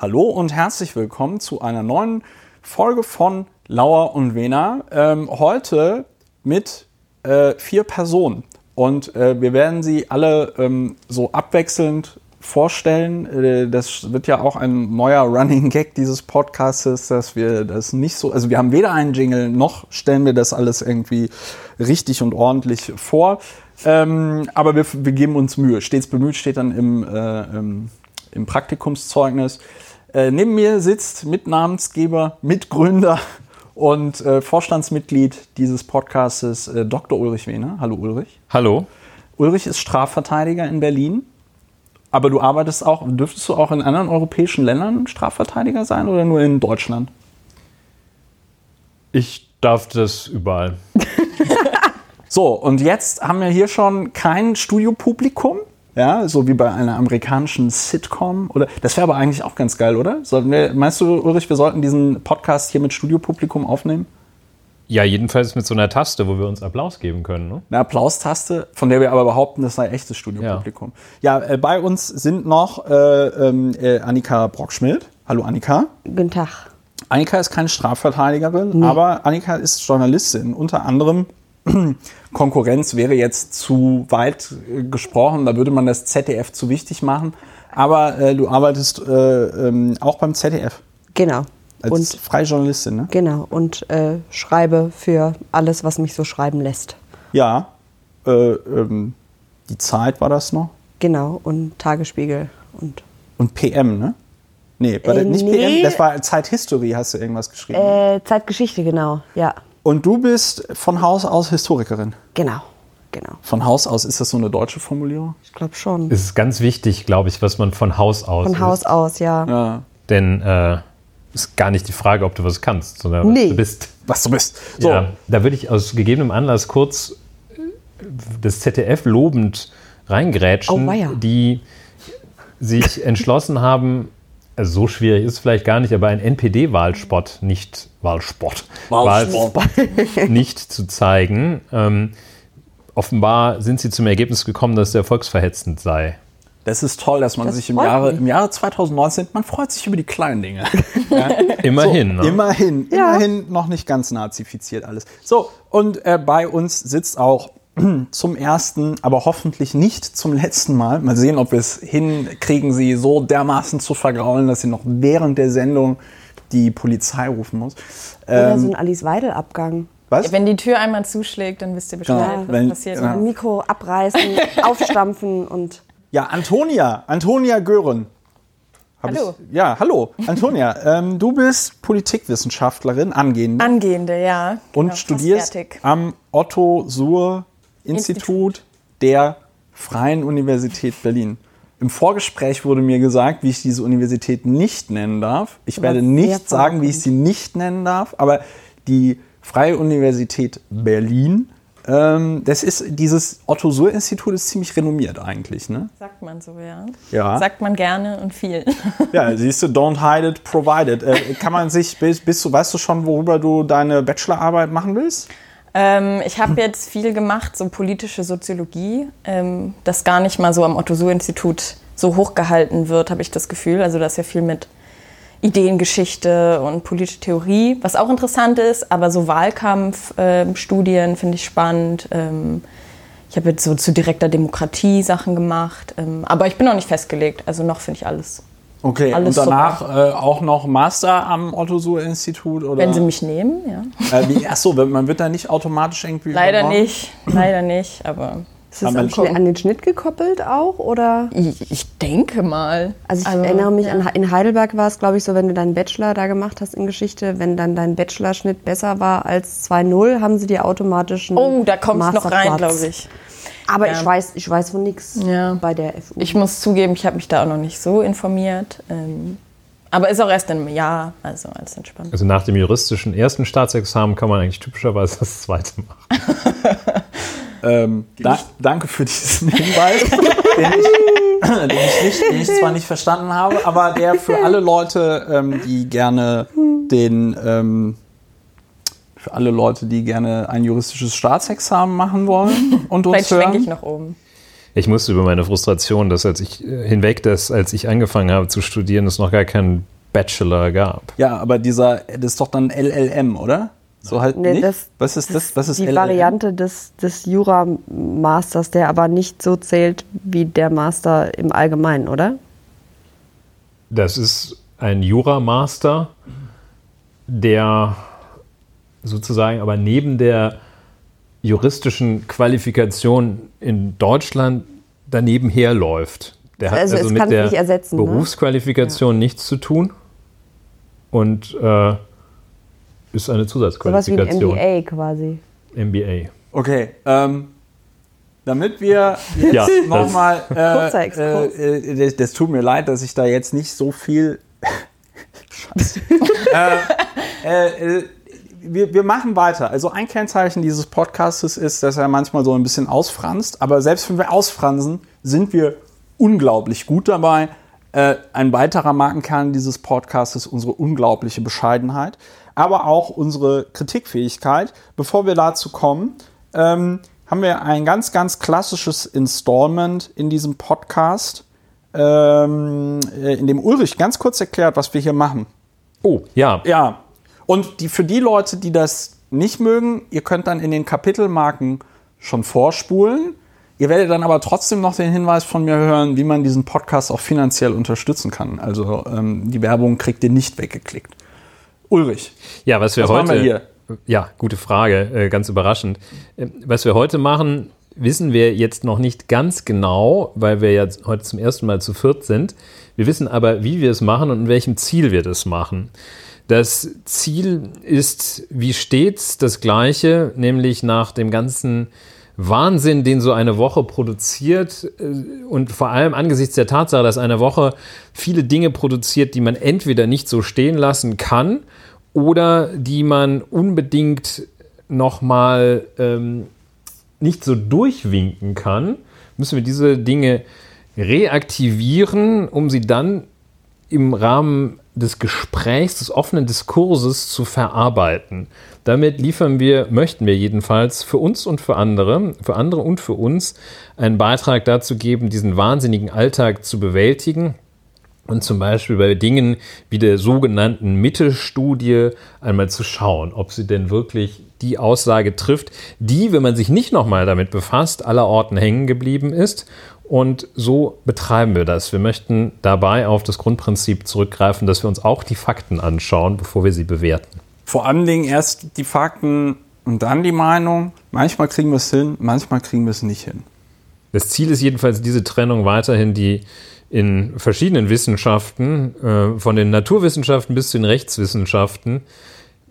Hallo und herzlich willkommen zu einer neuen Folge von Lauer und Wena. Ähm, heute mit äh, vier Personen. Und äh, wir werden sie alle ähm, so abwechselnd vorstellen. Äh, das wird ja auch ein neuer Running Gag dieses Podcasts, dass wir das nicht so, also wir haben weder einen Jingle noch stellen wir das alles irgendwie richtig und ordentlich vor. Ähm, aber wir, wir, geben uns Mühe. Stets bemüht steht dann im, äh, im, im Praktikumszeugnis. Äh, neben mir sitzt Mitnamensgeber, Mitgründer und äh, Vorstandsmitglied dieses Podcastes äh, Dr. Ulrich Wehner. Hallo Ulrich. Hallo. Ulrich ist Strafverteidiger in Berlin. Aber du arbeitest auch, dürftest du auch in anderen europäischen Ländern Strafverteidiger sein oder nur in Deutschland? Ich darf das überall. so, und jetzt haben wir hier schon kein Studiopublikum. Ja, so wie bei einer amerikanischen Sitcom. Oder das wäre aber eigentlich auch ganz geil, oder? Sollten wir, meinst du, Ulrich, wir sollten diesen Podcast hier mit Studiopublikum aufnehmen? Ja, jedenfalls mit so einer Taste, wo wir uns Applaus geben können. Ne? Eine Applaustaste, von der wir aber behaupten, das sei echtes Studiopublikum. Ja, ja äh, bei uns sind noch äh, äh, Annika Brockschmidt. Hallo Annika. Guten Tag. Annika ist keine Strafverteidigerin, nee. aber Annika ist Journalistin. Unter anderem Konkurrenz wäre jetzt zu weit äh, gesprochen, da würde man das ZDF zu wichtig machen. Aber äh, du arbeitest äh, ähm, auch beim ZDF. Genau. Als und, freie Journalistin, ne? Genau. Und äh, schreibe für alles, was mich so schreiben lässt. Ja. Äh, ähm, die Zeit war das noch? Genau. Und Tagesspiegel und. Und PM, ne? Nee, war das nicht nee. PM? Das war Zeithistorie, hast du irgendwas geschrieben? Äh, Zeitgeschichte, genau, ja. Und du bist von Haus aus Historikerin. Genau. Genau. Von Haus aus ist das so eine deutsche Formulierung? Ich glaube schon. Es ist ganz wichtig, glaube ich, was man von Haus aus. Von Haus aus, ja. ja. Denn äh, ist gar nicht die Frage, ob du was kannst, sondern nee. was du bist. Was du bist. So. Ja, da würde ich aus gegebenem Anlass kurz das ZDF lobend reingrätschen, oh, die sich entschlossen haben, also so schwierig ist es vielleicht gar nicht, aber ein NPD-Wahlspott nicht Wahlspott, Wahlspott. nicht zu zeigen. Ähm, offenbar sind sie zum Ergebnis gekommen, dass der volksverhetzend sei. Das ist toll, dass man das sich im Jahre, im Jahre 2019, man freut sich über die kleinen Dinge. ja. Immerhin. So, ne? Immerhin, ja. immerhin noch nicht ganz nazifiziert alles. So, und äh, bei uns sitzt auch zum ersten, aber hoffentlich nicht zum letzten Mal. Mal sehen, ob wir es hinkriegen, sie so dermaßen zu vergraulen, dass sie noch während der Sendung die Polizei rufen muss. Oder ähm, so ein Alice Weidel-Abgang. Was? wenn die Tür einmal zuschlägt, dann wisst ihr Bescheid, ja, was wenn, passiert. Ja. Mikro abreißen, aufstampfen und. Ja, Antonia, Antonia Gören. hallo. Ich, ja, hallo. Antonia, ähm, du bist Politikwissenschaftlerin, angehende. Angehende, ja. Genau, und studierst am Otto Suhr Institut der Freien Universität Berlin. Im Vorgespräch wurde mir gesagt, wie ich diese Universität nicht nennen darf. Ich werde nicht sagen, wie ich sie nicht nennen darf, aber die Freie Universität Berlin, ähm, das ist dieses Otto Suhr Institut ist ziemlich renommiert eigentlich, ne? Sagt man so, ja. Ja. Sagt man gerne und viel. Ja, siehst du, don't hide it, provide it. Äh, kann man sich, bist, bist du, weißt du schon, worüber du deine Bachelorarbeit machen willst? Ähm, ich habe jetzt viel gemacht, so politische Soziologie, ähm, das gar nicht mal so am Otto-Suhr-Institut so hochgehalten wird, habe ich das Gefühl. Also da ist ja viel mit Ideengeschichte und politische Theorie, was auch interessant ist, aber so Wahlkampfstudien ähm, finde ich spannend. Ähm, ich habe jetzt so zu direkter Demokratie Sachen gemacht, ähm, aber ich bin noch nicht festgelegt, also noch finde ich alles Okay, Alles und danach äh, auch noch Master am Otto-Suhr-Institut? Wenn sie mich nehmen, ja. Äh, wie, achso, man wird da nicht automatisch irgendwie. Leider übernommen? nicht, leider nicht, aber. Ist das an, an den Schnitt gekoppelt auch? Oder? Ich, ich denke mal. Also ich also, erinnere mich, ja. an, in Heidelberg war es, glaube ich, so, wenn du deinen Bachelor da gemacht hast in Geschichte, wenn dann dein Bachelorschnitt besser war als 2.0, haben sie dir automatisch einen Oh, da kommt es noch rein, glaube ich. Aber ja. ich, weiß, ich weiß von nichts ja. bei der FU. Ich muss zugeben, ich habe mich da auch noch nicht so informiert. Ähm, aber ist auch erst in einem Jahr, also alles entspannt. Also nach dem juristischen ersten Staatsexamen kann man eigentlich typischerweise das zweite machen. ähm, da, danke für diesen Hinweis, den, ich, den, ich nicht, den, ich, zwar nicht verstanden habe, aber der für alle Leute, ähm, die gerne den ähm, für alle Leute, die gerne ein juristisches Staatsexamen machen wollen und uns Vielleicht hören. ich noch oben. Ich musste über meine Frustration, dass als ich äh, hinweg, dass als ich angefangen habe zu studieren, es noch gar keinen Bachelor gab. Ja, aber dieser, das ist doch dann LLM, oder? So halt nee, nicht? Das, Was ist das? Was ist die LLM? Variante des, des Jura-Masters, der aber nicht so zählt wie der Master im Allgemeinen, oder? Das ist ein Jura-Master, der sozusagen aber neben der juristischen Qualifikation in Deutschland daneben herläuft. Der hat also, also mit der ersetzen, ne? Berufsqualifikation ne? nichts zu tun und äh, ist eine Zusatzqualifikation. So was wie ein MBA quasi. MBA. Okay, ähm, damit wir jetzt ja, nochmal, äh, äh, äh, das, das, tut mir leid, dass ich da jetzt nicht so viel, Scheiße. Äh, äh, wir, wir machen weiter. Also ein Kennzeichen dieses Podcasts ist, dass er manchmal so ein bisschen ausfranst. Aber selbst wenn wir ausfransen, sind wir unglaublich gut dabei. Äh, ein weiterer Markenkern dieses Podcasts ist unsere unglaubliche Bescheidenheit, aber auch unsere Kritikfähigkeit. Bevor wir dazu kommen, ähm, haben wir ein ganz, ganz klassisches Installment in diesem Podcast, ähm, äh, in dem Ulrich ganz kurz erklärt, was wir hier machen. Oh, ja. Ja, und die, für die Leute, die das nicht mögen, ihr könnt dann in den Kapitelmarken schon vorspulen. Ihr werdet dann aber trotzdem noch den Hinweis von mir hören, wie man diesen Podcast auch finanziell unterstützen kann. Also ähm, die Werbung kriegt ihr nicht weggeklickt. Ulrich. Ja, was wir was heute. Wir hier? Ja, gute Frage, äh, ganz überraschend. Äh, was wir heute machen, wissen wir jetzt noch nicht ganz genau, weil wir jetzt heute zum ersten Mal zu viert sind. Wir wissen aber, wie wir es machen und in welchem Ziel wir das machen. Das Ziel ist wie stets das gleiche, nämlich nach dem ganzen Wahnsinn, den so eine Woche produziert äh, und vor allem angesichts der Tatsache, dass eine Woche viele Dinge produziert, die man entweder nicht so stehen lassen kann oder die man unbedingt nochmal ähm, nicht so durchwinken kann, müssen wir diese Dinge reaktivieren, um sie dann im Rahmen des Gesprächs, des offenen Diskurses zu verarbeiten. Damit liefern wir, möchten wir jedenfalls für uns und für andere, für andere und für uns einen Beitrag dazu geben, diesen wahnsinnigen Alltag zu bewältigen und zum Beispiel bei Dingen wie der sogenannten Mitte-Studie einmal zu schauen, ob sie denn wirklich die Aussage trifft, die, wenn man sich nicht nochmal damit befasst, aller Orten hängen geblieben ist und so betreiben wir das. Wir möchten dabei auf das Grundprinzip zurückgreifen, dass wir uns auch die Fakten anschauen, bevor wir sie bewerten. Vor allen Dingen erst die Fakten und dann die Meinung. Manchmal kriegen wir es hin, manchmal kriegen wir es nicht hin. Das Ziel ist jedenfalls diese Trennung weiterhin, die in verschiedenen Wissenschaften, äh, von den Naturwissenschaften bis zu den Rechtswissenschaften,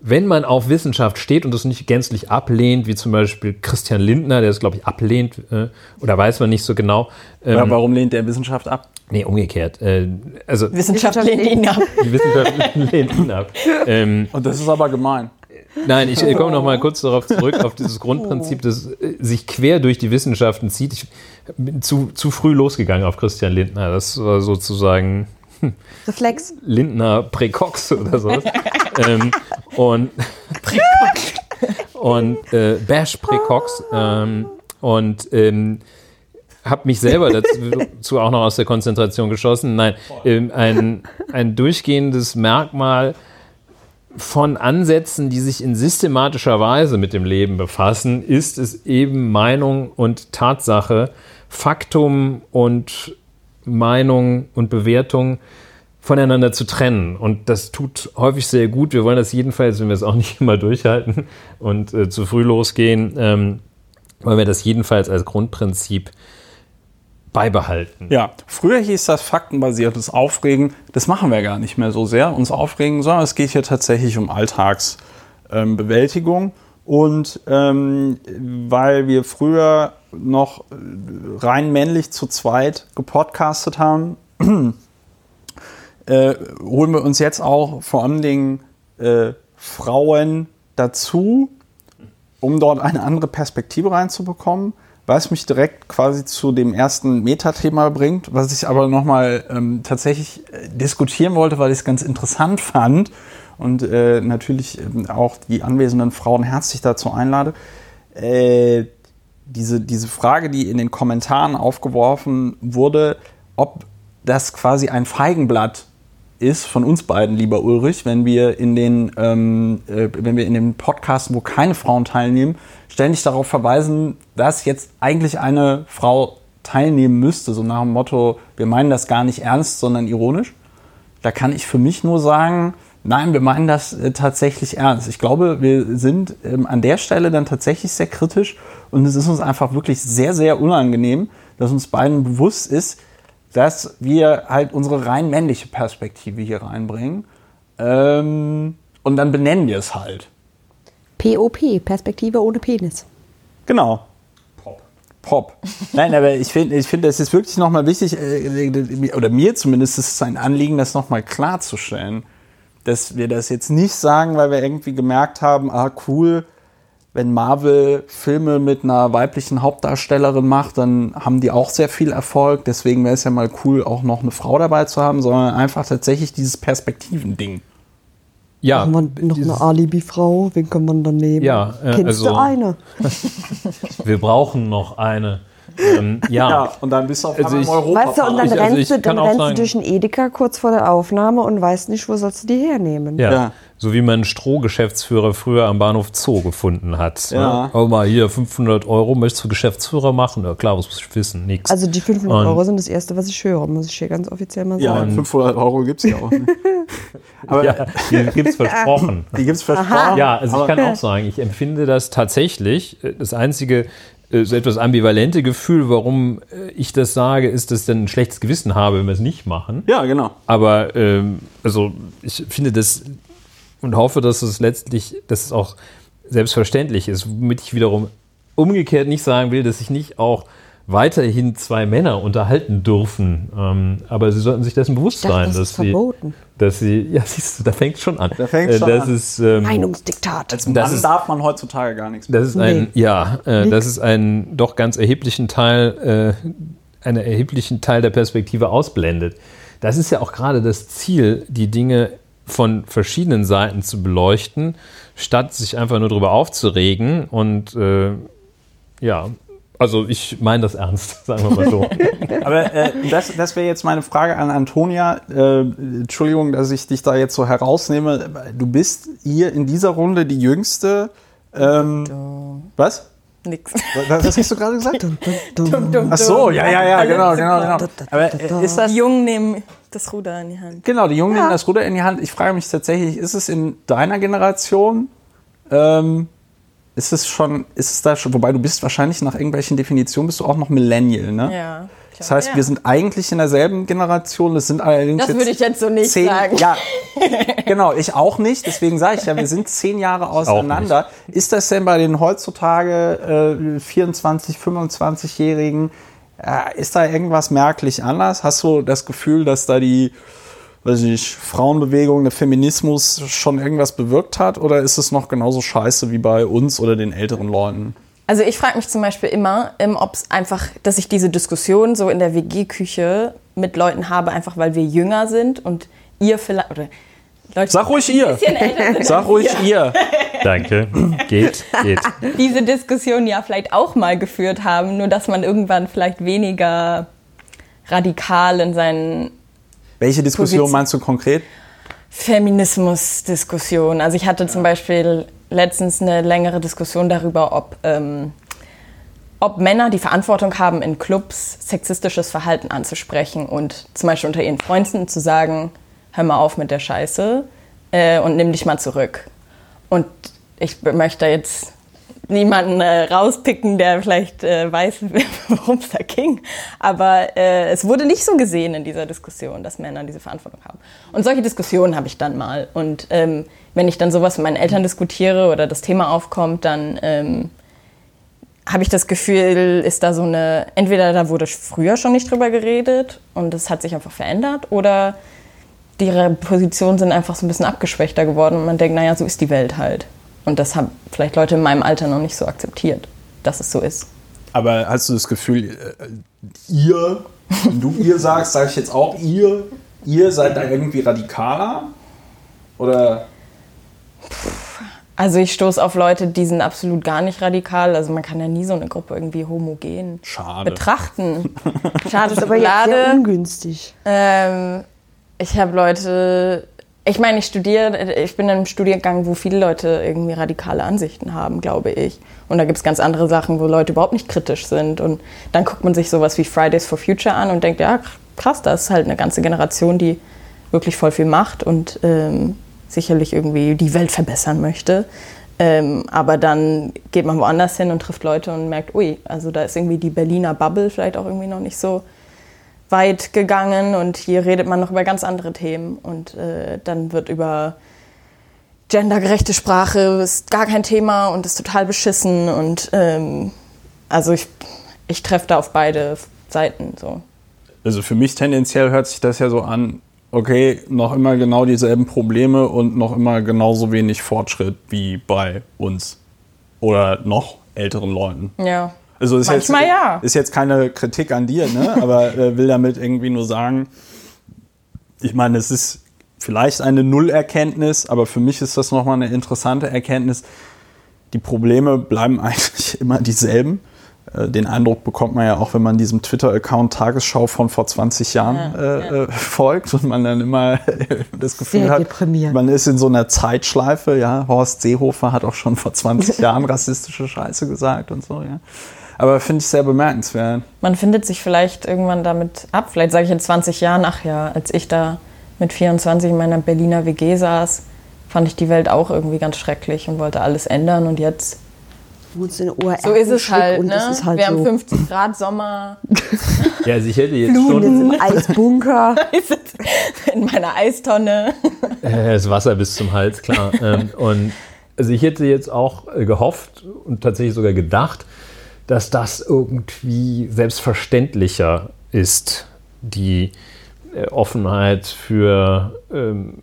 wenn man auf Wissenschaft steht und das nicht gänzlich ablehnt, wie zum Beispiel Christian Lindner, der es, glaube ich, ablehnt, äh, oder weiß man nicht so genau. Ähm, ja, warum lehnt der Wissenschaft ab? Nee, umgekehrt. Äh, also Wissenschaft lehnt ihn ab. Die Wissenschaft lehnt ihn ab. Ähm, und das ist aber gemein. Nein, ich komme noch mal kurz darauf zurück, auf dieses Grundprinzip, das äh, sich quer durch die Wissenschaften zieht. Ich bin zu, zu früh losgegangen auf Christian Lindner. Das war sozusagen Reflex. Lindner Präcox oder sowas. ähm, und und äh, Bash Präcox. Ähm, und ähm, habe mich selber dazu auch noch aus der Konzentration geschossen. Nein, ähm, ein, ein durchgehendes Merkmal von Ansätzen, die sich in systematischer Weise mit dem Leben befassen, ist es eben Meinung und Tatsache, Faktum und Meinung und Bewertung voneinander zu trennen. Und das tut häufig sehr gut. Wir wollen das jedenfalls, wenn wir es auch nicht immer durchhalten und äh, zu früh losgehen, ähm, wollen wir das jedenfalls als Grundprinzip beibehalten. Ja, früher hieß das faktenbasiertes Aufregen. Das machen wir gar nicht mehr so sehr, uns aufregen, sondern es geht hier tatsächlich um Alltagsbewältigung. Ähm, und ähm, weil wir früher noch rein männlich zu zweit gepodcastet haben, äh, holen wir uns jetzt auch vor allen Dingen äh, Frauen dazu, um dort eine andere Perspektive reinzubekommen, was mich direkt quasi zu dem ersten Metathema bringt, was ich aber nochmal ähm, tatsächlich äh, diskutieren wollte, weil ich es ganz interessant fand und äh, natürlich ähm, auch die anwesenden Frauen herzlich dazu einlade. Äh, diese, diese Frage, die in den Kommentaren aufgeworfen wurde, ob das quasi ein Feigenblatt ist von uns beiden, lieber Ulrich, wenn wir in den, ähm, äh, wenn wir in den Podcasten, wo keine Frauen teilnehmen, ständig darauf verweisen, dass jetzt eigentlich eine Frau teilnehmen müsste, so nach dem Motto, wir meinen das gar nicht ernst, sondern ironisch. Da kann ich für mich nur sagen, nein, wir meinen das äh, tatsächlich ernst. Ich glaube, wir sind ähm, an der Stelle dann tatsächlich sehr kritisch und es ist uns einfach wirklich sehr, sehr unangenehm, dass uns beiden bewusst ist, dass wir halt unsere rein männliche Perspektive hier reinbringen. Ähm, und dann benennen wir es halt. POP, Perspektive ohne Penis. Genau. Pop. Pop. Nein, aber ich finde, ich finde, es ist wirklich nochmal wichtig, äh, oder mir zumindest ist es ein Anliegen, das nochmal klarzustellen, dass wir das jetzt nicht sagen, weil wir irgendwie gemerkt haben, ah cool, wenn Marvel Filme mit einer weiblichen Hauptdarstellerin macht, dann haben die auch sehr viel Erfolg. Deswegen wäre es ja mal cool, auch noch eine Frau dabei zu haben, sondern einfach tatsächlich dieses Perspektivending. Ja. Machen wir noch eine Alibi-Frau? Wen kann man dann nehmen? Ja, äh, Kennst also, du eine? wir brauchen noch eine. Ähm, ja. ja. und dann bist du auf also ich, Europa. Weißt du, und dann ich, also rennst, du, dann rennst du durch den Edeka kurz vor der Aufnahme und weißt nicht, wo sollst du die hernehmen. Ja. ja. So wie man einen Strohgeschäftsführer früher am Bahnhof Zoo gefunden hat. Ja. Ne? Oh mal hier 500 Euro, möchtest du Geschäftsführer machen? Ja klar, was muss ich wissen? Nix. Also die 500 und Euro sind das Erste, was ich höre, muss ich hier ganz offiziell mal sagen. Ja, 500 Euro gibt es ja auch. nicht. Aber ja, die gibt es versprochen. Die gibt es versprochen. Ja, also ich kann auch sagen, ich empfinde das tatsächlich. Das einzige so etwas ambivalente Gefühl, warum äh, ich das sage, ist, dass ich dann ein schlechtes Gewissen habe, wenn wir es nicht machen. Ja, genau. Aber ähm, also ich finde das und hoffe, dass es letztlich, dass es auch selbstverständlich ist, womit ich wiederum umgekehrt nicht sagen will, dass ich nicht auch weiterhin zwei Männer unterhalten dürfen. Ähm, aber sie sollten sich dessen bewusst dachte, sein, das dass sie, verboten. dass sie, ja, siehst du, da fängt schon an. Da fängt schon das an. Ist, ähm, Meinungsdiktat. Als Mann das ist, darf man heutzutage gar nichts mehr. Das ist ein, nee. ja, äh, das ist ein doch ganz erheblichen Teil, äh, einen erheblichen Teil der Perspektive ausblendet. Das ist ja auch gerade das Ziel, die Dinge von verschiedenen Seiten zu beleuchten, statt sich einfach nur darüber aufzuregen und äh, ja, also ich meine das ernst, sagen wir mal so. Aber äh, das, das wäre jetzt meine Frage an Antonia. Äh, Entschuldigung, dass ich dich da jetzt so herausnehme. Du bist hier in dieser Runde die Jüngste. Ähm, was? Nix. Was, was hast du gerade gesagt? Ach so, ja, ja, ja, genau, genau, genau. Aber äh, ist das... Die Jungen nehmen das Ruder in die Hand. Genau, die Jungen ja. nehmen das Ruder in die Hand. Ich frage mich tatsächlich, ist es in deiner Generation... Ähm, ist es schon, ist es da schon, wobei du bist wahrscheinlich nach irgendwelchen Definitionen bist du auch noch Millennial, ne? Ja. Das heißt, ja. wir sind eigentlich in derselben Generation. Das sind allerdings. Das würde ich jetzt so nicht zehn, sagen. Ja, genau, ich auch nicht. Deswegen sage ich ja, wir sind zehn Jahre auseinander. Ist das denn bei den heutzutage äh, 24, 25-Jährigen, äh, ist da irgendwas merklich anders? Hast du das Gefühl, dass da die weiß ich nicht, Frauenbewegung, der Feminismus schon irgendwas bewirkt hat? Oder ist es noch genauso scheiße wie bei uns oder den älteren Leuten? Also ich frage mich zum Beispiel immer, ähm, ob es einfach, dass ich diese Diskussion so in der WG-Küche mit Leuten habe, einfach weil wir jünger sind und ihr vielleicht, oder Leute, Sag ruhig ihr. Sag ruhig ihr. Danke. Geht, geht. Diese Diskussion ja vielleicht auch mal geführt haben, nur dass man irgendwann vielleicht weniger radikal in seinen welche Diskussion Position. meinst du konkret? Feminismus-Diskussion. Also ich hatte zum Beispiel letztens eine längere Diskussion darüber, ob, ähm, ob Männer die Verantwortung haben, in Clubs sexistisches Verhalten anzusprechen und zum Beispiel unter ihren Freunden zu sagen, hör mal auf mit der Scheiße äh, und nimm dich mal zurück. Und ich möchte jetzt niemanden äh, rauspicken, der vielleicht äh, weiß, worum es da ging. Aber äh, es wurde nicht so gesehen in dieser Diskussion, dass Männer diese Verantwortung haben. Und solche Diskussionen habe ich dann mal. Und ähm, wenn ich dann sowas mit meinen Eltern diskutiere oder das Thema aufkommt, dann ähm, habe ich das Gefühl, ist da so eine, entweder da wurde früher schon nicht drüber geredet und es hat sich einfach verändert oder ihre Positionen sind einfach so ein bisschen abgeschwächter geworden und man denkt, naja, so ist die Welt halt. Und das haben vielleicht Leute in meinem Alter noch nicht so akzeptiert, dass es so ist. Aber hast du das Gefühl, äh, ihr, wenn du ihr sagst, sage ich jetzt auch ihr, ihr seid da irgendwie radikaler? Oder? Also ich stoße auf Leute, die sind absolut gar nicht radikal. Also man kann ja nie so eine Gruppe irgendwie homogen Schade. betrachten. Schade, Das ist aber jetzt sehr ungünstig. Ähm, ich habe Leute, ich meine, ich studiere, ich bin in einem Studiengang, wo viele Leute irgendwie radikale Ansichten haben, glaube ich. Und da gibt es ganz andere Sachen, wo Leute überhaupt nicht kritisch sind. Und dann guckt man sich sowas wie Fridays for Future an und denkt, ja, krass, das ist halt eine ganze Generation, die wirklich voll viel macht und ähm, sicherlich irgendwie die Welt verbessern möchte. Ähm, aber dann geht man woanders hin und trifft Leute und merkt, ui, also da ist irgendwie die Berliner Bubble vielleicht auch irgendwie noch nicht so weit gegangen und hier redet man noch über ganz andere Themen und äh, dann wird über gendergerechte Sprache ist gar kein Thema und ist total beschissen und ähm, also ich, ich treffe da auf beide Seiten so. Also für mich tendenziell hört sich das ja so an, okay, noch immer genau dieselben Probleme und noch immer genauso wenig Fortschritt wie bei uns oder noch älteren Leuten. Ja. Also ist Manchmal jetzt, ja. ist jetzt keine Kritik an dir, ne? aber äh, will damit irgendwie nur sagen, ich meine, es ist vielleicht eine Nullerkenntnis, aber für mich ist das nochmal eine interessante Erkenntnis. Die Probleme bleiben eigentlich immer dieselben. Äh, Den Eindruck bekommt man ja auch, wenn man diesem Twitter-Account Tagesschau von vor 20 Jahren Ja, äh, äh, folgt und man dann immer das Gefühl Sehr hat, man ist in so einer Zeitschleife. Ja, Horst Seehofer hat auch schon vor 20 Jahren rassistische Scheiße gesagt und so. Ja, aber finde ich sehr bemerkenswert. Man findet sich vielleicht irgendwann damit ab. Vielleicht sage ich in 20 Jahren, ach ja, als ich da mit 24 in meiner Berliner WG saß, fand ich die Welt auch irgendwie ganz schrecklich und wollte alles ändern und jetzt so ist es halt, ne? ist halt Wir so. haben 50 Grad Sommer Ja, also ich hätte jetzt Blumen schon im Eisbunker. in meiner Eistonne. das Wasser bis zum Hals, klar. ähm, und also ich hätte jetzt auch äh, gehofft und tatsächlich sogar gedacht, dass das irgendwie selbstverständlicher ist, die äh, Offenheit für, ähm,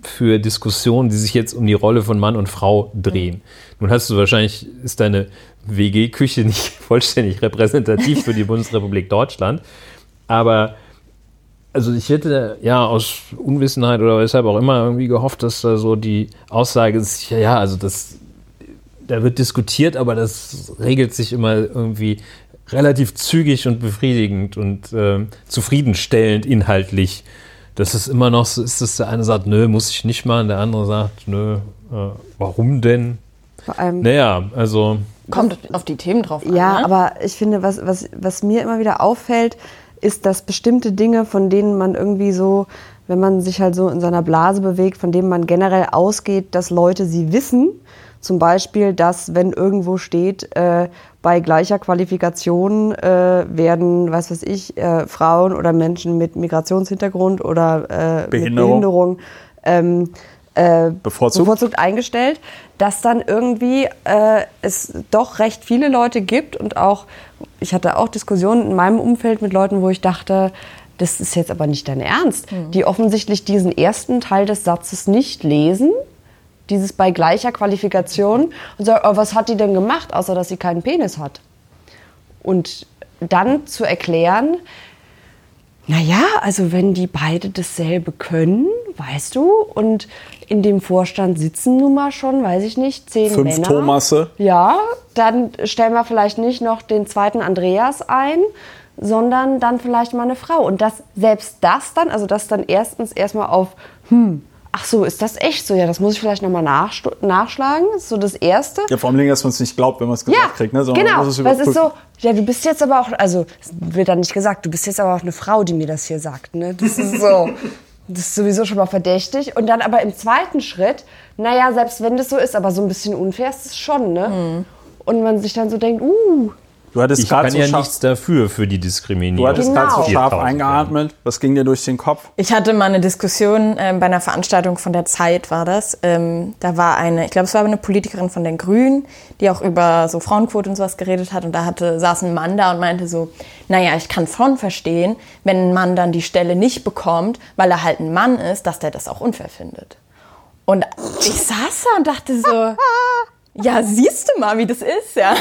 für Diskussionen, die sich jetzt um die Rolle von Mann und Frau drehen. Nun hast du wahrscheinlich, ist deine WG-Küche nicht vollständig repräsentativ für die Bundesrepublik Deutschland, aber also ich hätte ja aus Unwissenheit oder weshalb auch immer irgendwie gehofft, dass da so die Aussage ist, ja, also das, da wird diskutiert, aber das regelt sich immer irgendwie relativ zügig und befriedigend und ähm, zufriedenstellend inhaltlich. Das ist immer noch so, ist, dass der eine sagt, nö, muss ich nicht machen, der andere sagt, nö, äh, warum denn? Vor allem, Naja, also Kommt auf die Themen drauf an. Ja, ne? aber ich finde, was, was, was mir immer wieder auffällt, ist, dass bestimmte Dinge, von denen man irgendwie so, wenn man sich halt so in seiner Blase bewegt, von denen man generell ausgeht, dass Leute sie wissen, zum Beispiel, dass wenn irgendwo steht, äh, bei gleicher Qualifikation äh, werden, was weiß ich, äh, Frauen oder Menschen mit Migrationshintergrund oder äh, Behinderung. mit Behinderung ähm, äh, Bevorzugt? bevorzugt eingestellt, dass dann irgendwie äh, es doch recht viele Leute gibt und auch, ich hatte auch Diskussionen in meinem Umfeld mit Leuten, wo ich dachte, das ist jetzt aber nicht dein Ernst, die offensichtlich diesen ersten Teil des Satzes nicht lesen, dieses bei gleicher Qualifikation und sagen, oh, was hat die denn gemacht, außer dass sie keinen Penis hat? Und dann zu erklären, naja, also wenn die beide dasselbe können, weißt du, und in dem Vorstand sitzen nun mal schon, weiß ich nicht, zehn Fünf Männer. Thomasse. Ja, dann stellen wir vielleicht nicht noch den zweiten Andreas ein, sondern dann vielleicht mal eine Frau. Und das, selbst das dann, also das dann erstens erstmal auf, hm, ach so, ist das echt so? Ja, das muss ich vielleicht nochmal nachschlagen. Das ist so das Erste. Ja, vor allem, dass man es nicht glaubt, wenn man es gesagt Ja, kriegt. Ne? sondern genau. es Weil es ist so, ja, du bist jetzt aber auch, also wird dann nicht gesagt, du bist jetzt aber auch eine Frau, die mir das hier sagt. Ne? Das ist so, das ist sowieso schon mal verdächtig. Und dann aber im zweiten Schritt, naja, selbst wenn das so ist, aber so ein bisschen unfair ist es schon. Ne? Hm. Und man sich dann so denkt, uh, Du hattest ich kann so, ja scharf, nichts dafür für die Diskriminierung. du hattest Genau. gerade so scharf 4000 eingeatmet. Was ging dir durch den Kopf? Ich hatte mal eine Diskussion ähm, bei einer Veranstaltung von der Zeit, war das. Ähm, da war eine, ich glaube, es war eine Politikerin von den Grünen, die auch über so Frauenquote und sowas geredet hat. Und da hatte, saß ein Mann da und meinte so, naja, ich kann schon verstehen, wenn ein Mann dann die Stelle nicht bekommt, weil er halt ein Mann ist, dass der das auch unfair findet. Und ich saß da und dachte so, ja, siehst du mal, wie das ist, ja.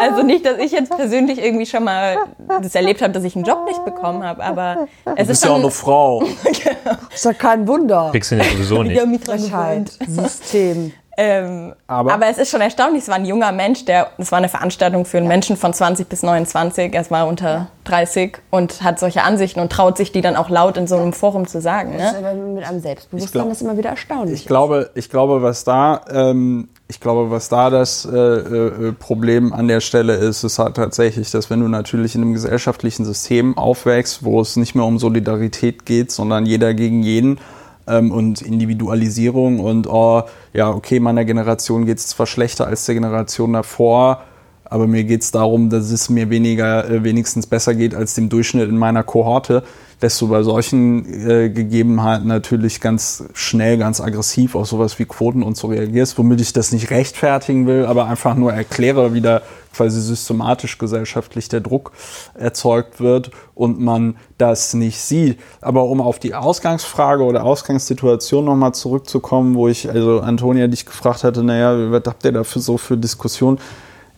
Also nicht, dass ich jetzt persönlich irgendwie schon mal das erlebt habe, dass ich einen Job nicht bekommen habe, aber es Du ist bist ja auch eine Frau. ist ja kein Wunder. Kriegst du ja sowieso nicht. Frechheit. System. Ähm, aber, aber, es ist schon erstaunlich, es war ein junger Mensch, der, es war eine Veranstaltung für einen Menschen von 20 bis 29, er war unter 30 und hat solche Ansichten und traut sich die dann auch laut in so einem Forum zu sagen. Ne? Das mit einem Selbstbewusstsein glaub, ist immer wieder erstaunlich. Ich glaube, ich glaube, was da, ähm, ich glaube, was da das äh, äh, Problem an der Stelle ist, ist halt tatsächlich, dass wenn du natürlich in einem gesellschaftlichen System aufwächst, wo es nicht mehr um Solidarität geht, sondern jeder gegen jeden, ähm, und Individualisierung und oh, ja, okay, meiner Generation geht es zwar schlechter als der Generation davor, aber mir geht es darum, dass es mir weniger, äh, wenigstens besser geht als dem Durchschnitt in meiner Kohorte dass du bei solchen äh, Gegebenheiten natürlich ganz schnell, ganz aggressiv auf sowas wie Quoten und so reagierst, womit ich das nicht rechtfertigen will, aber einfach nur erkläre, wie da quasi systematisch gesellschaftlich der Druck erzeugt wird und man das nicht sieht. Aber um auf die Ausgangsfrage oder Ausgangssituation nochmal zurückzukommen, wo ich, also Antonia dich gefragt hatte, naja, was habt ihr da für so für Diskussionen?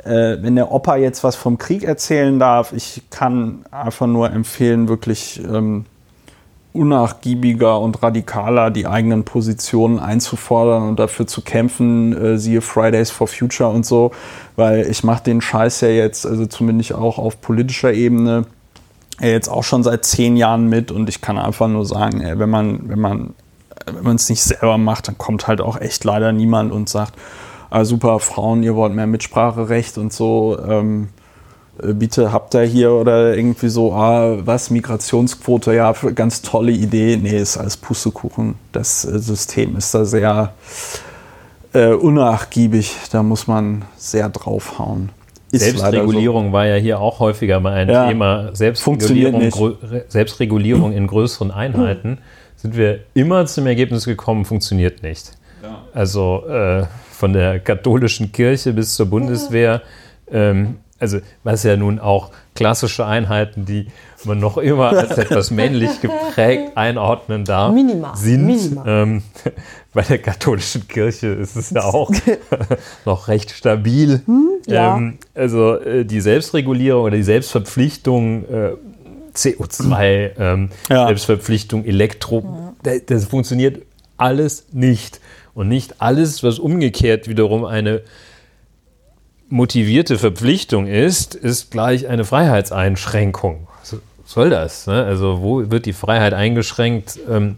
Äh, wenn der Opa jetzt was vom Krieg erzählen darf, ich kann einfach nur empfehlen, wirklich ähm, unnachgiebiger und radikaler die eigenen Positionen einzufordern und dafür zu kämpfen, äh, siehe Fridays for Future und so, weil ich mache den Scheiß ja jetzt, also zumindest auch auf politischer Ebene, jetzt auch schon seit zehn Jahren mit und ich kann einfach nur sagen, ey, wenn man, wenn man, wenn man es nicht selber macht, dann kommt halt auch echt leider niemand und sagt, ah, super, Frauen, ihr wollt mehr Mitspracherecht und so, ähm, äh, bitte habt ihr hier oder irgendwie so, ah, was, Migrationsquote, ja, ganz tolle Idee. Nee, ist alles Pustekuchen. Das äh, System ist da sehr äh, unnachgiebig, da muss man sehr draufhauen. Ist Selbstregulierung so. war ja hier auch häufiger mal ein ja, Thema. Selbstregulierung, Selbstregulierung in größeren Einheiten. Sind wir immer zum Ergebnis gekommen, funktioniert nicht. Ja. Also äh, von der katholischen Kirche bis zur Bundeswehr. Ähm, also was ja nun auch klassische Einheiten, die man noch immer als etwas männlich geprägt einordnen darf, Minima. sind. Minima. Ähm, bei der katholischen Kirche ist es ja auch noch recht stabil. Hm, ja. ähm, also äh, die Selbstregulierung oder die Selbstverpflichtung, äh, CO2, ähm, ja. Selbstverpflichtung, Elektro, das, das funktioniert alles nicht. Und nicht alles, was umgekehrt wiederum eine motivierte Verpflichtung ist, ist gleich eine Freiheitseinschränkung. Was soll das? Ne? Also wo wird die Freiheit eingeschränkt, ähm,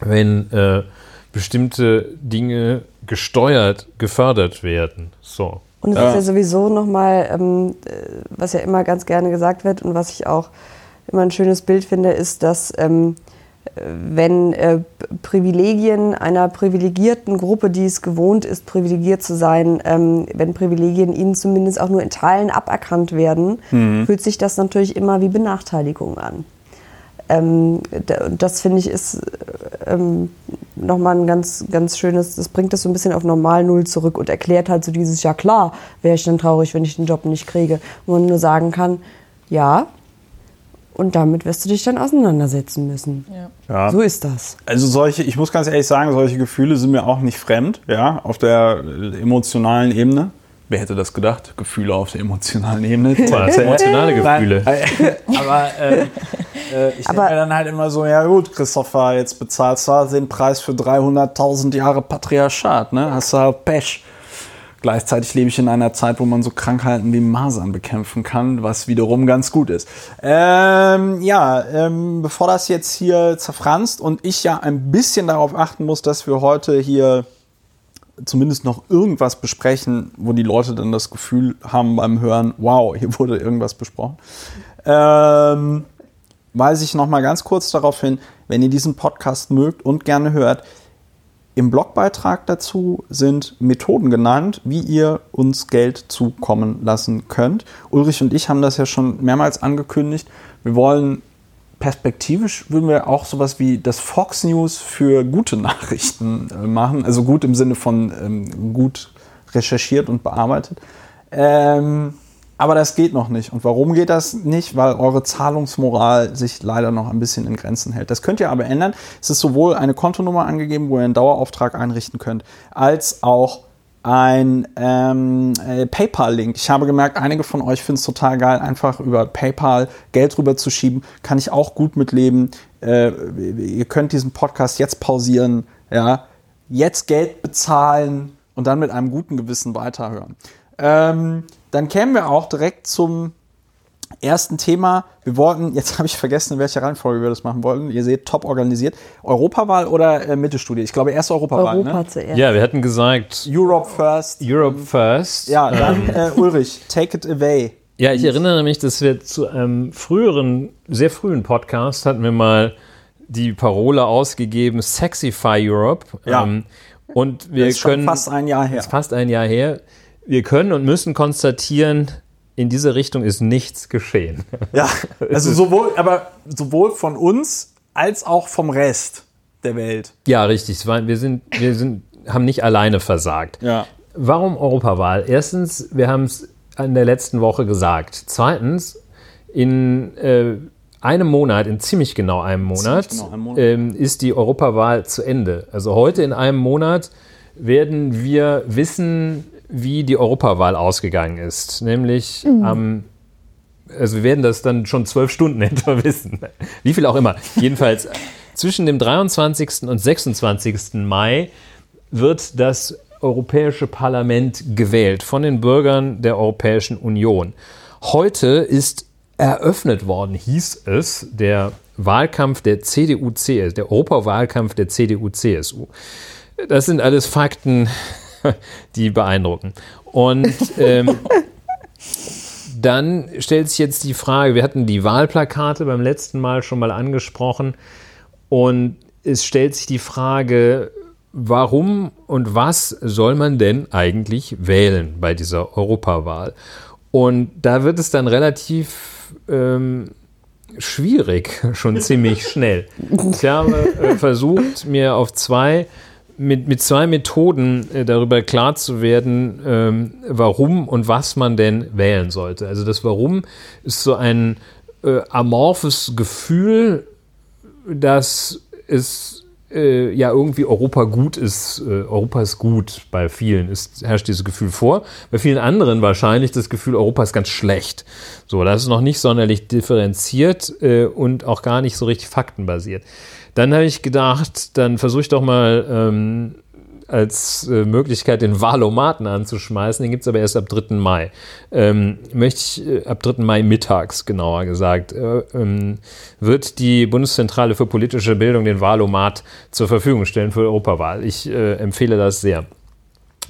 wenn äh, bestimmte Dinge gesteuert, gefördert werden? So. Und es ja. ist ja sowieso nochmal, ähm, äh, was ja immer ganz gerne gesagt wird und was ich auch immer ein schönes Bild finde, ist, dass ähm, wenn äh, Privilegien einer privilegierten Gruppe, die es gewohnt ist, privilegiert zu sein, ähm, wenn Privilegien ihnen zumindest auch nur in Teilen aberkannt werden, mhm. fühlt sich das natürlich immer wie Benachteiligung an. Ähm, das finde ich ist ähm, nochmal ein ganz, ganz schönes, das bringt das so ein bisschen auf Normal Null zurück und erklärt halt so dieses, ja klar, wäre ich dann traurig, wenn ich den Job nicht kriege. Wo man nur sagen kann, ja, und damit wirst du dich dann auseinandersetzen müssen. Ja. ja. So ist das. Also solche, ich muss ganz ehrlich sagen, solche Gefühle sind mir auch nicht fremd, ja, auf der emotionalen Ebene. Wer hätte das gedacht? Gefühle auf der emotionalen Ebene. emotionale Gefühle. aber äh, äh, ich denke mir dann halt immer so, ja gut, Christopher, jetzt bezahlst du den Preis für 300.000 Jahre Patriarchat, ne? Hast du halt Pech. Gleichzeitig lebe ich in einer Zeit, wo man so Krankheiten wie Masern bekämpfen kann, was wiederum ganz gut ist. Ähm, ja, ähm, bevor das jetzt hier zerfranst und ich ja ein bisschen darauf achten muss, dass wir heute hier zumindest noch irgendwas besprechen, wo die Leute dann das Gefühl haben beim Hören, wow, hier wurde irgendwas besprochen. Ähm, weise ich noch mal ganz kurz darauf hin, wenn ihr diesen Podcast mögt und gerne hört, im Blogbeitrag dazu sind Methoden genannt, wie ihr uns Geld zukommen lassen könnt. Ulrich und ich haben das ja schon mehrmals angekündigt. Wir wollen perspektivisch würden wir auch sowas wie das Fox News für gute Nachrichten äh, machen. Also gut im Sinne von ähm, gut recherchiert und bearbeitet. Ähm, aber das geht noch nicht. Und warum geht das nicht? Weil eure Zahlungsmoral sich leider noch ein bisschen in Grenzen hält. Das könnt ihr aber ändern. Es ist sowohl eine Kontonummer angegeben, wo ihr einen Dauerauftrag einrichten könnt, als auch ein ähm, äh, PayPal-Link. Ich habe gemerkt, einige von euch finden es total geil, einfach über PayPal Geld rüber zu schieben. Kann ich auch gut mitleben. Äh, ihr könnt diesen Podcast jetzt pausieren, ja, jetzt Geld bezahlen und dann mit einem guten Gewissen weiterhören. Ähm, dann kämen wir auch direkt zum ersten Thema. Wir wollten, jetzt habe ich vergessen, in welcher Reihenfolge wir das machen wollten. Ihr seht, top organisiert. Europawahl oder äh, Mittelstudie? Ich glaube, erst Europawahl. Europa ne? zuerst. Ja, wir hatten gesagt. Europe first. Europe first. Ja, dann äh, Ulrich, take it away. Ja, ich erinnere mich, dass wir zu einem früheren, sehr frühen Podcast hatten wir mal die Parole ausgegeben, Sexify Europe. Ja. Ähm, und wir das ist können. fast ein Jahr her. Ist fast ein Jahr her. Wir können und müssen konstatieren, in diese Richtung ist nichts geschehen. Ja, also sowohl, aber sowohl von uns als auch vom Rest der Welt. Ja, richtig. Wir sind, wir sind, haben nicht alleine versagt. Ja. Warum Europawahl? Erstens, wir haben es in der letzten Woche gesagt. Zweitens, in äh, einem Monat, in ziemlich genau einem Monat, genau einem Monat. Ähm, ist die Europawahl zu Ende. Also heute in einem Monat werden wir wissen, wie die Europawahl ausgegangen ist. Nämlich mhm. am also wir werden das dann schon zwölf Stunden etwa wissen. Wie viel auch immer. Jedenfalls zwischen dem 23. und 26. Mai wird das Europäische Parlament gewählt von den Bürgern der Europäischen Union. Heute ist eröffnet worden, hieß es, der Wahlkampf der CDU-CSU, der Europawahlkampf der CDU-CSU. Das sind alles Fakten, die beeindrucken. Und ähm, dann stellt sich jetzt die Frage, wir hatten die Wahlplakate beim letzten Mal schon mal angesprochen und es stellt sich die Frage, warum und was soll man denn eigentlich wählen bei dieser Europawahl? Und da wird es dann relativ ähm, schwierig, schon ziemlich schnell. Ich habe äh, versucht, mir auf zwei mit, mit zwei Methoden äh, darüber klar zu werden, ähm, warum und was man denn wählen sollte. Also das Warum ist so ein äh, amorphes Gefühl, dass es äh, ja irgendwie Europa gut ist, äh, Europa ist gut bei vielen, ist, herrscht dieses Gefühl vor. Bei vielen anderen wahrscheinlich das Gefühl, Europa ist ganz schlecht. So, das ist noch nicht sonderlich differenziert äh, und auch gar nicht so richtig faktenbasiert. Dann habe ich gedacht, dann versuche ich doch mal ähm, als äh, Möglichkeit den Wahlomaten anzuschmeißen. Den gibt es aber erst ab 3. Mai. Ähm, möchte ich äh, ab 3. Mai mittags, genauer gesagt, äh, ähm, wird die Bundeszentrale für politische Bildung den Wahlomat zur Verfügung stellen für Europawahl. Ich äh, empfehle das sehr.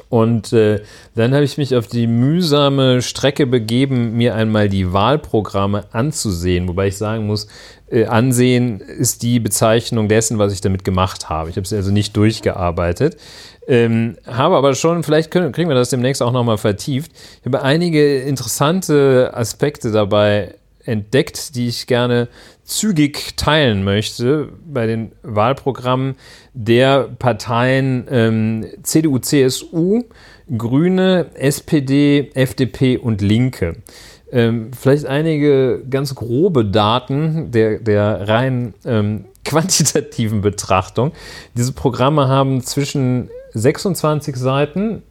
Und äh, dann habe ich mich auf die mühsame Strecke begeben, mir einmal die Wahlprogramme anzusehen. Wobei ich sagen muss, äh, ansehen ist die Bezeichnung dessen, was ich damit gemacht habe. Ich habe es also nicht durchgearbeitet. Ähm, habe aber schon, vielleicht können, kriegen wir das demnächst auch nochmal vertieft. Ich habe einige interessante Aspekte dabei entdeckt, die ich gerne zügig teilen möchte bei den Wahlprogrammen der Parteien ähm, CDU, CSU, Grüne, SPD, FDP und Linke. Ähm, vielleicht einige ganz grobe Daten der, der rein ähm, quantitativen Betrachtung. Diese Programme haben zwischen 26 Seiten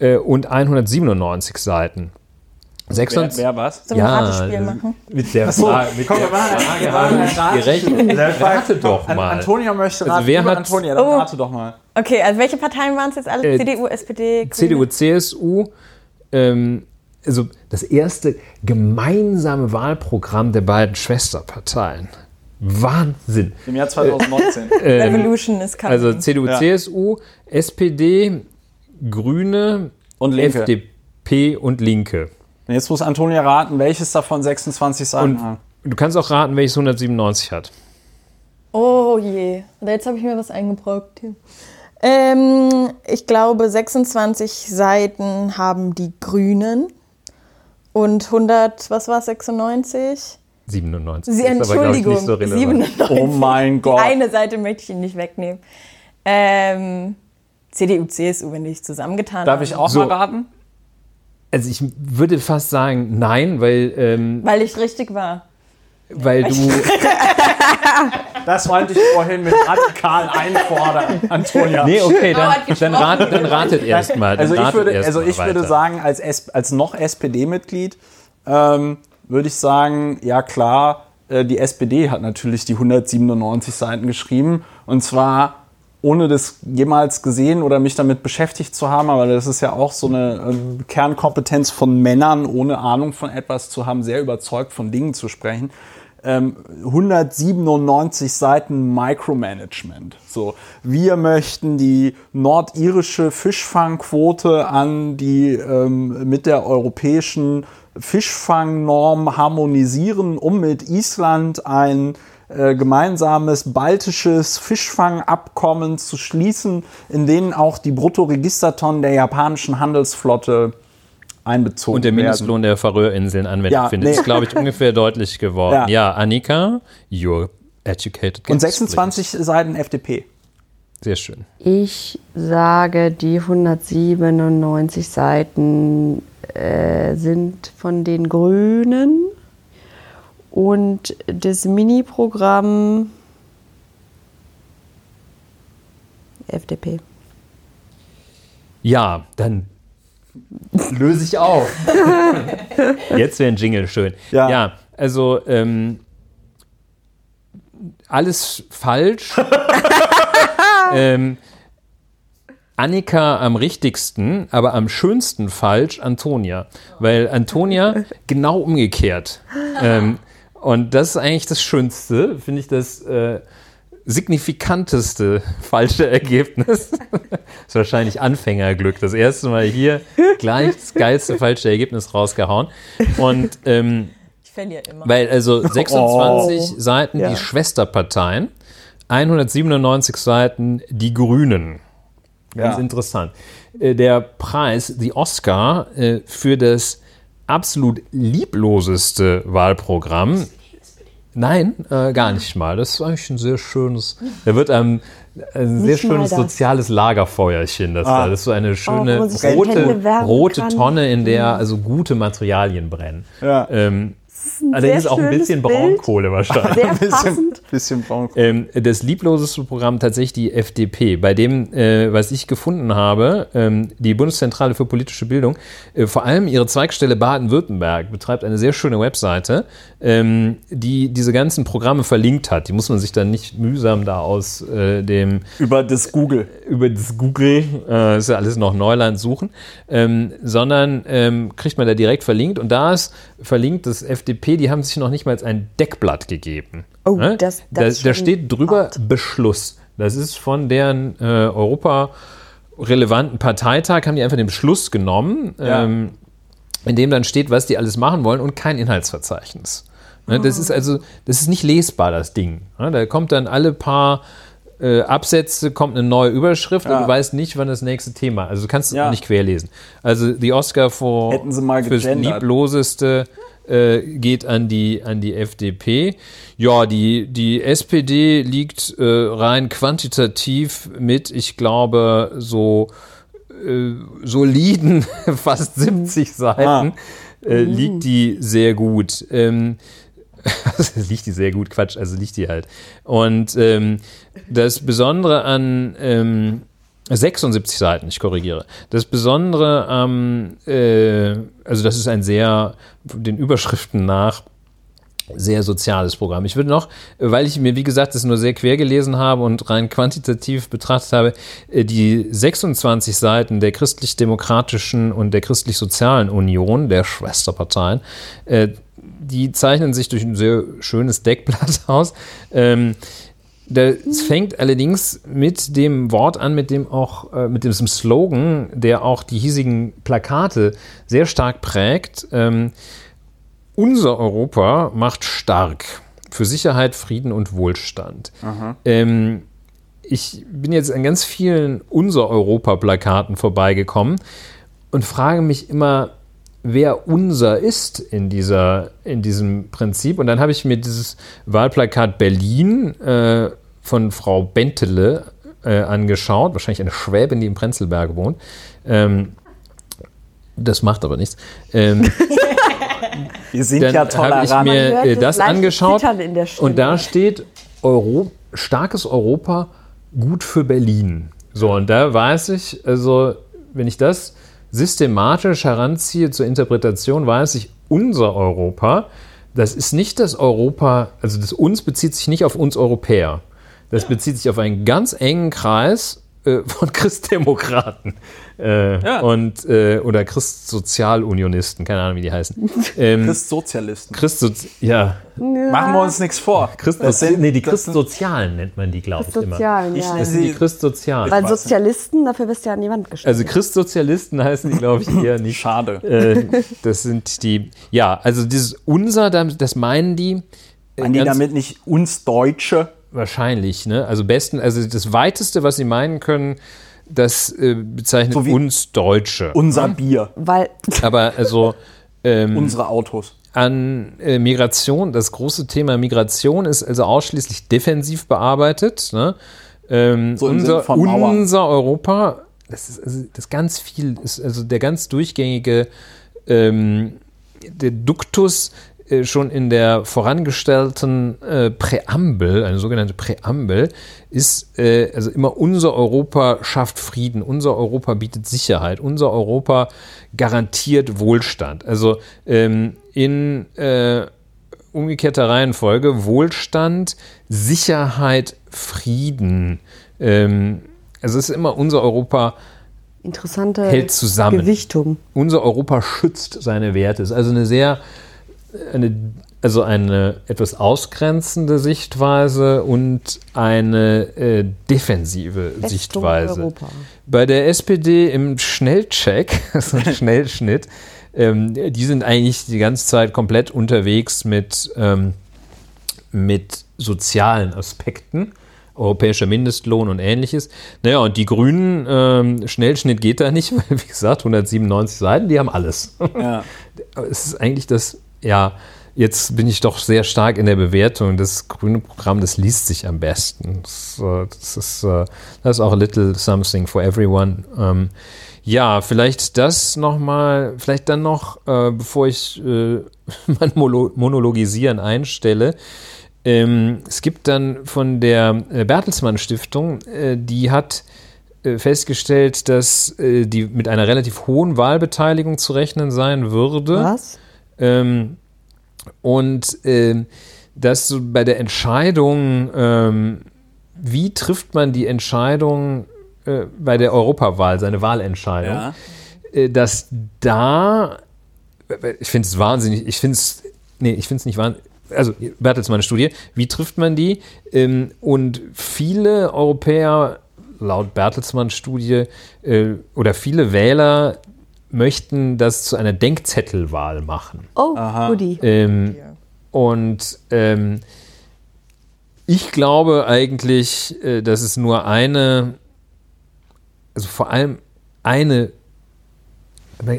äh, und 197 Seiten. 26, wer, wer was? So ein ja, Ratespiel machen. Mit der Frage, mit Komm, der Frage habe ich gerechnet. Rate doch mal. Antonia möchte raten. Also wer hat, Antonia, dann oh. rate doch mal. Okay, also welche Parteien waren es jetzt alle? Äh, CDU, SPD, Grüne? CDU, CSU, ähm, also das erste gemeinsame Wahlprogramm der beiden Schwesterparteien. Wahnsinn. Im Jahr 2019. Äh, Revolution ist coming. Also CDU, ja. CSU, SPD, Grüne, und Linke. FDP und Linke. Jetzt muss Antonia raten, welches davon 26 Seiten hat. Du kannst auch raten, welches 197 hat. Oh je. Jetzt habe ich mir was eingebrockt hier. Ähm, ich glaube, 26 Seiten haben die Grünen. Und 100, was war es, 96? 97. Sie, Entschuldigung, aber, ich, so 97. Oh mein Gott. Die eine Seite möchte ich Ihnen nicht wegnehmen. Ähm, CDU, CSU, wenn die sich zusammengetan Darf haben. ich auch so. mal raten? Also ich würde fast sagen nein, weil... Ähm, weil ich richtig war. Weil du... das wollte ich vorhin mit radikal einfordern, Antonia. Nee, okay, dann, dann, rat, dann ratet erstmal. Also ich würde, also ich würde sagen, als, S, als noch SPD-Mitglied ähm, würde ich sagen, ja klar, äh, die SPD hat natürlich die 197 Seiten geschrieben. Und zwar ohne das jemals gesehen oder mich damit beschäftigt zu haben, aber das ist ja auch so eine äh, Kernkompetenz von Männern, ohne Ahnung von etwas zu haben, sehr überzeugt von Dingen zu sprechen. 197 ähm, Seiten Micromanagement. So, wir möchten die nordirische Fischfangquote an die ähm, mit der europäischen Fischfangnorm harmonisieren, um mit Island ein äh, gemeinsames baltisches Fischfangabkommen zu schließen, in denen auch die Bruttoregistertonnen der japanischen Handelsflotte einbezogen Und der Mindestlohn der Färöerinseln Anwendung ja, findet. Nee. ist, glaube ich, ungefähr deutlich geworden. Ja, ja Annika, you're educated. Und 26 please. Seiten FDP. Sehr schön. Ich sage, die 197 Seiten äh, sind von den Grünen und das Mini-Programm FDP. Ja, dann löse ich auf. Jetzt wäre ein Jingle schön. Ja, ja also ähm, alles falsch. ähm, Annika am richtigsten, aber am schönsten falsch Antonia. Weil Antonia genau umgekehrt. Ähm, und das ist eigentlich das Schönste, finde ich das äh, signifikanteste falsche Ergebnis. das ist wahrscheinlich Anfängerglück. Das erste Mal hier gleich das geilste falsche Ergebnis rausgehauen. Und ähm, ich verliere immer. Weil also 26 oh. Seiten ja. die Schwesterparteien, 197 Seiten die Grünen. Ganz ja. interessant. Äh, der Preis, die Oscar, äh, für das absolut liebloseste Wahlprogramm. Nein, äh, gar nicht mal. Das ist eigentlich ein sehr schönes. Da wird einem ein sehr schönes soziales Lagerfeuerchen. Das, ah. das ist so eine schöne oh, rote, rote Tonne, in der also gute Materialien brennen. Ja. Ähm, Allerdings auch ein bisschen Bild. Braunkohle wahrscheinlich. Sehr ein bisschen, bisschen Braunkohle. Ähm, das liebloseste Programm tatsächlich die FDP. Bei dem, äh, was ich gefunden habe, ähm, die Bundeszentrale für politische Bildung, äh, vor allem ihre Zweigstelle Baden-Württemberg betreibt eine sehr schöne Webseite, ähm, die diese ganzen Programme verlinkt hat. Die muss man sich dann nicht mühsam da aus äh, dem... Über das Google. Über das Google, äh, ist ja alles noch Neuland suchen, ähm, sondern ähm, kriegt man da direkt verlinkt und da ist verlinkt das FDP, die haben sich noch nicht mal ein Deckblatt gegeben. Oh, ne? das, das da, da steht drüber hart. Beschluss. Das ist von deren äh, Europa relevanten Parteitag, haben die einfach den Beschluss genommen, ja. ähm, in dem dann steht, was die alles machen wollen und kein Inhaltsverzeichnis. Ne? Das ah. ist also, das ist nicht lesbar, das Ding. Ne? Da kommt dann alle paar äh, Absätze kommt eine neue Überschrift ja. und du weißt nicht, wann das nächste Thema. Also du kannst es ja. nicht querlesen. Also die Oscar vor Hätten sie mal fürs liebloseste äh, geht an die an die FDP. Ja, die die SPD liegt äh, rein quantitativ mit, ich glaube, so äh, soliden fast 70 Seiten ah. Äh, liegt die sehr gut. Ähm, liegt die sehr gut, Quatsch, also liegt die halt. Und ähm, das Besondere an ähm, 76 Seiten, ich korrigiere. Das Besondere am, äh, also das ist ein sehr, den Überschriften nach, sehr soziales Programm. Ich würde noch, weil ich mir, wie gesagt, das nur sehr quer gelesen habe und rein quantitativ betrachtet habe, äh, die 26 Seiten der christlich-demokratischen und der christlich-sozialen Union, der Schwesterparteien, äh, die zeichnen sich durch ein sehr schönes Deckblatt aus. Ähm, das fängt allerdings mit dem Wort an, mit dem auch, äh, mit diesem Slogan, der auch die hiesigen Plakate sehr stark prägt. Ähm, unser Europa macht stark für Sicherheit, Frieden und Wohlstand. Ähm, ich bin jetzt an ganz vielen Unser Europa-Plakaten vorbeigekommen und frage mich immer, wer unser ist in, dieser, in diesem Prinzip. Und dann habe ich mir dieses Wahlplakat Berlin äh, von Frau Bentele äh, angeschaut, wahrscheinlich eine Schwäbin, die im Prenzlberg wohnt. Ähm, das macht aber nichts. Ähm, Wir sind dann ja tolerant. habe ich mir äh, das angeschaut und da steht Euro, starkes Europa, gut für Berlin. So, und da weiß ich, also wenn ich das systematisch heranziehe zur Interpretation, weiß ich, unser Europa, das ist nicht das Europa, also das uns bezieht sich nicht auf uns Europäer. Das bezieht sich auf einen ganz engen Kreis äh, von Christdemokraten äh, ja. und äh, oder Christsozialunionisten, keine Ahnung, wie die heißen. Ähm, Christsozialisten. Christsozi ja. ja. Machen wir uns nichts vor. Christ das sind, nee, die Christsozialen nennt man die, glaube ich, immer. Ja. Das sind die Christsozialen. Weil Sozialisten, dafür bist du ja an die Wand gestellt. Also Christsozialisten heißen die, glaube ich, eher nicht. Schade. Äh, das sind die, ja, also dieses unser, das meinen die. Äh, meinen die damit nicht uns Deutsche? Wahrscheinlich, ne? Also besten, also das weiteste, was sie meinen können, das äh, bezeichnet so uns Deutsche. Unser ne? Bier. Weil Aber also ähm, unsere Autos. An äh, Migration, das große Thema Migration ist also ausschließlich defensiv bearbeitet. Ne? Ähm, so unser, unser Europa, das ist also das ganz viel, ist also der ganz durchgängige ähm, der Duktus schon in der vorangestellten äh, Präambel, eine sogenannte Präambel, ist äh, also immer unser Europa schafft Frieden, unser Europa bietet Sicherheit, unser Europa garantiert Wohlstand. Also ähm, in äh, umgekehrter Reihenfolge Wohlstand, Sicherheit, Frieden. Ähm, also es ist immer unser Europa Interessante hält zusammen. Gewichtung. Unser Europa schützt seine Werte. Es ist also eine sehr eine, also eine etwas ausgrenzende Sichtweise und eine äh, defensive Festung Sichtweise. Europa. Bei der SPD im Schnellcheck, also ein Schnellschnitt, ähm, die sind eigentlich die ganze Zeit komplett unterwegs mit, ähm, mit sozialen Aspekten europäischer Mindestlohn und ähnliches. Naja, und die Grünen, ähm, Schnellschnitt geht da nicht, weil, wie gesagt, 197 Seiten, die haben alles. Ja. Es ist eigentlich das ja, jetzt bin ich doch sehr stark in der Bewertung. Das grüne Programm, das liest sich am besten. Das, das ist, äh, das ist auch a little something for everyone. Ähm, ja, vielleicht das nochmal, vielleicht dann noch, äh, bevor ich äh, mein Monologisieren einstelle. Ähm, es gibt dann von der äh, Bertelsmann Stiftung, äh, die hat äh, festgestellt, dass die mit einer relativ hohen Wahlbeteiligung zu rechnen sein würde. Was? Ähm, und ähm, dass so bei der Entscheidung, ähm, wie trifft man die Entscheidung äh, bei der Europawahl, seine Wahlentscheidung, ja. äh, dass da, ich finde es wahnsinnig, ich finde es, nee, ich finde es nicht wahnsinnig, also Bertelsmann Studie, wie trifft man die? Ähm, und viele Europäer, laut Bertelsmann Studie, äh, oder viele Wähler möchten das zu einer Denkzettelwahl machen. Oh, goodie. Ähm, und ähm, ich glaube eigentlich, äh, dass es nur eine, also vor allem eine,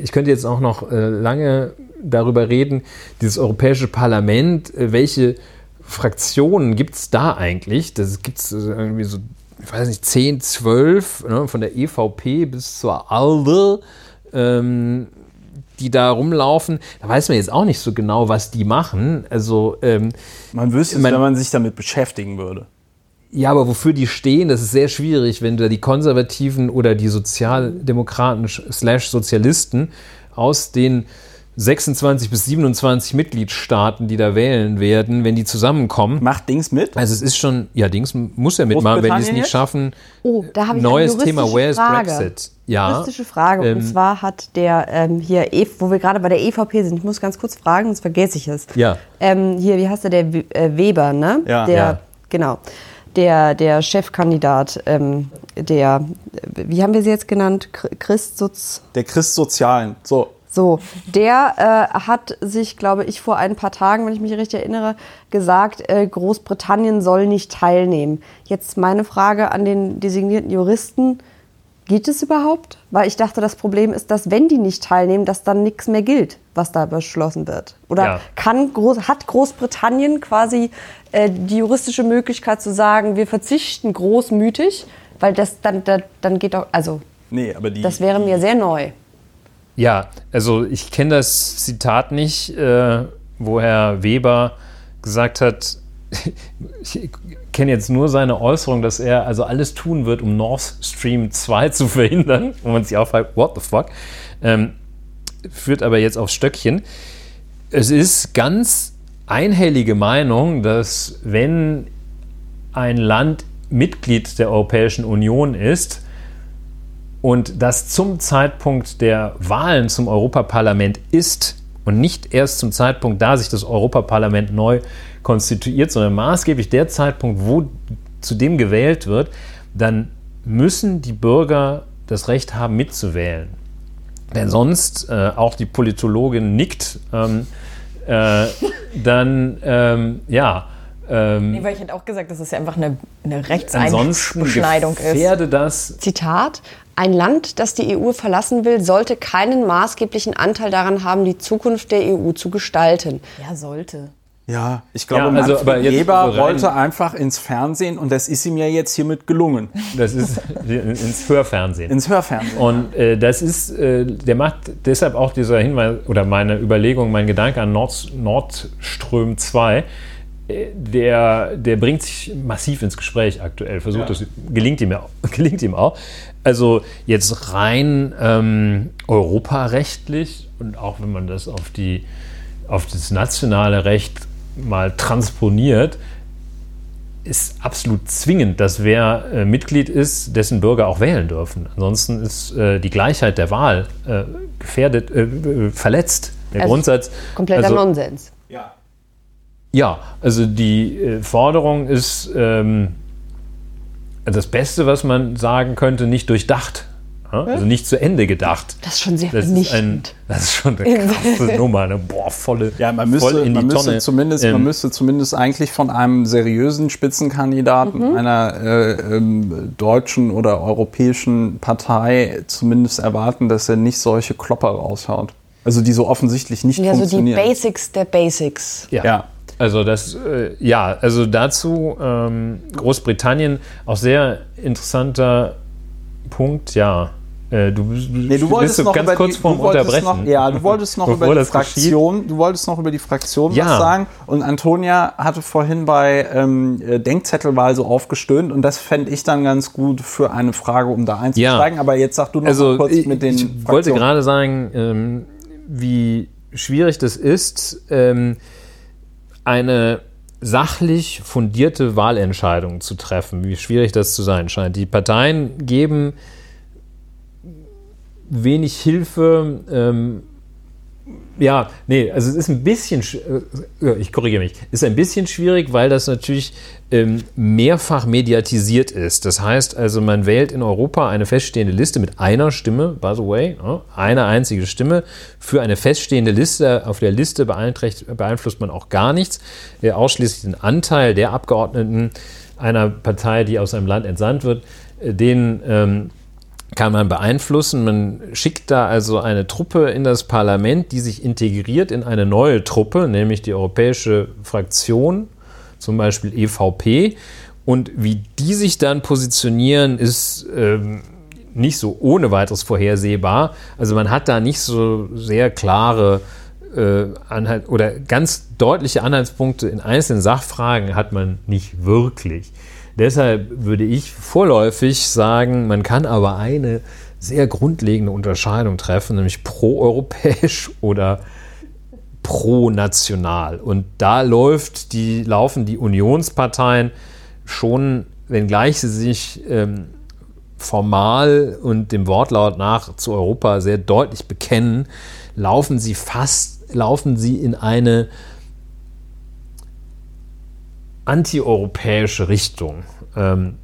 ich könnte jetzt auch noch äh, lange darüber reden, dieses Europäische Parlament, äh, welche Fraktionen gibt es da eigentlich? Das gibt es irgendwie so, ich weiß nicht, 10, 12, ne, von der EVP bis zur ALDE ähm, die da rumlaufen, da weiß man jetzt auch nicht so genau, was die machen. Also ähm, man wüsste es, wenn man sich damit beschäftigen würde. Ja, aber wofür die stehen, das ist sehr schwierig, wenn du die Konservativen oder die Sozialdemokraten slash Sozialisten aus den 26 bis 27 Mitgliedstaaten, die da wählen werden, wenn die zusammenkommen. Macht Dings mit? Also es ist schon, ja, Dings muss ja mitmachen, wenn die es nicht schaffen. Oh, da habe ich neues eine Thema, where is Brexit? Ja. Juristische Frage. Ähm, und zwar hat der ähm, hier, e wo wir gerade bei der EVP sind, ich muss ganz kurz fragen, sonst vergesse ich es. Ja. Ähm, hier, wie heißt der, der äh, Weber, ne? Ja. Der, ja. Genau. Der, der Chefkandidat, ähm, der, wie haben wir sie jetzt genannt? Christsoz. Der Christsozialen. So, so, der äh, hat sich, glaube ich, vor ein paar Tagen, wenn ich mich richtig erinnere, gesagt, äh, Großbritannien soll nicht teilnehmen. Jetzt meine Frage an den designierten Juristen. Geht es überhaupt? Weil ich dachte, das Problem ist, dass wenn die nicht teilnehmen, dass dann nichts mehr gilt, was da beschlossen wird. Oder ja. kann Groß, hat Großbritannien quasi äh, die juristische Möglichkeit zu sagen, wir verzichten großmütig, weil das dann, dann, dann geht auch, also nee, aber die, das wäre mir sehr neu. Ja, also ich kenne das Zitat nicht, äh, wo Herr Weber gesagt hat, ich kenne jetzt nur seine Äußerung, dass er also alles tun wird, um Nord Stream 2 zu verhindern, wo man sich fragt, what the fuck, ähm, führt aber jetzt aufs Stöckchen. Es ist ganz einhellige Meinung, dass wenn ein Land Mitglied der Europäischen Union ist und das zum Zeitpunkt der Wahlen zum Europaparlament ist und nicht erst zum Zeitpunkt, da sich das Europaparlament neu konstituiert, sondern maßgeblich der Zeitpunkt, wo zu dem gewählt wird, dann müssen die Bürger das Recht haben, mitzuwählen. Denn sonst, äh, auch die Politologin nickt, ähm, äh, dann, ähm, ja. Ähm, nee, weil ich hätte auch gesagt, dass es ja einfach eine, eine Rechtseinschneidung ist. das. Zitat: Ein Land, das die EU verlassen will, sollte keinen maßgeblichen Anteil daran haben, die Zukunft der EU zu gestalten. Ja, sollte. Ja, ich glaube, ja, also, aber Weber wollte einfach ins Fernsehen und das ist ihm ja jetzt hiermit gelungen. Das ist ins Hörfernsehen. Ins Hörfernsehen. Und äh, das ist, äh, der macht deshalb auch dieser Hinweis oder meine Überlegung, mein Gedanke an Nord, Nordström 2, äh, der, der bringt sich massiv ins Gespräch aktuell. Versucht ja. das, gelingt ihm, ja, gelingt ihm auch. Also jetzt rein ähm, europarechtlich und auch wenn man das auf die auf das nationale Recht mal transponiert, ist absolut zwingend, dass wer äh, Mitglied ist, dessen Bürger auch wählen dürfen. Ansonsten ist äh, die Gleichheit der Wahl äh, gefährdet, äh, verletzt. Der also Grundsatz. Kompletter also, Nonsens. Ja. Ja, also die äh, Forderung ist ähm, das Beste, was man sagen könnte, nicht durchdacht. Also nicht zu Ende gedacht. Das ist schon sehr das ist, ein, das ist schon eine krasse Nummer. Eine, boah, volle, ja, man müsste, voll in die man Tonne. Müsste zumindest, ähm, man müsste zumindest eigentlich von einem seriösen Spitzenkandidaten mhm. einer äh, ähm, deutschen oder europäischen Partei zumindest erwarten, dass er nicht solche Klopper raushaut. Also die so offensichtlich nicht ja, funktionieren. Ja, so die Basics der Basics. Ja. ja. Also das, äh, ja, also dazu ähm, Großbritannien auch sehr interessanter Punkt, ja. Äh, du, nee, du wolltest noch ganz kurz die, vorm Unterbrechen. Noch, ja, du wolltest noch über die Fraktion, du wolltest noch über die Fraktion ja. was sagen. Und Antonia hatte vorhin bei ähm, äh, Denkzettelwahl so aufgestöhnt und das fände ich dann ganz gut für eine Frage, um da einzusteigen. Ja. Aber jetzt sag du noch also, kurz ich, mit den. Ich Fraktionen. wollte gerade sagen, ähm, wie schwierig das ist, ähm, eine sachlich fundierte Wahlentscheidungen zu treffen, wie schwierig das zu sein scheint. Die Parteien geben wenig Hilfe. Ähm, ja, nee, also es ist ein bisschen, äh, ich korrigiere mich, ist ein bisschen schwierig, weil das natürlich ähm, mehrfach mediatisiert ist. Das heißt also, man wählt in Europa eine feststehende Liste mit einer Stimme, by the way, ne, eine einzige Stimme für eine feststehende Liste. Auf der Liste beeinflusst man auch gar nichts, äh, ausschließlich den Anteil der Abgeordneten einer Partei, die aus einem Land entsandt wird, äh, den ähm, kann man beeinflussen. Man schickt da also eine Truppe in das Parlament, die sich integriert in eine neue Truppe, nämlich die Europäische Fraktion, zum Beispiel EVP. Und wie die sich dann positionieren, ist ähm, nicht so ohne weiteres vorhersehbar. Also man hat da nicht so sehr klare äh, Anhalt oder ganz deutliche Anhaltspunkte in einzelnen Sachfragen hat man nicht wirklich. Deshalb würde ich vorläufig sagen, man kann aber eine sehr grundlegende Unterscheidung treffen, nämlich proeuropäisch oder pro-national. Und da läuft die, laufen die Unionsparteien schon, wenngleich sie sich ähm, formal und dem Wortlaut nach zu Europa sehr deutlich bekennen, laufen sie fast, laufen sie in eine antieuropäische Richtung. Ähm,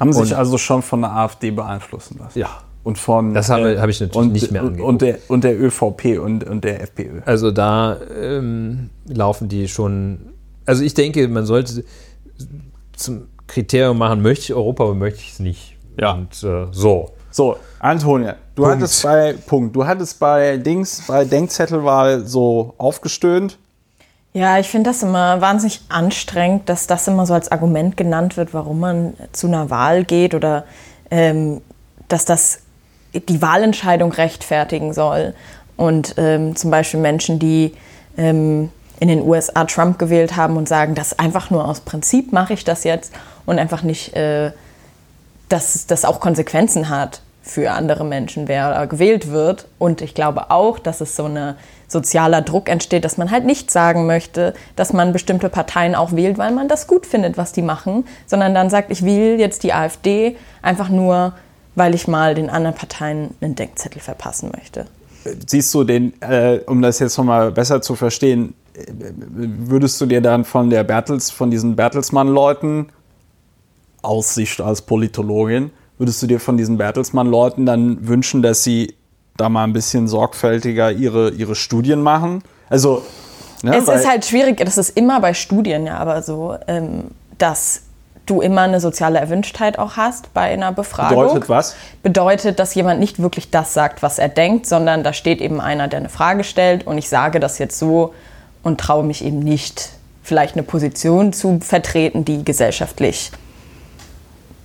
Haben sich also schon von der AfD beeinflussen lassen? Ja. Und von, das habe, habe ich natürlich und, nicht mehr angeguckt. Und der, und der ÖVP und, und der FPÖ. Also da ähm, laufen die schon. Also ich denke, man sollte zum Kriterium machen, möchte ich Europa oder möchte ich es nicht. Ja. Und äh, so. So, Antonia, du Punkt. hattest bei Punkt, du hattest bei Dings, bei Denkzettelwahl so aufgestöhnt. Ja, ich finde das immer wahnsinnig anstrengend, dass das immer so als Argument genannt wird, warum man zu einer Wahl geht oder ähm, dass das die Wahlentscheidung rechtfertigen soll. Und ähm, zum Beispiel Menschen, die ähm, in den USA Trump gewählt haben und sagen, das einfach nur aus Prinzip mache ich das jetzt und einfach nicht, äh, dass das auch Konsequenzen hat für andere Menschen, wer gewählt wird. Und ich glaube auch, dass es so eine sozialer Druck entsteht, dass man halt nicht sagen möchte, dass man bestimmte Parteien auch wählt, weil man das gut findet, was die machen, sondern dann sagt, ich wähle jetzt die AfD einfach nur, weil ich mal den anderen Parteien einen Denkzettel verpassen möchte. Siehst du den, äh, um das jetzt nochmal besser zu verstehen, äh, würdest du dir dann von der Bertels, von diesen Bertelsmann-Leuten, Aussicht als Politologin, würdest du dir von diesen Bertelsmann-Leuten dann wünschen, dass sie da mal ein bisschen sorgfältiger ihre, ihre Studien machen? Also, ne, es ist halt schwierig, das ist immer bei Studien ja aber so, ähm, dass du immer eine soziale Erwünschtheit auch hast bei einer Befragung. Bedeutet was? Bedeutet, dass jemand nicht wirklich das sagt, was er denkt, sondern da steht eben einer, der eine Frage stellt und ich sage das jetzt so und traue mich eben nicht, vielleicht eine Position zu vertreten, die gesellschaftlich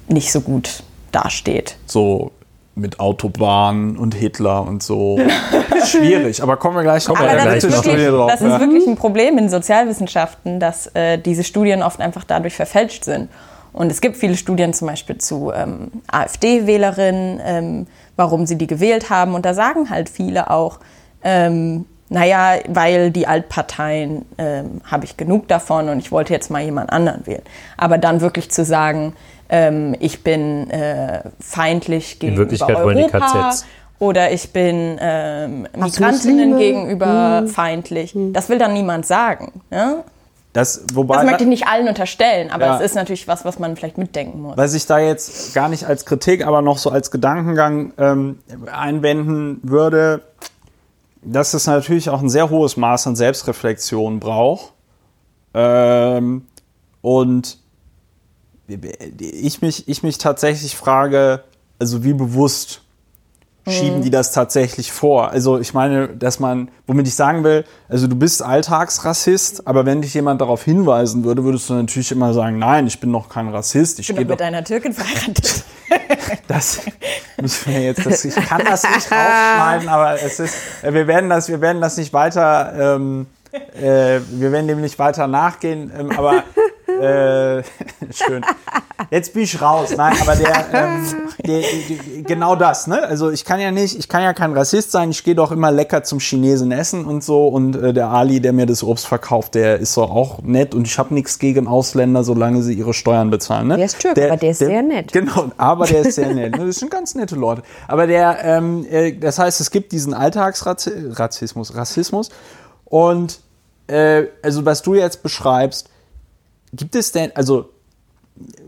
nicht so gut dasteht. So mit Autobahnen und Hitler und so. Schwierig, aber kommen wir gleich, kommen wir gleich noch wirklich, drauf. Das ist wirklich ein Problem in Sozialwissenschaften, dass äh, diese Studien oft einfach dadurch verfälscht sind. Und es gibt viele Studien zum Beispiel zu ähm, AfD-Wählerinnen, ähm, warum sie die gewählt haben. Und da sagen halt viele auch, ähm, naja, weil die Altparteien ähm, habe ich genug davon und ich wollte jetzt mal jemand anderen wählen. Aber dann wirklich zu sagen, ähm, ich bin äh, feindlich gegenüber In Wirklichkeit Europa, wollen die KZs. Oder ich bin ähm, Migrantinnen gegenüber hm. feindlich. Hm. Das will dann niemand sagen. Ja? Das, wobei, das möchte ich nicht allen unterstellen, aber ja. es ist natürlich was, was man vielleicht mitdenken muss. Was ich da jetzt gar nicht als Kritik, aber noch so als Gedankengang ähm, einwenden würde, dass es natürlich auch ein sehr hohes Maß an Selbstreflexion braucht. Ähm, und ich mich, ich mich tatsächlich frage, also wie bewusst schieben mhm. die das tatsächlich vor? Also ich meine, dass man, womit ich sagen will, also du bist Alltagsrassist, aber wenn dich jemand darauf hinweisen würde, würdest du natürlich immer sagen, nein, ich bin noch kein Rassist. Ich bin doch mit einer Türkin verheiratet. das müssen wir jetzt, das, ich kann das nicht rausschneiden, aber es ist, wir werden das, wir werden das nicht weiter, ähm, äh, wir werden dem nicht weiter nachgehen, ähm, aber äh, schön. Jetzt bin ich raus. Nein, aber der, ähm, der, der, genau das, ne? Also ich kann ja nicht, ich kann ja kein Rassist sein. Ich gehe doch immer lecker zum Chinesen essen und so. Und äh, der Ali, der mir das Obst verkauft, der ist so auch nett. Und ich habe nichts gegen Ausländer, solange sie ihre Steuern bezahlen. Ne? Der ist Türk, aber der ist sehr nett. Genau, aber der ist sehr nett. Das sind ganz nette Leute. Aber der, ähm, äh, das heißt, es gibt diesen Alltagsrassismus, Rassismus. Und äh, also was du jetzt beschreibst, gibt es denn, also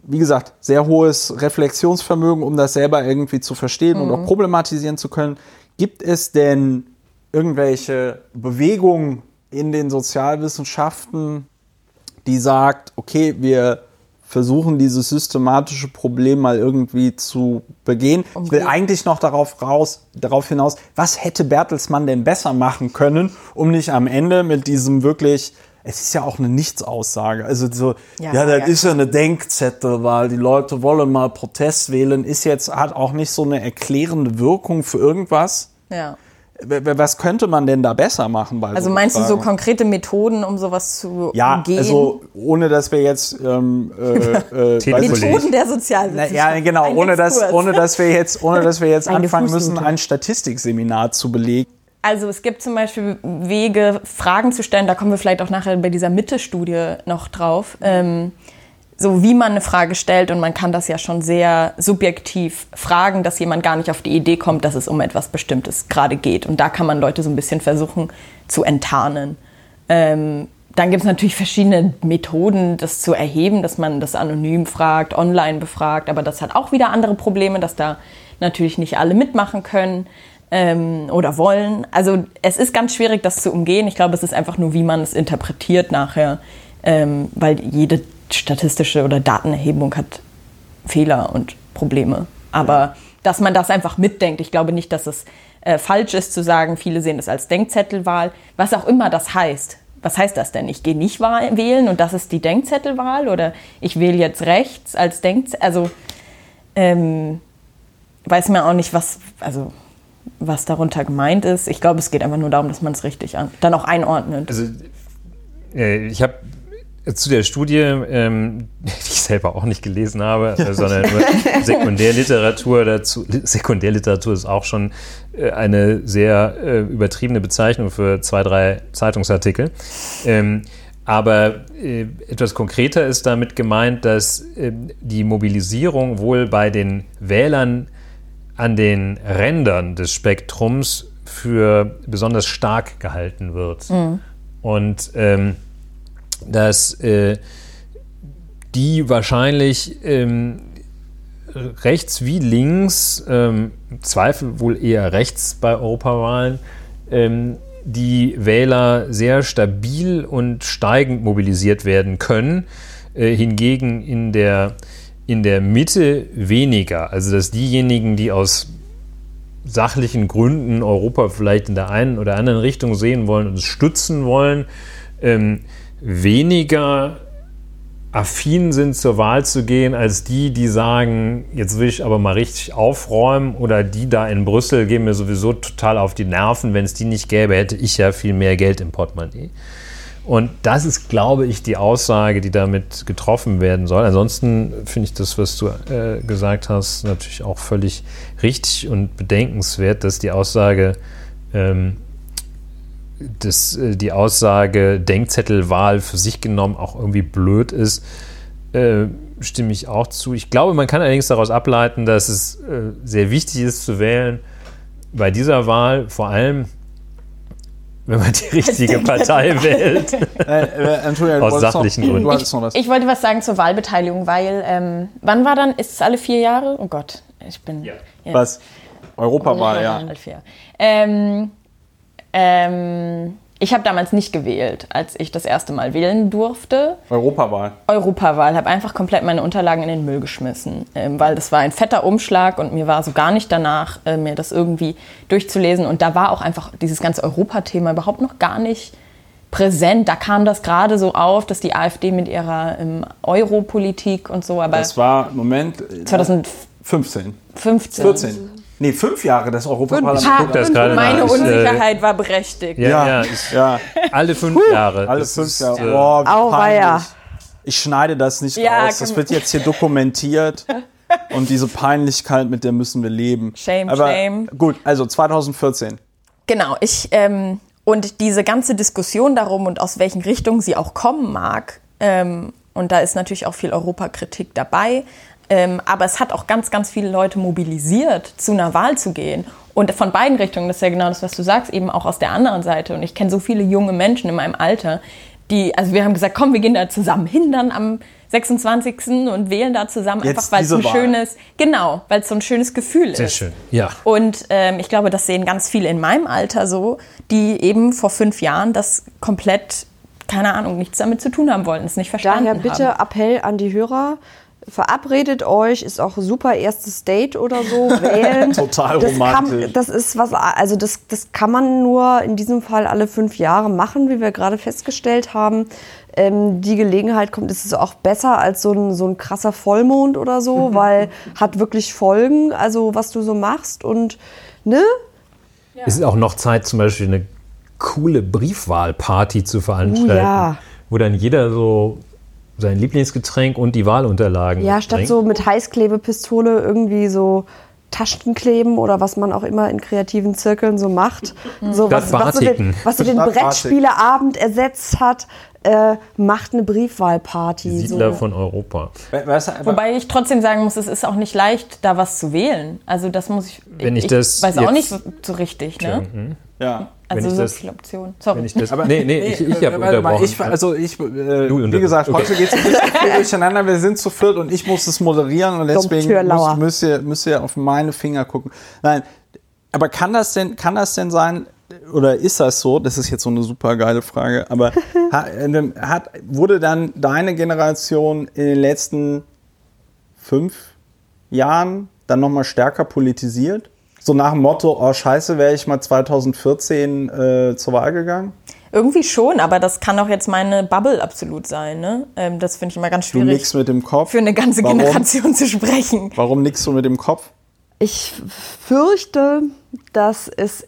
wie gesagt, sehr hohes Reflexionsvermögen, um das selber irgendwie zu verstehen mhm. und auch mhm. problematisieren zu können. Gibt es denn irgendwelche Bewegungen in den Sozialwissenschaften, die sagt, okay, wir versuchen dieses systematische Problem mal irgendwie zu begehen. Okay. Ich will eigentlich noch darauf raus, darauf hinaus, was hätte Bertelsmann denn besser machen können, um nicht am Ende mit diesem wirklich es ist ja auch eine Nichtsaussage. Also so, ja, ja das ja. ist ja eine Denkzettel, weil die Leute wollen mal Protest wählen, ist jetzt, hat auch nicht so eine erklärende Wirkung für irgendwas. Ja. Was könnte man denn da besser machen? Also so meinst Fragen? du so konkrete Methoden, um sowas zu ja, umgehen? Ja, also ohne dass wir jetzt ähm, äh, äh, Methoden der Sozialwissenschaft. Ja, genau, ohne dass, ohne dass wir jetzt, ohne dass wir jetzt anfangen müssen, ein Statistikseminar zu belegen. Also es gibt zum Beispiel Wege, Fragen zu stellen, da kommen wir vielleicht auch nachher bei dieser Mitte-Studie noch drauf, ähm, so wie man eine Frage stellt und man kann das ja schon sehr subjektiv fragen, dass jemand gar nicht auf die Idee kommt, dass es um etwas Bestimmtes gerade geht. Und da kann man Leute so ein bisschen versuchen zu enttarnen. Ähm, dann gibt es natürlich verschiedene Methoden, das zu erheben, dass man das anonym fragt, online befragt, aber das hat auch wieder andere Probleme, dass da natürlich nicht alle mitmachen können ähm, oder wollen. Also es ist ganz schwierig, das zu umgehen. Ich glaube, es ist einfach nur, wie man es interpretiert nachher, ähm, weil jede statistische oder Datenerhebung hat Fehler und Probleme. Aber dass man das einfach mitdenkt. Ich glaube nicht, dass es äh, falsch ist zu sagen, viele sehen es als Denkzettelwahl, was auch immer das heißt. Was heißt das denn? Ich gehe nicht wählen und das ist die Denkzettelwahl oder ich wähle jetzt rechts als Denkzettel. Also ähm, weiß mir auch nicht, was, also was darunter gemeint ist. Ich glaube, es geht einfach nur darum, dass man es richtig an, dann auch einordnet. Also äh, ich habe zu der Studie, ähm, die ich selber auch nicht gelesen habe, äh, sondern nur Sekundärliteratur dazu. Sekundärliteratur ist auch schon äh, eine sehr äh, übertriebene Bezeichnung für zwei, drei Zeitungsartikel. Ähm, aber äh, etwas konkreter ist damit gemeint, dass ähm, die Mobilisierung wohl bei den Wählern an den Rändern des Spektrums für besonders stark gehalten wird. Mhm. Und ähm, dass äh, die wahrscheinlich ähm, rechts wie links, ähm, Zweifel wohl eher rechts bei Europawahlen, ähm, die Wähler sehr stabil und steigend mobilisiert werden können, äh, hingegen in der, in der Mitte weniger. Also dass diejenigen, die aus sachlichen Gründen Europa vielleicht in der einen oder anderen Richtung sehen wollen und es stützen wollen, ähm, weniger affin sind, zur Wahl zu gehen, als die, die sagen, jetzt will ich aber mal richtig aufräumen oder die da in Brüssel gehen mir sowieso total auf die Nerven. Wenn es die nicht gäbe, hätte ich ja viel mehr Geld im Portemonnaie. Und das ist, glaube ich, die Aussage, die damit getroffen werden soll. Ansonsten finde ich das, was du äh, gesagt hast, natürlich auch völlig richtig und bedenkenswert, dass die Aussage ähm, dass äh, die Aussage Denkzettelwahl für sich genommen auch irgendwie blöd ist, äh, stimme ich auch zu. Ich glaube, man kann allerdings daraus ableiten, dass es äh, sehr wichtig ist zu wählen bei dieser Wahl, vor allem wenn man die richtige Partei wählt. Äh, äh, Aus sachlichen Gründen. Ich, ich, wollte was sagen zur Wahlbeteiligung, weil ähm, wann war dann? Ist es alle vier Jahre? Oh Gott, ich bin. Ja. Ja. Was? Europawahl, ja. Ähm, ähm, ich habe damals nicht gewählt, als ich das erste Mal wählen durfte. Europawahl. Europawahl. Habe einfach komplett meine Unterlagen in den Müll geschmissen, ähm, weil das war ein fetter Umschlag und mir war so gar nicht danach, äh, mir das irgendwie durchzulesen. Und da war auch einfach dieses ganze Europathema überhaupt noch gar nicht präsent. Da kam das gerade so auf, dass die AfD mit ihrer ähm, Europolitik und so. Aber das war, Moment, 2015. 15. 14. Nee, fünf Jahre das Europaparlament. Guck das gerade Meine nach. Unsicherheit äh, war berechtigt. Ja, ja, ja, ich, ja. alle fünf Jahre. Alle das fünf Jahre. Äh, oh, Auweia. Ich schneide das nicht ja, raus. Das wird jetzt hier dokumentiert. Und diese Peinlichkeit, mit der müssen wir leben. Shame, Aber shame. Gut, also 2014. Genau, ich ähm, und diese ganze Diskussion darum und aus welchen Richtungen sie auch kommen mag, ähm, und da ist natürlich auch viel Europakritik dabei, ähm, aber es hat auch ganz, ganz viele Leute mobilisiert, zu einer Wahl zu gehen. Und von beiden Richtungen, das ist ja genau das, was du sagst, eben auch aus der anderen Seite. Und ich kenne so viele junge Menschen in meinem Alter, die, also wir haben gesagt, komm, wir gehen da zusammen hin dann am 26. und wählen da zusammen, Jetzt einfach weil es so ein Wahl. schönes, genau, weil es so ein schönes Gefühl Sehr ist. Sehr schön, ja. Und ähm, ich glaube, das sehen ganz viele in meinem Alter so, die eben vor fünf Jahren das komplett, keine Ahnung, nichts damit zu tun haben wollten, es nicht verstanden Daher bitte haben. Appell an die Hörer, verabredet euch, ist auch super erstes Date oder so, wählen. Total das romantisch. Kann, das ist was, also das, das kann man nur in diesem Fall alle fünf Jahre machen, wie wir gerade festgestellt haben. Ähm, die Gelegenheit kommt, ist es auch besser als so ein, so ein krasser Vollmond oder so, weil hat wirklich Folgen, also was du so machst und, ne? Ja. Es ist auch noch Zeit, zum Beispiel eine coole Briefwahlparty zu veranstalten. Uh, ja. Wo dann jeder so sein Lieblingsgetränk und die Wahlunterlagen. Ja, statt so mit Heißklebepistole irgendwie so Taschen kleben oder was man auch immer in kreativen Zirkeln so macht. Mhm. So, was, was, so den, was so den Brettspieleabend ersetzt hat, äh, macht eine Briefwahlparty. Die Siedler so. von Europa. Wobei ich trotzdem sagen muss, es ist auch nicht leicht, da was zu wählen. Also das muss ich. Wenn ich, ich das weiß auch nicht so, so richtig. Ne? Mhm. Ja. Also so das, viele Optionen. Sorry. Wenn ich das, aber nee, nee, ich, ich habe unterbrochen. Ich, also ich, äh, wie gesagt, okay. heute geht es ein bisschen viel durcheinander. Wir sind zu viert und ich muss es moderieren und deswegen muss, müsst, ihr, müsst ihr auf meine Finger gucken. Nein, aber kann das denn, kann das denn sein, oder ist das so? Das ist jetzt so eine super geile Frage. Aber äh, hat, wurde dann deine Generation in den letzten fünf Jahren dann nochmal stärker politisiert? So nach dem Motto, oh scheiße, wäre ich mal 2014 äh, zur Wahl gegangen? Irgendwie schon, aber das kann auch jetzt meine Bubble absolut sein. Ne? Ähm, das finde ich immer ganz schwierig. Du nix mit dem Kopf? Für eine ganze Warum? Generation zu sprechen. Warum nix du mit dem Kopf? Ich fürchte, dass es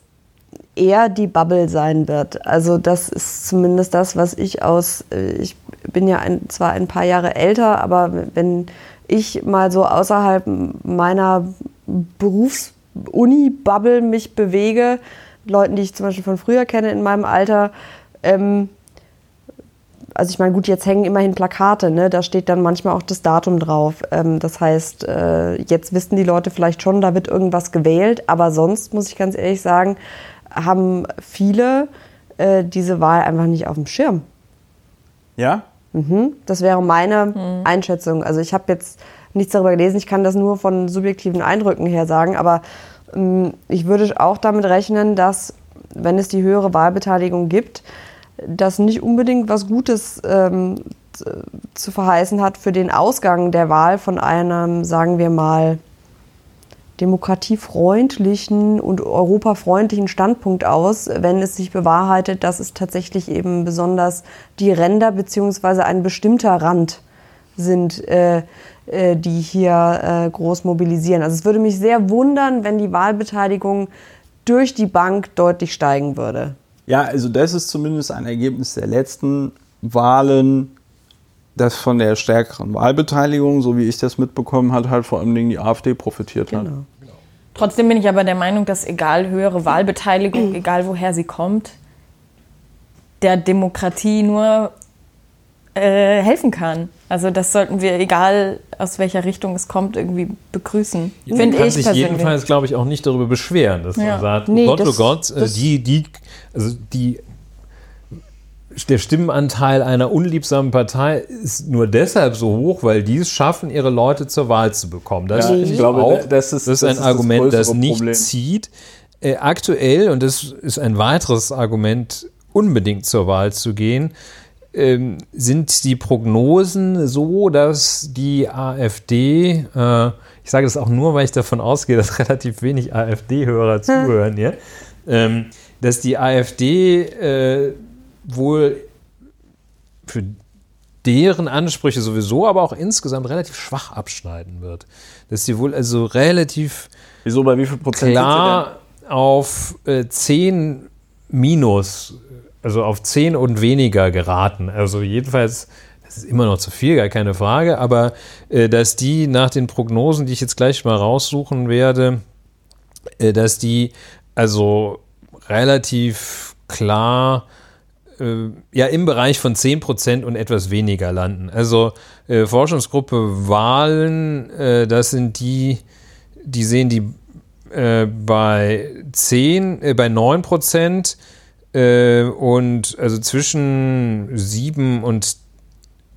eher die Bubble sein wird. Also das ist zumindest das, was ich aus, äh, ich bin ja ein, zwar ein paar Jahre älter, aber wenn ich mal so außerhalb meiner Berufs-Uni-Bubble mich bewege, Leuten, die ich zum Beispiel von früher kenne in meinem Alter, ähm, also ich meine, gut, jetzt hängen immerhin Plakate, ne? da steht dann manchmal auch das Datum drauf. Ähm, das heißt, äh, jetzt wissen die Leute vielleicht schon, da wird irgendwas gewählt, aber sonst muss ich ganz ehrlich sagen, haben viele äh, diese Wahl einfach nicht auf dem Schirm. Ja? Mhm. Das wäre meine mhm. Einschätzung. Also ich habe jetzt nichts darüber gelesen, ich kann das nur von subjektiven Eindrücken her sagen, aber ähm, ich würde auch damit rechnen, dass, wenn es die höhere Wahlbeteiligung gibt, das nicht unbedingt was Gutes ähm, zu verheißen hat für den Ausgang der Wahl von einem, sagen wir mal, demokratiefreundlichen und europafreundlichen Standpunkt aus, wenn es sich bewahrheitet, dass es tatsächlich eben besonders die Ränder bzw. ein bestimmter Rand sind, äh, äh, die hier äh, groß mobilisieren. Also es würde mich sehr wundern, wenn die Wahlbeteiligung durch die Bank deutlich steigen würde. Ja, also das ist zumindest ein Ergebnis der letzten Wahlen, das von der stärkeren Wahlbeteiligung, so wie ich das mitbekommen habe, halt vor allem die AfD profitiert genau. hat. Trotzdem bin ich aber der Meinung, dass egal höhere Wahlbeteiligung, egal woher sie kommt, der Demokratie nur äh, helfen kann. Also das sollten wir, egal aus welcher Richtung es kommt, irgendwie begrüßen. Ja, Finde ich sich persönlich. jedenfalls, glaube ich, auch nicht darüber beschweren, dass ja. man sagt, nee, oh Gott, oh Gott, äh, die, die, also die der Stimmenanteil einer unliebsamen Partei ist nur deshalb so hoch, weil die es schaffen, ihre Leute zur Wahl zu bekommen. Das ja, ich glaube, auch, das ist, das ist ein das Argument, das, das nicht Problem. zieht. Äh, aktuell, und das ist ein weiteres Argument, unbedingt zur Wahl zu gehen, ähm, sind die Prognosen so, dass die AfD, äh, ich sage das auch nur, weil ich davon ausgehe, dass relativ wenig AfD-Hörer zuhören hier, ähm, dass die AfD äh, wohl für deren Ansprüche sowieso, aber auch insgesamt relativ schwach abschneiden wird. Dass sie wohl also relativ Wieso, bei wie viel Prozent klar auf äh, 10 minus also auf 10 und weniger geraten. Also jedenfalls, das ist immer noch zu viel, gar keine Frage, aber äh, dass die nach den Prognosen, die ich jetzt gleich mal raussuchen werde, äh, dass die also relativ klar äh, ja im Bereich von 10% und etwas weniger landen. Also äh, Forschungsgruppe Wahlen, äh, das sind die, die sehen die äh, bei 10, bei 9 Prozent äh, und also zwischen 7 und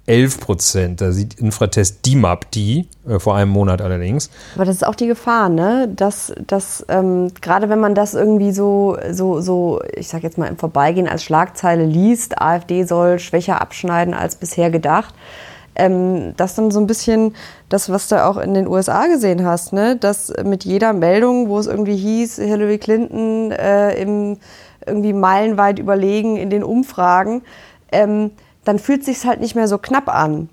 11 Prozent. Da sieht Infratest DIMAP die, äh, vor einem Monat allerdings. Aber das ist auch die Gefahr, ne? Dass, dass ähm, gerade wenn man das irgendwie so, so, so, ich sag jetzt mal im Vorbeigehen als Schlagzeile liest, AfD soll schwächer abschneiden als bisher gedacht, ähm, dass dann so ein bisschen das, was du auch in den USA gesehen hast, ne? Dass mit jeder Meldung, wo es irgendwie hieß, Hillary Clinton äh, im irgendwie meilenweit überlegen in den Umfragen, ähm, dann fühlt sich halt nicht mehr so knapp an.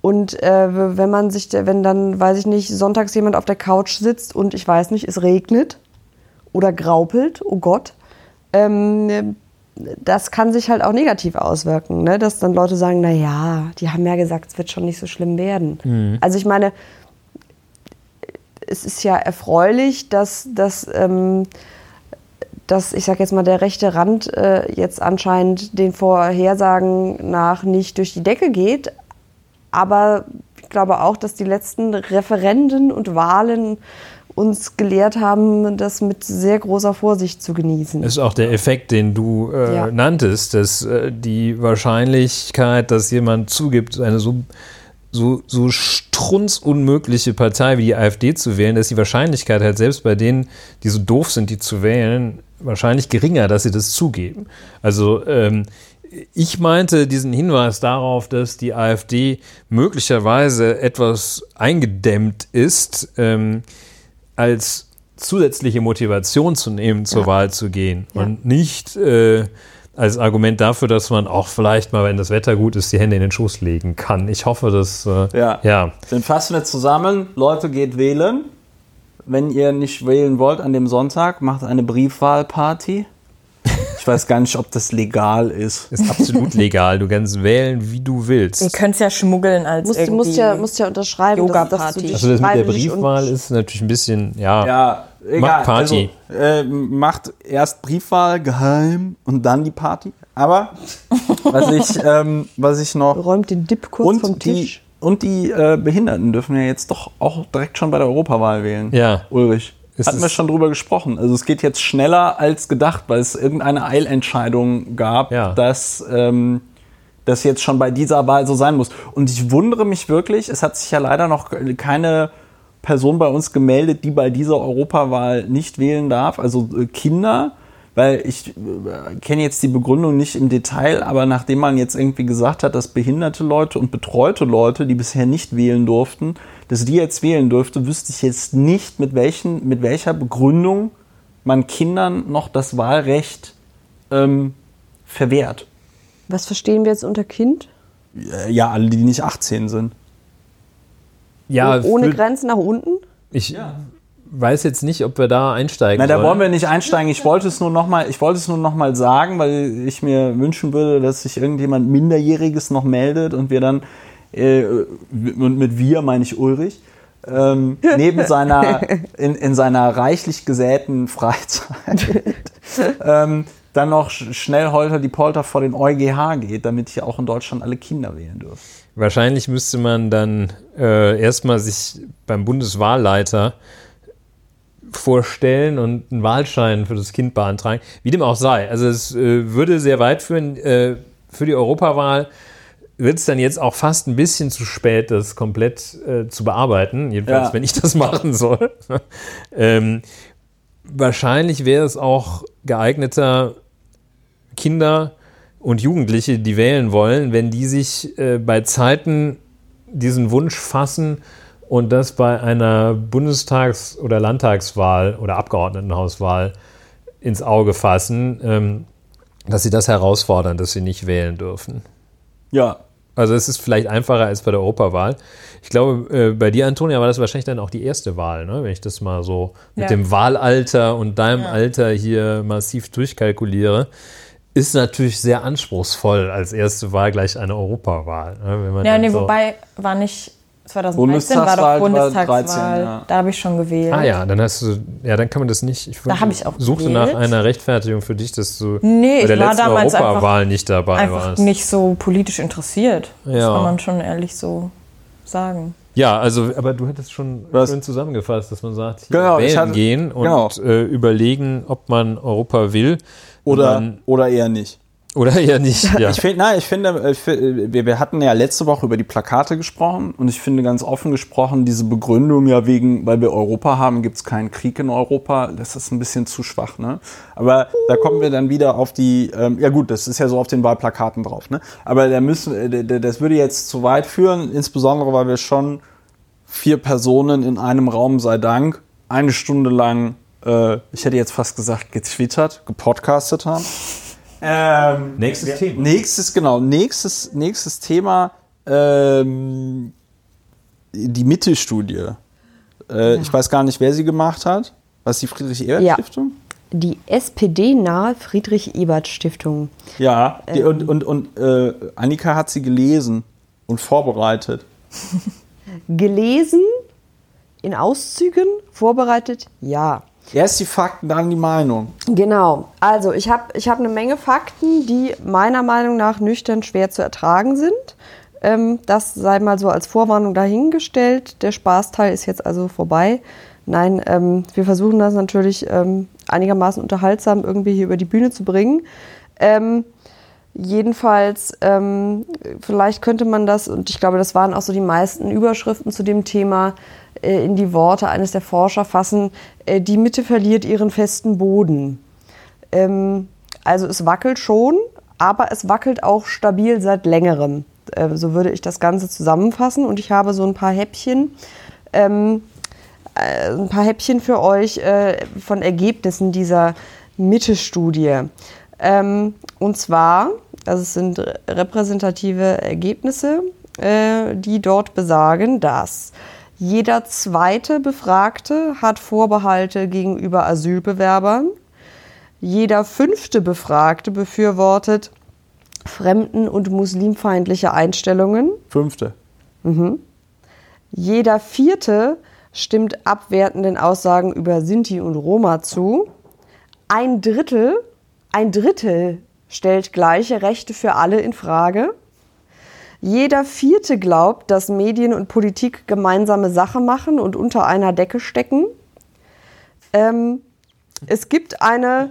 Und äh, wenn man sich, wenn dann, weiß ich nicht, sonntags jemand auf der Couch sitzt und ich weiß nicht, es regnet oder graupelt, oh Gott, ähm, das kann sich halt auch negativ auswirken, ne? dass dann Leute sagen, na ja, die haben ja gesagt, es wird schon nicht so schlimm werden. Mhm. Also ich meine, es ist ja erfreulich, dass, dass ähm, dass, ich sage jetzt mal, der rechte Rand äh, jetzt anscheinend den Vorhersagen nach nicht durch die Decke geht. Aber ich glaube auch, dass die letzten Referenden und Wahlen uns gelehrt haben, das mit sehr großer Vorsicht zu genießen. Das ist auch der Effekt, den du äh, ja. nanntest, dass äh, die Wahrscheinlichkeit, dass jemand zugibt, eine so, so, so strunzunmögliche Partei wie die AfD zu wählen, dass die Wahrscheinlichkeit halt selbst bei denen, die so doof sind, die zu wählen, wahrscheinlich geringer, dass sie das zugeben. Also ähm, ich meinte diesen Hinweis darauf, dass die AfD möglicherweise etwas eingedämmt ist, ähm, als zusätzliche Motivation zu nehmen, zur ja. Wahl zu gehen ja. und nicht äh, als Argument dafür, dass man auch vielleicht mal, wenn das Wetter gut ist, die Hände in den Schoß legen kann. Ich hoffe, dass äh, ja. ja. Dann fassen wir zusammen. Leute, geht wählen wenn ihr nicht wählen wollt an dem Sonntag, macht eine Briefwahlparty. Ich weiß gar nicht, ob das legal ist. Ist absolut legal. Du kannst wählen, wie du willst. Ihr könnt es ja schmuggeln als musst, irgendwie musst ja, musst ja unterschreiben. Yoga dass, dass du also das mit der Briefwahl ist natürlich ein bisschen, ja, ja egal. macht Party. Also, äh, macht erst Briefwahl geheim und dann die Party. Aber was ich, ähm, was ich noch... Räumt den Dip kurz und vom die, Tisch. Und die äh, Behinderten dürfen ja jetzt doch auch direkt schon bei der Europawahl wählen. Ja. Ulrich. Hatten wir schon drüber gesprochen. Also es geht jetzt schneller als gedacht, weil es irgendeine Eilentscheidung gab, Ja. dass ähm, das jetzt schon bei dieser Wahl so sein muss. Und ich wundere mich wirklich, es hat sich ja leider noch keine Person bei uns gemeldet, die bei dieser Europawahl nicht wählen darf, also äh, Kinder. Weil ich äh, kenne jetzt die Begründung nicht im Detail, aber nachdem man jetzt irgendwie gesagt hat, dass behinderte Leute und betreute Leute, die bisher nicht wählen durften, dass die jetzt wählen dürfte, wüsste ich jetzt nicht, mit, welchen, mit welcher Begründung man Kindern noch das Wahlrecht ähm, verwehrt. Was verstehen wir jetzt unter Kind? Äh, Ja, alle, die nicht 18 sind. ja Oh- Ohne Grenzen nach unten? Ich weiß jetzt nicht, ob wir da einsteigen Na, da wollen wir nicht einsteigen. Ich wollte es nur noch mal, ich wollte es nur noch mal sagen, weil ich mir wünschen würde, dass sich irgendjemand Minderjähriges noch meldet und wir dann äh, und mit wir meine ich Ulrich ähm, neben seiner in, in seiner reichlich gesäten Freizeit ähm, dann noch sch- schnell holter die Polter vor den EuGH geht, damit hier auch in Deutschland alle Kinder wählen dürfen. Wahrscheinlich müsste man dann äh, erstmal sich beim Bundeswahlleiter vorstellen und einen Wahlschein für das Kind beantragen. Wie dem auch sei. Also es äh, würde sehr weit führen. Äh, für die Europawahl wird es dann jetzt auch fast ein bisschen zu spät, das komplett äh, zu bearbeiten. Jedenfalls, Ja. wenn ich das machen soll. ähm, wahrscheinlich wäre es auch geeigneter, Kinder und Jugendliche, die wählen wollen, wenn die sich äh, bei Zeiten diesen Wunsch fassen und das bei einer Bundestags- oder Landtagswahl oder Abgeordnetenhauswahl ins Auge fassen, ähm, dass sie das herausfordern, dass sie nicht wählen dürfen. Ja, Also es ist vielleicht einfacher als bei der Europawahl. Ich glaube, äh, bei dir, Antonia, war das wahrscheinlich dann auch die erste Wahl, ne? wenn ich das mal so mit Ja. dem Wahlalter und deinem Ja. Alter hier massiv durchkalkuliere. Ist natürlich sehr anspruchsvoll als erste Wahl gleich eine Europawahl. Ne? Wenn man Ja, nee, so, wobei war nicht 2013 war Bundestagswahl doch war Bundestagswahl. 13, ja. Da habe ich schon gewählt. Ah ja, dann hast du, ja, dann kann man das nicht. Ich Da hab ich auch suchte nach gewählt. einer Rechtfertigung für dich, dass du Nee, bei der ich war letzten damals einfach- Europawahl nicht dabei Einfach warst. nicht so politisch interessiert. Das Ja. kann man schon ehrlich so sagen. Ja, also, aber du hättest schon Was? schön zusammengefasst, dass man sagt, hier Genau, ich wählen hatte- gehen und genau. äh, überlegen, ob man Europa will oder, Man, oder eher nicht. Oder eher nicht. Ja. Ich finde, nein, ich finde, ich fi- wir, wir hatten ja letzte Woche über die Plakate gesprochen und ich finde ganz offen gesprochen, diese Begründung ja wegen, weil wir Europa haben, gibt es keinen Krieg in Europa, das ist ein bisschen zu schwach, ne? Aber da kommen wir dann wieder auf die, ähm, ja gut, das ist ja so auf den Wahlplakaten drauf, ne? Aber da müssen, äh, das würde jetzt zu weit führen, insbesondere weil wir schon vier Personen in einem Raum, sei Dank, eine Stunde lang, äh, ich hätte jetzt fast gesagt, getwittert, gepodcastet haben. Ähm, Nächstes Thema. Nächstes, genau, nächstes, nächstes Thema, ähm, die Mittelstudie. Äh, Ich weiß gar nicht, wer sie gemacht hat. Was die Ja. Friedrich-Ebert-Stiftung? Die SPD-nahe Friedrich-Ebert-Stiftung. Ja, die, und, und, und äh, Annika hat sie gelesen und vorbereitet. Gelesen, in Auszügen, vorbereitet, ja. Erst die Fakten, dann die Meinung. Genau. Also ich habe ich hab eine Menge Fakten, die meiner Meinung nach nüchtern schwer zu ertragen sind. Ähm, das sei mal so als Vorwarnung dahingestellt. Der Spaßteil ist jetzt also vorbei. Nein, ähm, wir versuchen das natürlich ähm, einigermaßen unterhaltsam irgendwie hier über die Bühne zu bringen. Ähm, jedenfalls, ähm, vielleicht könnte man das, und ich glaube, das waren auch so die meisten Überschriften zu dem Thema, in die Worte eines der Forscher fassen, äh, die Mitte verliert ihren festen Boden. Ähm, also es wackelt schon, aber es wackelt auch stabil seit längerem. Äh, so würde ich das Ganze zusammenfassen. Und ich habe so ein paar Häppchen, ähm, äh, ein paar Häppchen für euch äh, von Ergebnissen dieser Mitte-Studie. Ähm, und zwar, also es sind repräsentative Ergebnisse, äh, die dort besagen, dass jeder zweite Befragte hat Vorbehalte gegenüber Asylbewerbern. Jeder fünfte Befragte befürwortet fremden- und muslimfeindliche Einstellungen. Fünfte. Mhm. Jeder vierte stimmt abwertenden Aussagen über Sinti und Roma zu. Ein Drittel, ein Drittel stellt gleiche Rechte für alle in Frage. Jeder vierte glaubt, dass Medien und Politik gemeinsame Sache machen und unter einer Decke stecken. Ähm, es gibt eine,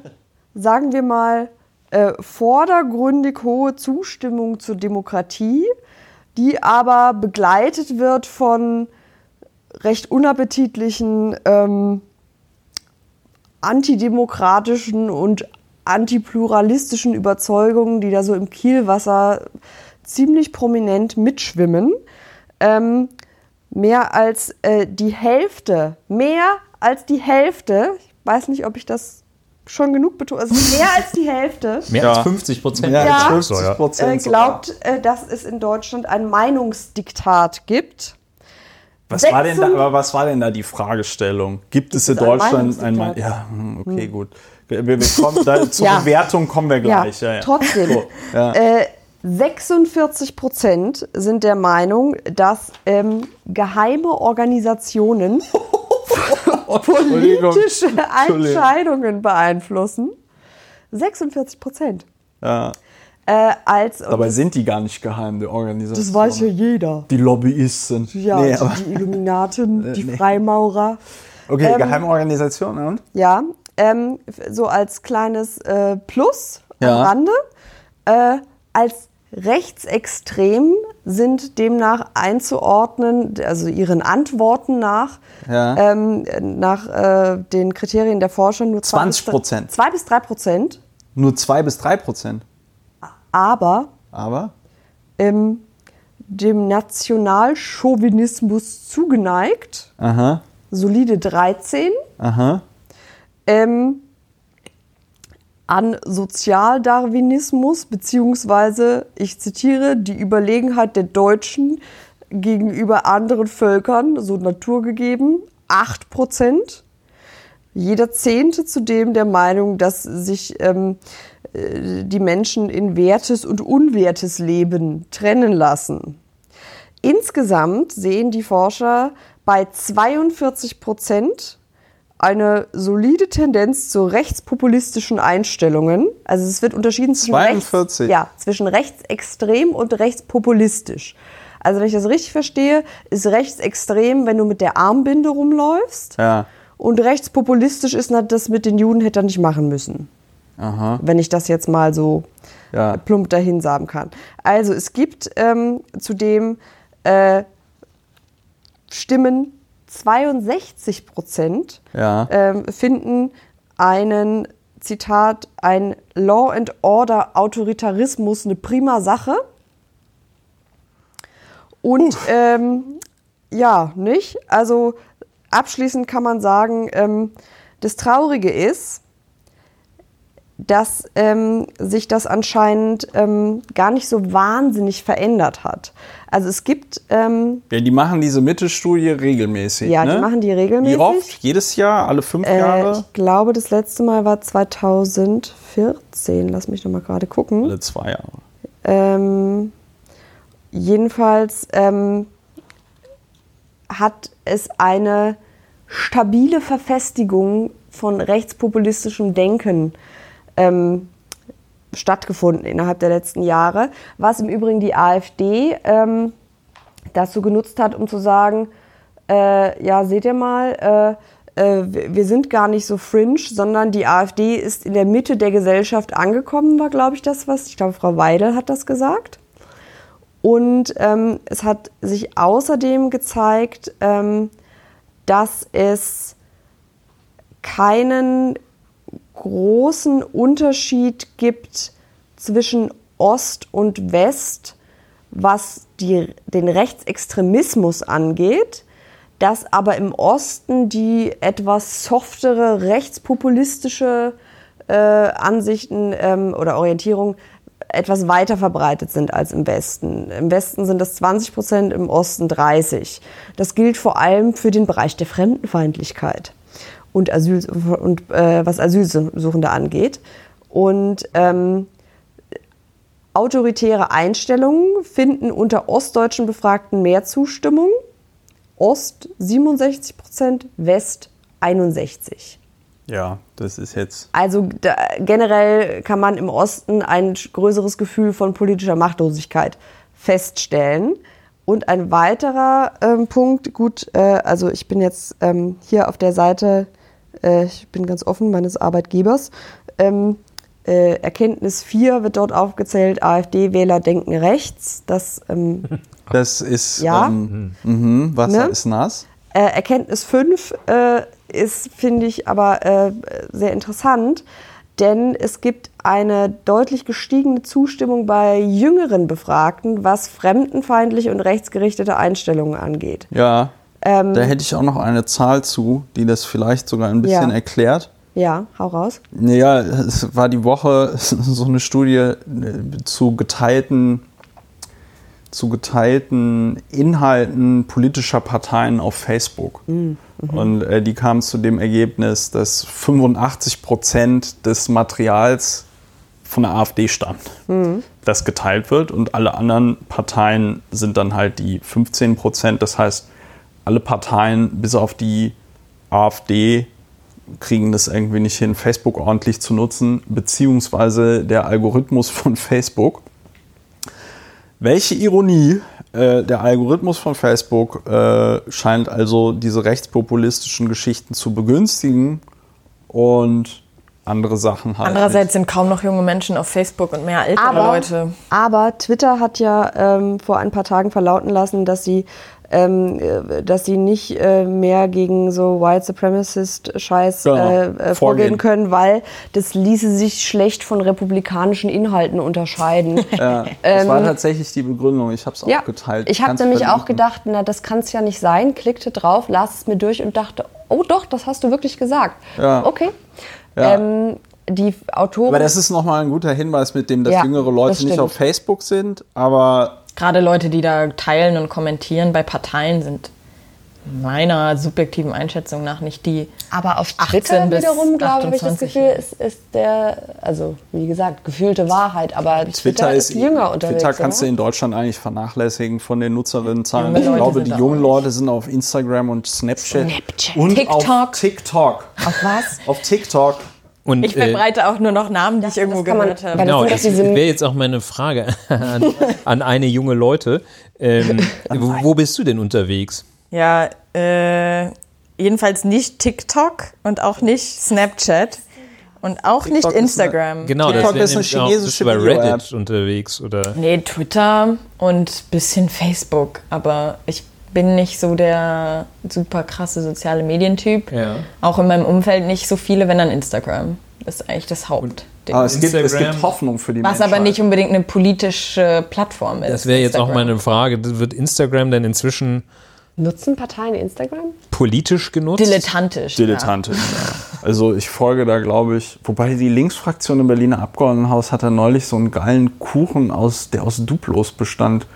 sagen wir mal, äh, vordergründig hohe Zustimmung zur Demokratie, die aber begleitet wird von recht unappetitlichen ähm, antidemokratischen und antipluralistischen Überzeugungen, die da so im Kielwasser ziemlich prominent mitschwimmen. Ähm, mehr als äh, die Hälfte, mehr als die Hälfte, ich weiß nicht, ob ich das schon genug betone, also mehr als die Hälfte. Mehr ja. als 50 Prozent. Mehr ja, als 50 Prozent. Äh, glaubt, äh, dass es in Deutschland ein Meinungsdiktat gibt. Was war, denn da, aber was war denn da die Fragestellung? Gibt es in Deutschland ein, ein Ja, hm, okay, hm. gut. Wir, wir kommen da, zur ja. Bewertung kommen wir gleich. Ja, ja, Trotzdem. So, äh, 46 Prozent sind der Meinung, dass ähm, geheime Organisationen politische Entscheidungen beeinflussen. 46 Prozent. Ja. Äh, als, Dabei sind die gar nicht geheim, die Organisationen. Das weiß ja jeder. Die Lobbyisten. Ja, nee, die, die Illuminaten, die nee. Freimaurer. Okay, ähm, geheime Organisationen. Und? Ja, ähm, so als kleines äh, Plus ja. am Rande. Äh, als rechtsextrem sind demnach einzuordnen, also ihren Antworten nach, ja. ähm, nach äh, den Kriterien der Forscher nur 20 Prozent. Zwei bis drei Prozent. Nur zwei bis drei Prozent. Aber. Aber. Ähm, dem Nationalchauvinismus zugeneigt. Aha. Solide 13. Aha. Ähm, an Sozialdarwinismus beziehungsweise, ich zitiere, die Überlegenheit der Deutschen gegenüber anderen Völkern, so naturgegeben, 8 Prozent. Jeder Zehnte zudem der Meinung, dass sich ähm, äh, die Menschen in wertes und unwertes Leben trennen lassen. Insgesamt sehen die Forscher bei 42 Prozent eine solide Tendenz zu rechtspopulistischen Einstellungen. Also es wird unterschieden zwischen, 42. Rechts, ja, zwischen rechtsextrem und rechtspopulistisch. Also wenn ich das richtig verstehe, ist rechtsextrem, wenn du mit der Armbinde rumläufst. Ja. Und rechtspopulistisch ist, das mit den Juden hätte er nicht machen müssen. Aha. Wenn ich das jetzt mal so ja. plump dahin sagen kann. Also es gibt ähm, zudem äh, Stimmen 62 Prozent ja. ähm, finden einen, Zitat, ein Law and Order Autoritarismus eine prima Sache. Und ähm, ja, nicht? Also abschließend kann man sagen, ähm, das Traurige ist, dass ähm, sich das anscheinend ähm, gar nicht so wahnsinnig verändert hat. Also es gibt. Ähm, ja, die machen diese Mittelstudie regelmäßig. Ja, ne? die machen die regelmäßig. Wie oft? Jedes Jahr? Alle fünf äh, Jahre? Ich glaube, das letzte Mal war 2014. Lass mich noch mal gerade gucken. Alle zwei Jahre. Ähm, jedenfalls ähm, hat es eine stabile Verfestigung von rechtspopulistischem Denken ähm, stattgefunden innerhalb der letzten Jahre, was im Übrigen die AfD ähm, dazu genutzt hat, um zu sagen, äh, ja, seht ihr mal, äh, äh, wir sind gar nicht so fringe, sondern die AfD ist in der Mitte der Gesellschaft angekommen, war, glaube ich, das, was, ich glaube, Frau Weidel hat das gesagt. Und ähm, es hat sich außerdem gezeigt, ähm, dass es keinen großen Unterschied gibt zwischen Ost und West, was die, den Rechtsextremismus angeht, dass aber im Osten die etwas softere rechtspopulistische äh, Ansichten ähm, oder Orientierung etwas weiter verbreitet sind als im Westen. Im Westen sind das 20 Prozent, im Osten 30. Das gilt vor allem für den Bereich der Fremdenfeindlichkeit. Und, Asyl, und äh, was Asylsuchende angeht. Und ähm, autoritäre Einstellungen finden unter ostdeutschen Befragten mehr Zustimmung. Ost 67 Prozent, West 61. Ja, das ist jetzt. Also da, generell kann man im Osten ein größeres Gefühl von politischer Machtlosigkeit feststellen. Und ein weiterer ähm, Punkt, gut, äh, also ich bin jetzt ähm, hier auf der Seite, äh, ich bin ganz offen, meines Arbeitgebers. Ähm, äh, Erkenntnis 4 wird dort aufgezählt, AfD-Wähler denken rechts. Das, ähm, das ist, ja. Ähm, mh, Wasser ne? ist nass. Äh, Erkenntnis 5 äh, ist, finde ich, aber äh, sehr interessant denn es gibt eine deutlich gestiegene Zustimmung bei jüngeren Befragten, was fremdenfeindliche und rechtsgerichtete Einstellungen angeht. Ja, ähm, da hätte ich auch noch eine Zahl zu, die das vielleicht sogar ein bisschen ja. erklärt. Ja, hau raus. Ja, es war die Woche so eine Studie äh, zu geteilten, zu geteilten Inhalten politischer Parteien auf Facebook. Mhm. Mhm. Und äh, die kamen zu dem Ergebnis, dass 85 Prozent des Materials von der AfD stammt, mhm. das geteilt wird. Und alle anderen Parteien sind dann halt die 15 Prozent. Das heißt, alle Parteien bis auf die AfD kriegen das irgendwie nicht hin, Facebook ordentlich zu nutzen, beziehungsweise der Algorithmus von Facebook. Welche Ironie, äh, der Algorithmus von Facebook äh, scheint also diese rechtspopulistischen Geschichten zu begünstigen und andere Sachen halt. Andererseits nicht. sind kaum noch junge Menschen auf Facebook und mehr ältere aber, Leute. Aber Twitter hat ja ähm, vor ein paar Tagen verlauten lassen, dass sie ähm, äh, dass sie nicht äh, mehr gegen so White Supremacist-Scheiß genau. äh, äh, vorgehen können, weil das ließe sich schlecht von republikanischen Inhalten unterscheiden. Ja, das ähm, war tatsächlich die Begründung. Ich habe es auch ja, geteilt. Ich habe nämlich verlinken. auch gedacht, na, das kann es ja nicht sein. Klickte drauf, las es mir durch und dachte, oh doch, das hast du wirklich gesagt. Ja. Okay. Ja. Ähm, die Autoren. Aber das ist nochmal ein guter Hinweis, mit dem, dass jüngere Leute das nicht auf Facebook sind, aber gerade Leute, die da teilen und kommentieren bei Parteien, sind meiner subjektiven Einschätzung nach nicht die. Aber auf Twitter wiederum, glaube ich, das Gefühl, ist, ist der, also wie gesagt, gefühlte Wahrheit. Aber Twitter, Twitter ist, jünger unterwegs. Twitter kannst oder? du in Deutschland eigentlich vernachlässigen von den Nutzerinnenzahlen. Ich glaube, die jungen Leute sind auf Instagram und Snapchat, Snapchat. und TikTok. auf TikTok. Auf was? auf TikTok. Und, ich verbreite äh, auch nur noch Namen, die ich irgendwo gehört habe. Genau, das wäre jetzt auch meine Frage an, an eine junge Leute. Ähm, wo, wo, bist du denn unterwegs? Ja, äh, jedenfalls nicht TikTok und auch nicht Snapchat. Und auch TikTok nicht Instagram. Eine, genau, TikTok das ist eine chinesische auch, bist du bei Reddit unterwegs oder? Nee, Twitter und bisschen Facebook. Aber ich bin nicht so der super krasse soziale Medientyp. Ja. Auch in meinem Umfeld nicht so viele, wenn dann Instagram. Das ist eigentlich das Haupt. Aber es gibt, es gibt Hoffnung für die Was Menschheit. aber nicht unbedingt eine politische Plattform ist. Das wäre jetzt auch meine Frage. Wird Instagram denn inzwischen Nutzen Parteien Instagram? Politisch genutzt? Dilettantisch. Dilettantisch, ja. Also ich folge da, glaube ich, wobei die Linksfraktion im Berliner Abgeordnetenhaus hat da neulich so einen geilen Kuchen, aus, der aus Duplos bestand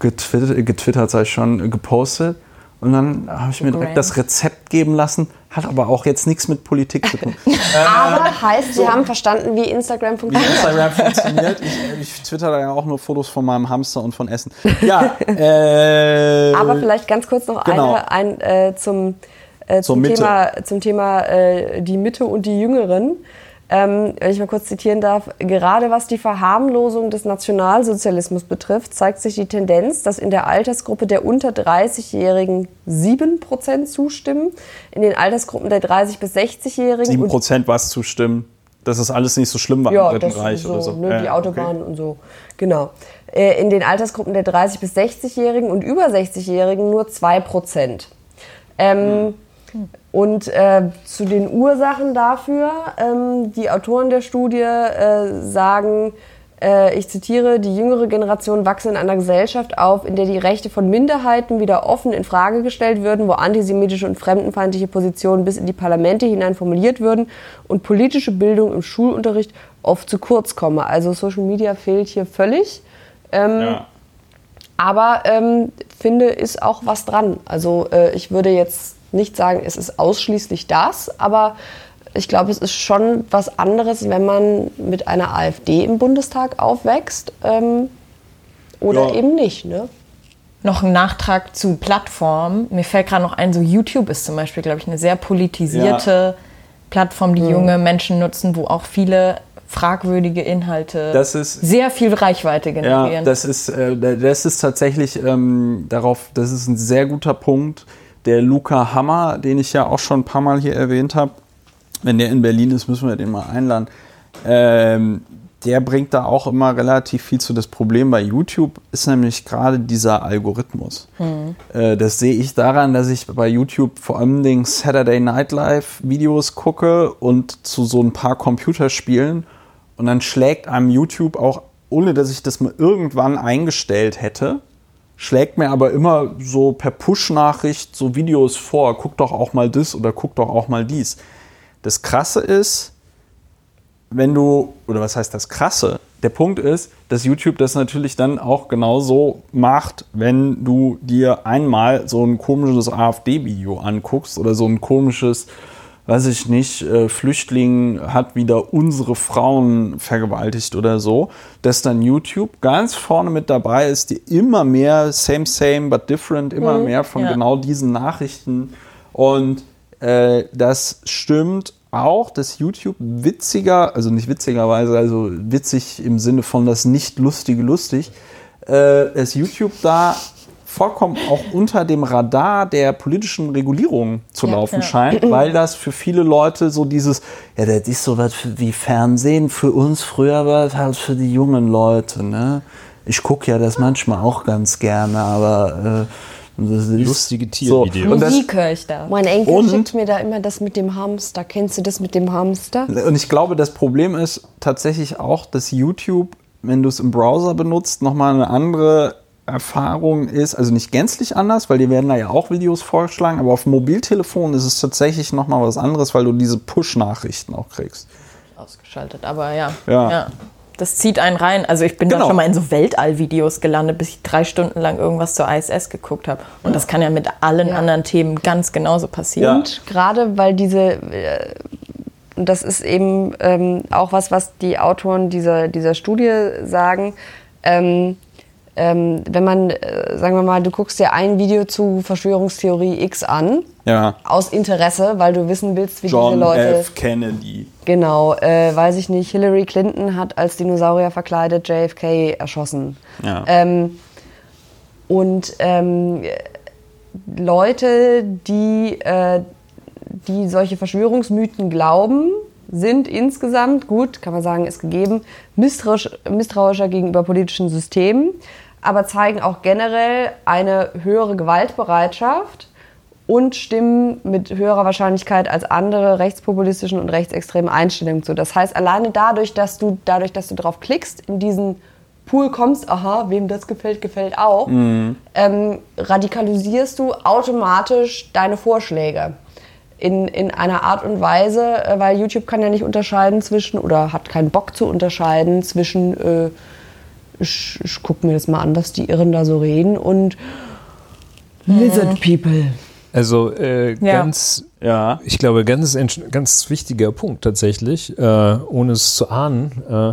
getwittert, getwittert sei schon, gepostet. Und dann habe ich mir direkt das Rezept geben lassen, hat aber auch jetzt nichts mit Politik zu tun. aber heißt, Sie haben verstanden, wie Instagram funktioniert. Wie Instagram funktioniert. Ich, ich twitter da ja auch nur Fotos von meinem Hamster und von Essen. Ja. Äh, aber vielleicht ganz kurz noch genau. eine ein, äh, zum, äh, zum, Thema, zum Thema äh, die Mitte und die Jüngeren ähm, wenn ich mal kurz zitieren darf, gerade was die Verharmlosung des Nationalsozialismus betrifft, zeigt sich die Tendenz, dass in der Altersgruppe der unter 30-Jährigen 7% zustimmen, in den Altersgruppen der 30- bis 60-Jährigen. 7% was zustimmen? Dass das alles nicht so schlimm war ja, im Dritten Reich so, oder so. Ne, die Autobahnen okay. und so. Genau. Äh, in den Altersgruppen der 30- bis 60-Jährigen und über 60-Jährigen nur 2%. Ähm, hm. Und äh, zu den Ursachen dafür, ähm, die Autoren der Studie äh, sagen, äh, ich zitiere, die jüngere Generation wachse in einer Gesellschaft auf, in der die Rechte von Minderheiten wieder offen in Frage gestellt würden, wo antisemitische und fremdenfeindliche Positionen bis in die Parlamente hinein formuliert würden und politische Bildung im Schulunterricht oft zu kurz komme. Also Social Media fehlt hier völlig. Ähm, ja. Aber ähm, finde, ist auch was dran. Also äh, ich würde jetzt nicht sagen, es ist ausschließlich das, aber ich glaube, es ist schon was anderes, wenn man mit einer AfD im Bundestag aufwächst ähm, oder ja. eben nicht. Ne? Noch ein Nachtrag zu Plattformen. Mir fällt gerade noch ein, so YouTube ist zum Beispiel, glaube ich, eine sehr politisierte ja. Plattform, die mhm. junge Menschen nutzen, wo auch viele fragwürdige Inhalte das ist, sehr viel Reichweite generieren. Ja, das ist, äh, das ist tatsächlich ähm, darauf, das ist ein sehr guter Punkt. Der Luca Hammer, den ich ja auch schon ein paar Mal hier erwähnt habe, wenn der in Berlin ist, müssen wir den mal einladen. Ähm, der bringt da auch immer relativ viel zu. Das Problem bei YouTube ist nämlich gerade dieser Algorithmus. Mhm. Äh, das sehe ich daran, dass ich bei YouTube vor allem den Saturday Night Live Videos gucke und zu so ein paar Computerspielen. Und dann schlägt einem YouTube auch, ohne dass ich das mal irgendwann eingestellt hätte, schlägt mir aber immer so per Push-Nachricht so Videos vor. Guck doch auch mal das oder guck doch auch mal dies. Das Krasse ist, wenn du, oder was heißt das Krasse? Der Punkt ist, dass YouTube das natürlich dann auch genauso macht, wenn du dir einmal so ein komisches AfD-Video anguckst oder so ein komisches, weiß ich nicht, äh, Flüchtling hat wieder unsere Frauen vergewaltigt oder so, dass dann YouTube ganz vorne mit dabei ist, die immer mehr same, same, but different, immer mhm, mehr von ja. genau diesen Nachrichten und äh, das stimmt auch, dass YouTube witziger, also nicht witzigerweise, also witzig im Sinne von das nicht lustige lustig, äh, dass YouTube da vollkommen auch unter dem Radar der politischen Regulierung zu ja, laufen ja. scheint, weil das für viele Leute so dieses, ja, das ist so was wie Fernsehen, für uns früher war es halt für die jungen Leute, ne? Ich gucke ja das manchmal auch ganz gerne, aber äh, Lustige Tiervideos. So, Musik höre ich da. Mein Enkel und, schickt mir da immer das mit dem Hamster. Kennst du das mit dem Hamster? Und ich glaube, das Problem ist tatsächlich auch, dass YouTube, wenn du es im Browser benutzt, nochmal eine andere Erfahrung ist, also nicht gänzlich anders, weil dir werden da ja auch Videos vorgeschlagen, aber auf dem Mobiltelefon ist es tatsächlich nochmal was anderes, weil du diese Push-Nachrichten auch kriegst. Ausgeschaltet, aber ja. ja. ja das zieht einen rein. Also ich bin genau. da schon mal in so Weltall-Videos gelandet, bis ich drei Stunden lang irgendwas zur ISS geguckt habe. Und das kann ja mit allen ja. anderen Themen ganz genauso passieren. Und gerade weil diese, äh, das ist eben ähm, auch was, was die Autoren dieser, dieser Studie sagen, ähm, ähm, wenn man, äh, sagen wir mal, du guckst dir ein Video zu Verschwörungstheorie X an, ja. aus Interesse, weil du wissen willst, wie John diese Leute. F. Kennedy. Genau, äh, weiß ich nicht. Hillary Clinton hat als Dinosaurier verkleidet JFK erschossen. Ja. Ähm, und ähm, Leute, die, äh, die solche Verschwörungsmythen glauben, sind insgesamt, gut, kann man sagen, ist gegeben, misstrauisch, misstrauischer gegenüber politischen Systemen, aber zeigen auch generell eine höhere Gewaltbereitschaft und stimmen mit höherer Wahrscheinlichkeit als andere rechtspopulistischen und rechtsextremen Einstellungen zu. Das heißt, alleine dadurch, dass du, dadurch, dass du drauf klickst, in diesen Pool kommst, aha, wem das gefällt, gefällt auch, mhm. ähm, radikalisierst du automatisch deine Vorschläge in, in einer Art und Weise, äh, weil YouTube kann ja nicht unterscheiden zwischen oder hat keinen Bock zu unterscheiden zwischen, äh, ich, ich gucke mir das mal an, was die Irren da so reden und Lizard People. Also äh, ja. ganz, ja. ich glaube, ganz, ganz wichtiger Punkt tatsächlich, äh, ohne es zu ahnen. Äh,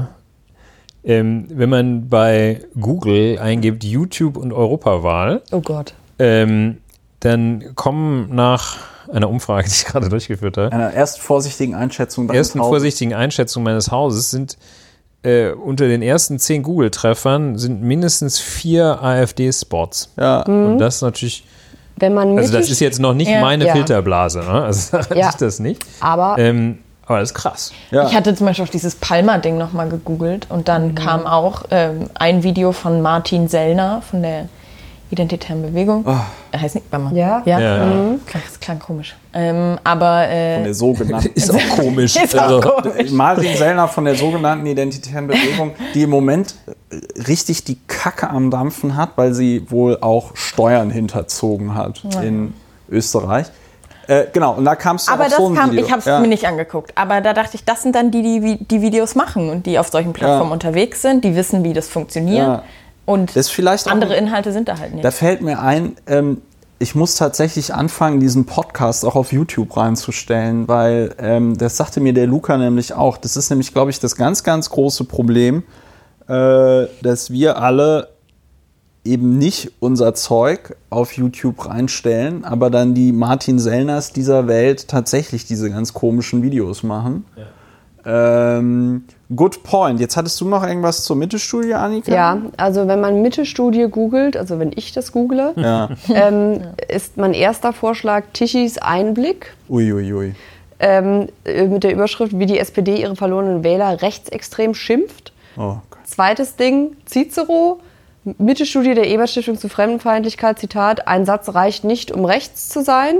ähm, wenn man bei Google eingibt YouTube und Europawahl, oh Gott, ähm, dann kommen nach einer Umfrage, die ich gerade durchgeführt habe. Einer ersten vorsichtigen Einschätzung ersten vorsichtigen Einschätzung meines Hauses sind äh, unter den ersten zehn Google-Treffern sind mindestens vier AfD-Spots. Ja. Mhm. Und das ist natürlich. Wenn man also das ist jetzt noch nicht ja. meine ja. Filterblase, ne? also ja. ist das nicht. Aber ähm, aber das ist krass. Ja. Ich hatte zum Beispiel auch dieses Palmer-Ding nochmal gegoogelt und dann mhm. kam auch ähm, ein Video von Martin Sellner von der Identitären Bewegung. Oh. Heißt nicht Bammer. Ja. Ja. ja. Mhm. Klang, das klang komisch. Ähm, aber. Äh, von der sogenannten. ist auch komisch. ist also, auch komisch. Martin Sellner von der sogenannten Identitären Bewegung, die im Moment richtig die Kacke am Dampfen hat, weil sie wohl auch Steuern hinterzogen hat ja. in Österreich. Äh, genau, und da kamst du Aber auf das so ein kam, Video. ich habe es ja. mir nicht angeguckt. Aber da dachte ich, das sind dann die, die die Videos machen und die auf solchen Plattformen ja. unterwegs sind, die wissen, wie das funktioniert. Und das vielleicht andere auch, Inhalte sind da halt nicht. Da fällt mir ein, ähm, ich muss tatsächlich anfangen, diesen Podcast auch auf YouTube reinzustellen, weil ähm, das sagte mir der Luca nämlich auch. Das ist nämlich, glaube ich, das ganz, ganz große Problem, äh, dass wir alle eben nicht unser Zeug auf YouTube reinstellen, aber dann die Martin Sellners dieser Welt tatsächlich diese ganz komischen Videos machen. Ja. Ähm, good point. Jetzt hattest du noch irgendwas zur Mittelstudie, Annika? Ja, also wenn man Mittelstudie googelt, also wenn ich das google, ja. ähm, ist mein erster Vorschlag Tichys Einblick. Uiuiui. Ui, ui. ähm, mit der Überschrift, wie die SPD ihre verlorenen Wähler rechtsextrem schimpft. Oh. Zweites Ding, Cicero, Mittelstudie der Ebert-Stiftung zu Fremdenfeindlichkeit, Zitat, ein Satz reicht nicht, um rechts zu sein.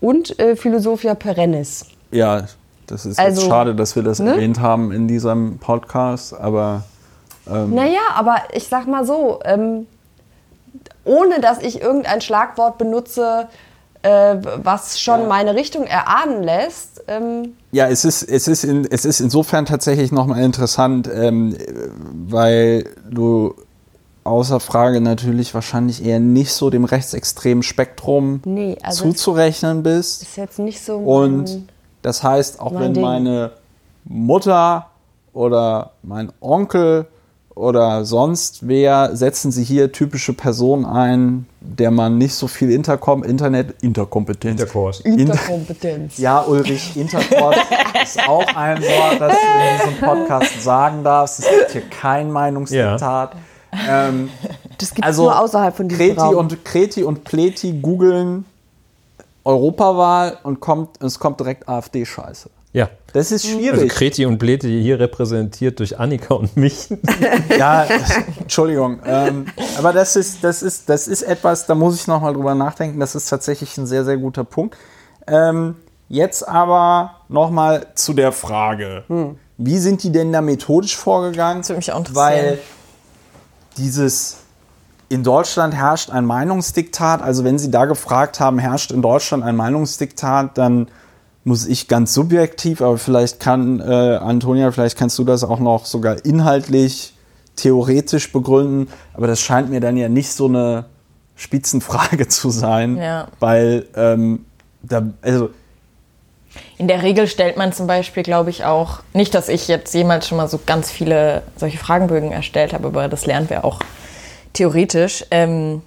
Und äh, Philosophia perennis. Ja, das ist also, schade, dass wir das ne? erwähnt haben in diesem Podcast, aber. Ähm naja, aber ich sag mal so, ähm, ohne dass ich irgendein Schlagwort benutze, äh, was schon ja. meine Richtung erahnen lässt. Ähm ja, es ist, es, ist in, es ist insofern tatsächlich nochmal interessant, ähm, weil du außer Frage natürlich wahrscheinlich eher nicht so dem rechtsextremen Spektrum nee, also zuzurechnen bist. Ist jetzt nicht so. Und das heißt, auch wenn Ding. meine Mutter oder mein Onkel oder sonst wer setzen sie hier typische Personen ein, der man nicht so viel Intercom, Internet, Interkompetenz. Interkurs. Interkompetenz. Ja, Ulrich, Interkurs ist auch ein Wort, das du in diesem Podcast sagen darfst. Es gibt hier kein Meinungsdiktat. Ja. Ähm, das gibt es also nur außerhalb von diesem Kreti Raum. Und, Kreti und Pleti googeln Europawahl und kommt, es kommt direkt AfD-Scheiße. Ja. Das ist schwierig. Also Kreti und Pleti hier repräsentiert durch Annika und mich. ja, Entschuldigung. Ähm, aber das ist, das, ist, das ist etwas, da muss ich nochmal drüber nachdenken. Das ist tatsächlich ein sehr, sehr guter Punkt. Ähm, jetzt aber nochmal zu der Frage. Hm. Wie sind die denn da methodisch vorgegangen? Das würde mich auch interessieren. Weil dieses in Deutschland herrscht ein Meinungsdiktat. Also wenn Sie da gefragt haben, herrscht in Deutschland ein Meinungsdiktat, dann muss ich ganz subjektiv, aber vielleicht kann äh, Antonia, vielleicht kannst du das auch noch sogar inhaltlich, theoretisch begründen. Aber das scheint mir dann ja nicht so eine Spitzenfrage zu sein, ja. weil ähm, da, also in der Regel stellt man zum Beispiel, glaube ich, auch, nicht, dass ich jetzt jemals schon mal so ganz viele solche Fragenbögen erstellt habe, aber das lernen wir auch theoretisch. Ähm,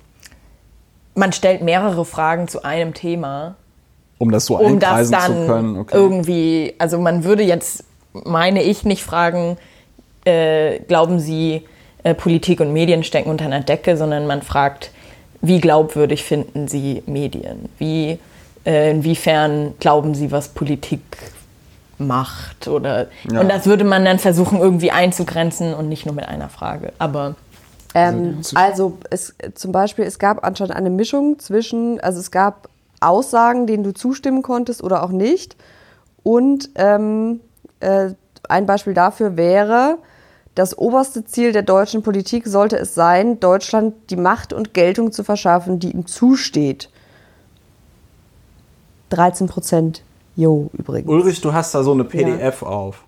man stellt mehrere Fragen zu einem Thema. Um das so um das dann zu können. Okay. Irgendwie, also man würde jetzt, meine ich, nicht fragen, äh, glauben Sie, äh, Politik und Medien stecken unter einer Decke, sondern man fragt, wie glaubwürdig finden Sie Medien? Wie, äh, inwiefern glauben Sie, was Politik macht? Oder, ja. Und das würde man dann versuchen, irgendwie einzugrenzen und nicht nur mit einer Frage. Aber ähm, also es, zum Beispiel, es gab anscheinend eine Mischung zwischen, also es gab Aussagen, denen du zustimmen konntest oder auch nicht. Und ähm, äh, ein Beispiel dafür wäre, das oberste Ziel der deutschen Politik sollte es sein, Deutschland die Macht und Geltung zu verschaffen, die ihm zusteht. 13 Prozent. Jo, übrigens. Ulrich, du hast da so eine PDF ja. auf.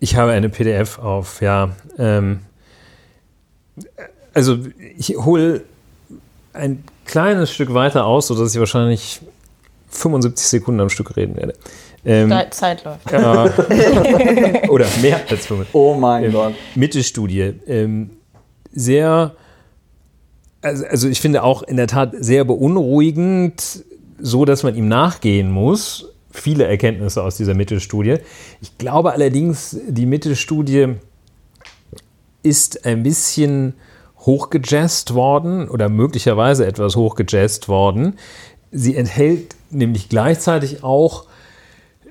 Ich habe eine PDF auf, ja. Ähm, also ich hole ein kleines Stück weiter aus, sodass ich wahrscheinlich 75 Sekunden am Stück reden werde. Ähm, Zeit läuft. Äh, oder mehr als 5. Oh mein ähm, Gott. Mitte-Studie. Ähm, sehr, also, also ich finde auch in der Tat sehr beunruhigend, so dass man ihm nachgehen muss. Viele Erkenntnisse aus dieser Mittelstudie. Ich glaube allerdings, die Mittelstudie ist ein bisschen hochgejazzt worden oder möglicherweise etwas hochgejazzt worden. Sie enthält nämlich gleichzeitig auch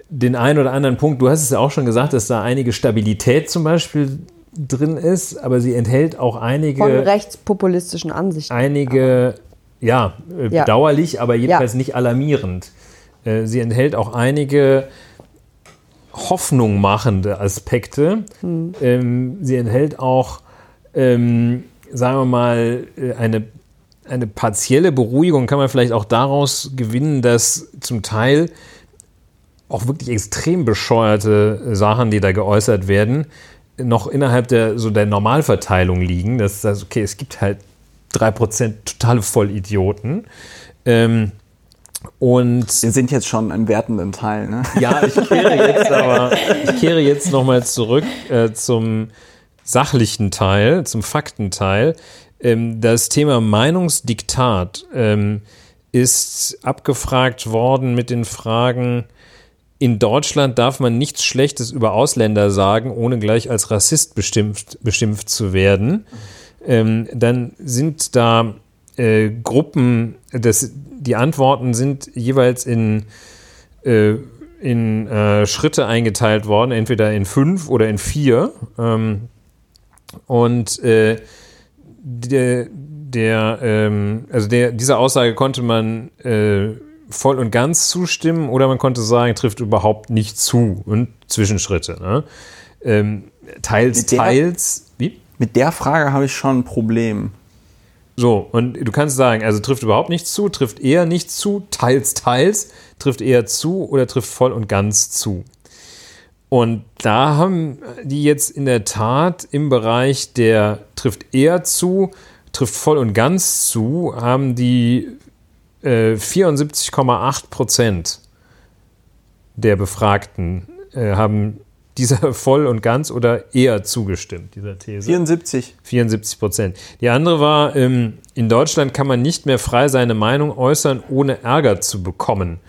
den einen oder anderen Punkt. Du hast es ja auch schon gesagt, dass da einige Stabilität zum Beispiel drin ist, aber sie enthält auch einige. Von rechtspopulistischen Ansichten. Einige, ja, äh, ja. bedauerlich, aber jedenfalls ja. nicht alarmierend. Äh, sie enthält auch einige Hoffnung machende Aspekte. Hm. Ähm, sie enthält auch ähm, sagen wir mal, äh, eine, eine partielle Beruhigung kann man vielleicht auch daraus gewinnen, dass zum Teil auch wirklich extrem bescheuerte Sachen, die da geäußert werden, noch innerhalb der, so der Normalverteilung liegen. Das heißt, okay, es gibt halt 3% totale Vollidioten. Ähm, und wir sind jetzt schon im wertenden Teil, ne? Ja, ich kehre jetzt aber, ich kehre jetzt nochmal zurück äh, zum sachlichen Teil, zum Faktenteil. Ähm, das Thema Meinungsdiktat ähm, ist abgefragt worden mit den Fragen, in Deutschland darf man nichts Schlechtes über Ausländer sagen, ohne gleich als Rassist bestimmt, beschimpft zu werden. Ähm, dann sind da äh, Gruppen, das, die Antworten sind jeweils in, äh, in äh, Schritte eingeteilt worden, entweder in fünf oder in vier. Ähm, und äh, der, der ähm, also der, dieser Aussage konnte man äh, voll und ganz zustimmen oder man konnte sagen, trifft überhaupt nicht zu und Zwischenschritte. Ne? Ähm, teils, der, teils. Wie? Mit der Frage habe ich schon ein Problem. So, und du kannst sagen, also trifft überhaupt nichts zu, trifft eher nichts zu, teils, teils, trifft eher zu oder trifft voll und ganz zu. Und da haben die jetzt in der Tat im Bereich der trifft eher zu, trifft voll und ganz zu, haben die äh, 74,8 Prozent der Befragten äh, haben dieser voll und ganz oder eher zugestimmt, dieser These. 74. 74 Prozent. Die andere war, ähm, in Deutschland kann man nicht mehr frei seine Meinung äußern, ohne Ärger zu bekommen.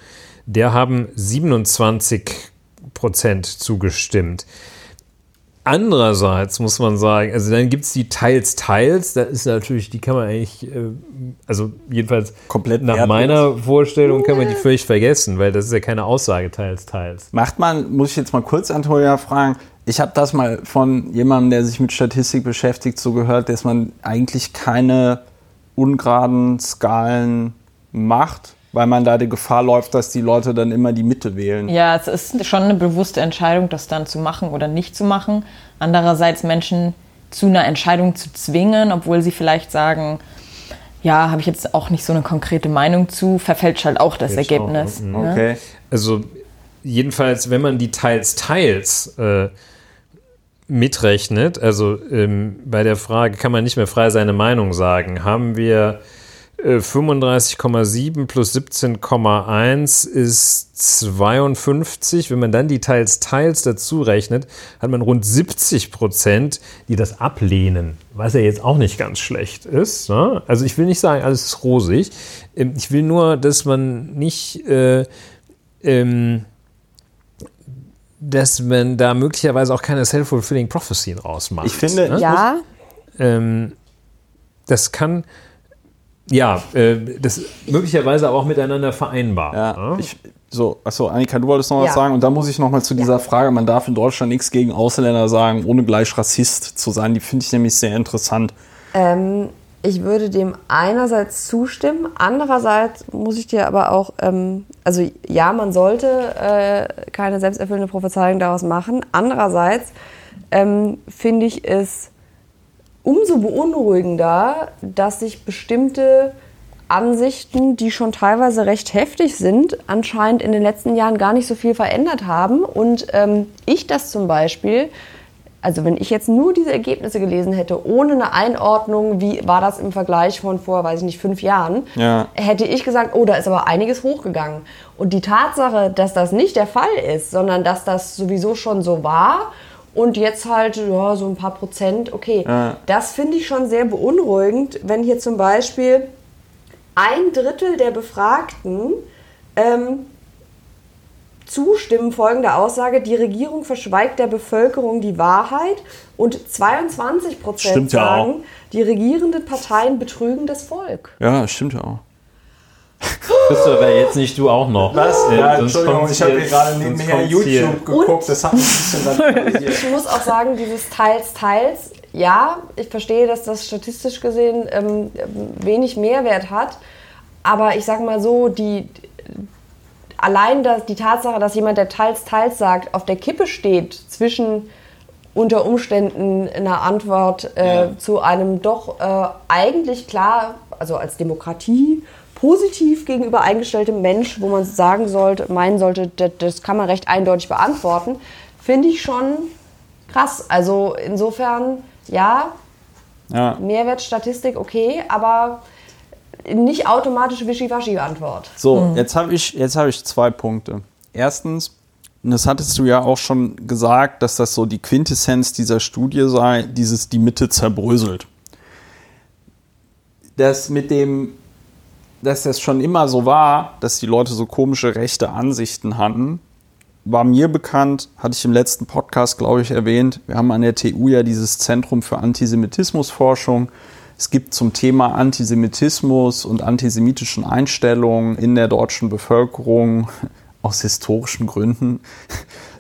Der haben 27 Prozent zugestimmt. Andererseits muss man sagen, also dann gibt es die Teils, Teils, da ist natürlich, die kann man eigentlich, äh, also jedenfalls komplett nach meiner Vorstellung kann man die völlig vergessen, weil das ist ja keine Aussage Teils, Teils. Macht man, muss ich jetzt mal kurz Antonia fragen, ich habe das mal von jemandem, der sich mit Statistik beschäftigt, so gehört, dass man eigentlich keine ungeraden Skalen macht, weil man da die Gefahr läuft, dass die Leute dann immer die Mitte wählen. Ja, es ist schon eine bewusste Entscheidung, das dann zu machen oder nicht zu machen. Andererseits Menschen zu einer Entscheidung zu zwingen, obwohl sie vielleicht sagen, ja, habe ich jetzt auch nicht so eine konkrete Meinung zu, verfälscht halt auch das jetzt Ergebnis. Auch, ne? Okay. Also jedenfalls, wenn man die teils teils äh, mitrechnet, also ähm, bei der Frage, kann man nicht mehr frei seine Meinung sagen, haben wir 35,7 plus 17,1 ist 52. Wenn man dann die Teils Teils dazu rechnet, hat man rund 70 Prozent, die das ablehnen, was ja jetzt auch nicht ganz schlecht ist. Ne? Also ich will nicht sagen, alles ist rosig. Ähm, ich will nur, dass man nicht, äh, ähm, dass man da möglicherweise auch keine self-fulfilling prophecy rausmacht. Ich finde, ne? ja. Ähm, das kann ja, äh, das ist möglicherweise aber auch miteinander vereinbar. Ja, ja? Ich, so, achso, Annika, du wolltest noch ja. was sagen und da muss ich noch mal zu dieser ja. Frage, man darf in Deutschland nichts gegen Ausländer sagen, ohne gleich Rassist zu sein. Die finde ich nämlich sehr interessant. Ähm, ich würde dem einerseits zustimmen, andererseits muss ich dir aber auch, ähm, also ja, man sollte äh, keine selbsterfüllende Prophezeiung daraus machen. Andererseits ähm, finde ich es umso beunruhigender, dass sich bestimmte Ansichten, die schon teilweise recht heftig sind, anscheinend in den letzten Jahren gar nicht so viel verändert haben. Und ähm, ich das zum Beispiel, also wenn ich jetzt nur diese Ergebnisse gelesen hätte, ohne eine Einordnung, wie war das im Vergleich von vor, weiß ich nicht, fünf Jahren, ja. hätte ich gesagt, oh, da ist aber einiges hochgegangen. Und die Tatsache, dass das nicht der Fall ist, sondern dass das sowieso schon so war und jetzt halt ja, so ein paar Prozent, okay. Ja. Das finde ich schon sehr beunruhigend, wenn hier zum Beispiel ein Drittel der Befragten ähm, zustimmen folgender Aussage, die Regierung verschweigt der Bevölkerung die Wahrheit und 22 Prozent sagen, ja die regierenden Parteien betrügen das Volk. Ja, stimmt ja auch. Christopher, jetzt nicht du auch noch. Was? Ja, Entschuldigung, ich habe hier gerade nebenher YouTube geguckt, das hat ein bisschen Ich muss auch sagen, dieses Teils, Teils, ja, ich verstehe, dass das statistisch gesehen ähm, wenig Mehrwert hat, aber ich sage mal so, die, allein das, die Tatsache, dass jemand, der Teils, Teils sagt, auf der Kippe steht zwischen unter Umständen einer Antwort äh, ja. zu einem doch äh, eigentlich klar, also als Demokratie, positiv gegenüber eingestelltem Mensch, wo man sagen sollte, meinen sollte, das, das kann man recht eindeutig beantworten, finde ich schon krass. Also insofern, ja, ja. Mehrwertstatistik, okay, aber nicht automatisch Wischiwaschi-Antwort. So, mhm. jetzt habe ich, hab ich zwei Punkte. Erstens, und das hattest du ja auch schon gesagt, dass das so die Quintessenz dieser Studie sei, dieses die Mitte zerbröselt. Das mit dem, dass das schon immer so war, dass die Leute so komische rechte Ansichten hatten, war mir bekannt, hatte ich im letzten Podcast, glaube ich, erwähnt. Wir haben an der TU ja dieses Zentrum für Antisemitismusforschung. Es gibt zum Thema Antisemitismus und antisemitischen Einstellungen in der deutschen Bevölkerung aus historischen Gründen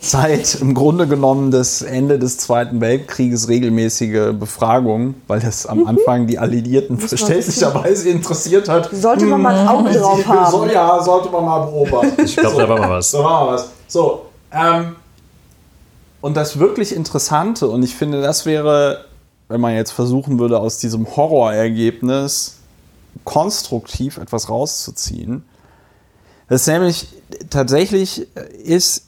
seit im Grunde genommen das Ende des Zweiten Weltkrieges regelmäßige Befragungen, weil das am mhm. Anfang die Alliierten verständlicherweise interessiert hat. Sollte man mal ein Auge drauf haben. Soll, ja, sollte man mal beobachten. Ich glaube, so, da war mal was. Da war mal was. So, ähm, und das wirklich Interessante, und ich finde, das wäre, wenn man jetzt versuchen würde, aus diesem Horrorergebnis konstruktiv etwas rauszuziehen, das nämlich tatsächlich ist,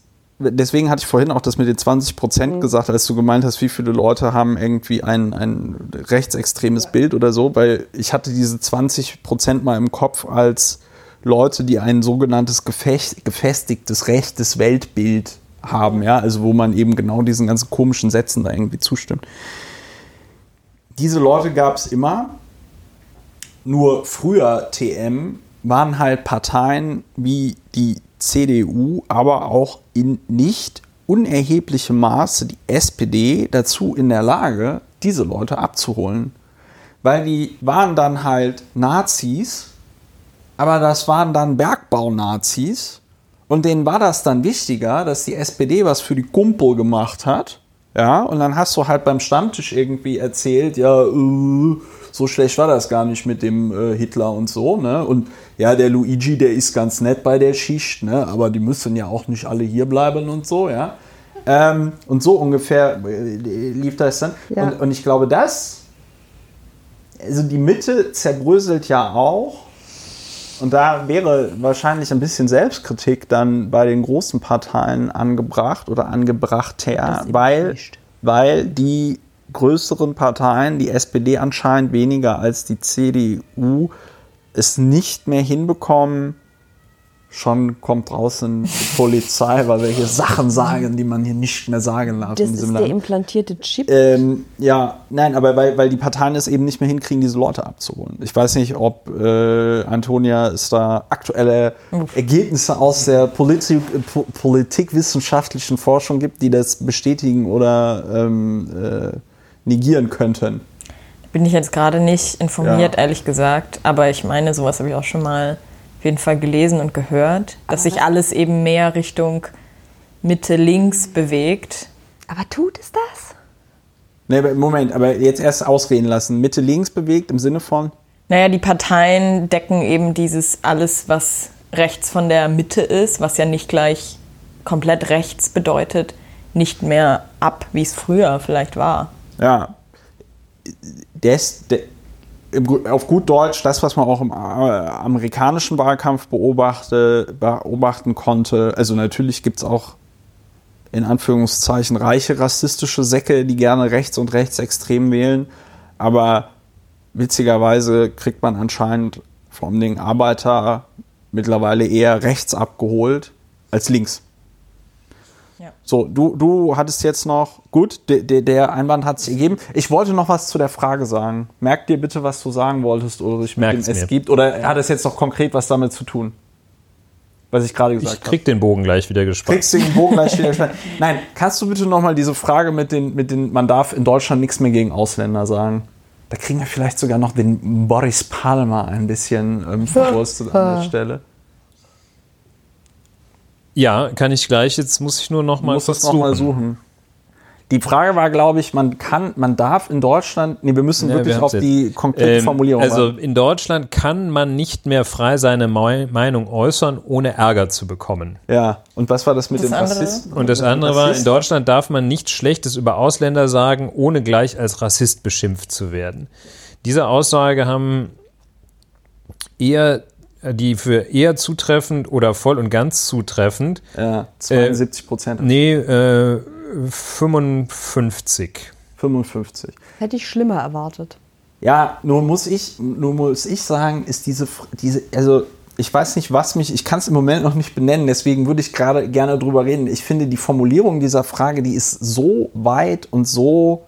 deswegen hatte ich vorhin auch das mit den 20 Prozent mhm. gesagt, als du gemeint hast, wie viele Leute haben irgendwie ein, ein rechtsextremes ja. Bild oder so, weil ich hatte diese 20 Prozent mal im Kopf als Leute, die ein sogenanntes gefestigtes rechtes Weltbild haben, ja, also wo man eben genau diesen ganzen komischen Sätzen da irgendwie zustimmt. Diese Leute gab es immer, nur früher TM waren halt Parteien wie die CDU, aber auch in nicht unerheblichem Maße die SPD dazu in der Lage, diese Leute abzuholen. Weil die waren dann halt Nazis, aber das waren dann Bergbaunazis. Und denen war das dann wichtiger, dass die SPD was für die Kumpel gemacht hat. Ja, und dann hast du halt beim Stammtisch irgendwie erzählt, ja, äh, so schlecht war das gar nicht mit dem äh, Hitler und so. Ne? Und ja, der Luigi, der ist ganz nett bei der Schicht, ne? aber die müssen ja auch nicht alle hier bleiben und so, ja. Ähm, und so ungefähr äh, lief das dann. Ja. Und, und ich glaube, das, also die Mitte zerbröselt ja auch. Und da wäre wahrscheinlich ein bisschen Selbstkritik dann bei den großen Parteien angebracht oder angebrachter, weil, weil die größeren Parteien, die SPD anscheinend weniger als die CDU, es nicht mehr hinbekommen, schon kommt draußen die Polizei, weil wir hier Sachen sagen, die man hier nicht mehr sagen darf. Das ist der implantierte Chip? Ähm, ja, nein, aber weil, weil die Parteien es eben nicht mehr hinkriegen, diese Leute abzuholen. Ich weiß nicht, ob äh, Antonia es da aktuelle Ergebnisse aus der Politik, po politikwissenschaftlichen Forschung gibt, die das bestätigen oder ähm, äh, negieren könnten. Bin ich jetzt gerade nicht informiert, ja. ehrlich gesagt, aber ich meine, sowas habe ich auch schon mal auf jeden Fall gelesen und gehört, dass sich alles eben mehr Richtung Mitte links bewegt. Aber tut es das? Nee, Moment, aber jetzt erst ausreden lassen. Mitte links bewegt im Sinne von? Naja, die Parteien decken eben dieses alles, was rechts von der Mitte ist, was ja nicht gleich komplett rechts bedeutet, nicht mehr ab, wie es früher vielleicht war. Ja. Des, de, auf gut Deutsch, das, was man auch im äh, amerikanischen Wahlkampf beobachte, beobachten konnte. Also natürlich gibt es auch in Anführungszeichen reiche rassistische Säcke, die gerne rechts und rechtsextrem wählen. Aber witzigerweise kriegt man anscheinend vom den Arbeiter mittlerweile eher rechts abgeholt als links. Ja. So, du, du hattest jetzt noch, gut, de, de, der Einwand hat sich ergeben. Ich wollte noch was zu der Frage sagen. Merk dir bitte, was du sagen wolltest, Ulrich, mit Merk's dem es gibt. Oder hat es jetzt noch konkret was damit zu tun? Was ich gerade gesagt habe. Ich krieg hab. den Bogen gleich wieder gespannt. Kriegst den Bogen gleich wieder gespannt. Nein, kannst du bitte noch mal diese Frage mit den, mit den, man darf in Deutschland nichts mehr gegen Ausländer sagen. Da kriegen wir vielleicht sogar noch den Boris Palmer ein bisschen ähm, verwurstet an der Stelle. Ja, kann ich gleich. Jetzt muss ich nur noch mal muss das noch mal suchen. Die Frage war, glaube ich, man kann, man darf in Deutschland, nee, wir müssen ja, wirklich wir auf die konkrete ähm, Formulierung Also warten. in Deutschland kann man nicht mehr frei seine Meinung äußern, ohne Ärger zu bekommen. Ja, und was war das mit das dem Rassisten? Und das andere war, in Deutschland darf man nichts Schlechtes über Ausländer sagen, ohne gleich als Rassist beschimpft zu werden. Diese Aussage haben eher die für eher zutreffend oder voll und ganz zutreffend. Ja, 72 Prozent. Äh, nee, äh, 55. 55. Hätte ich schlimmer erwartet. Ja, nur muss ich, nur muss ich sagen, ist diese, diese, also ich weiß nicht, was mich, ich kann es im Moment noch nicht benennen, deswegen würde ich gerade gerne drüber reden. Ich finde die Formulierung dieser Frage, die ist so weit und so.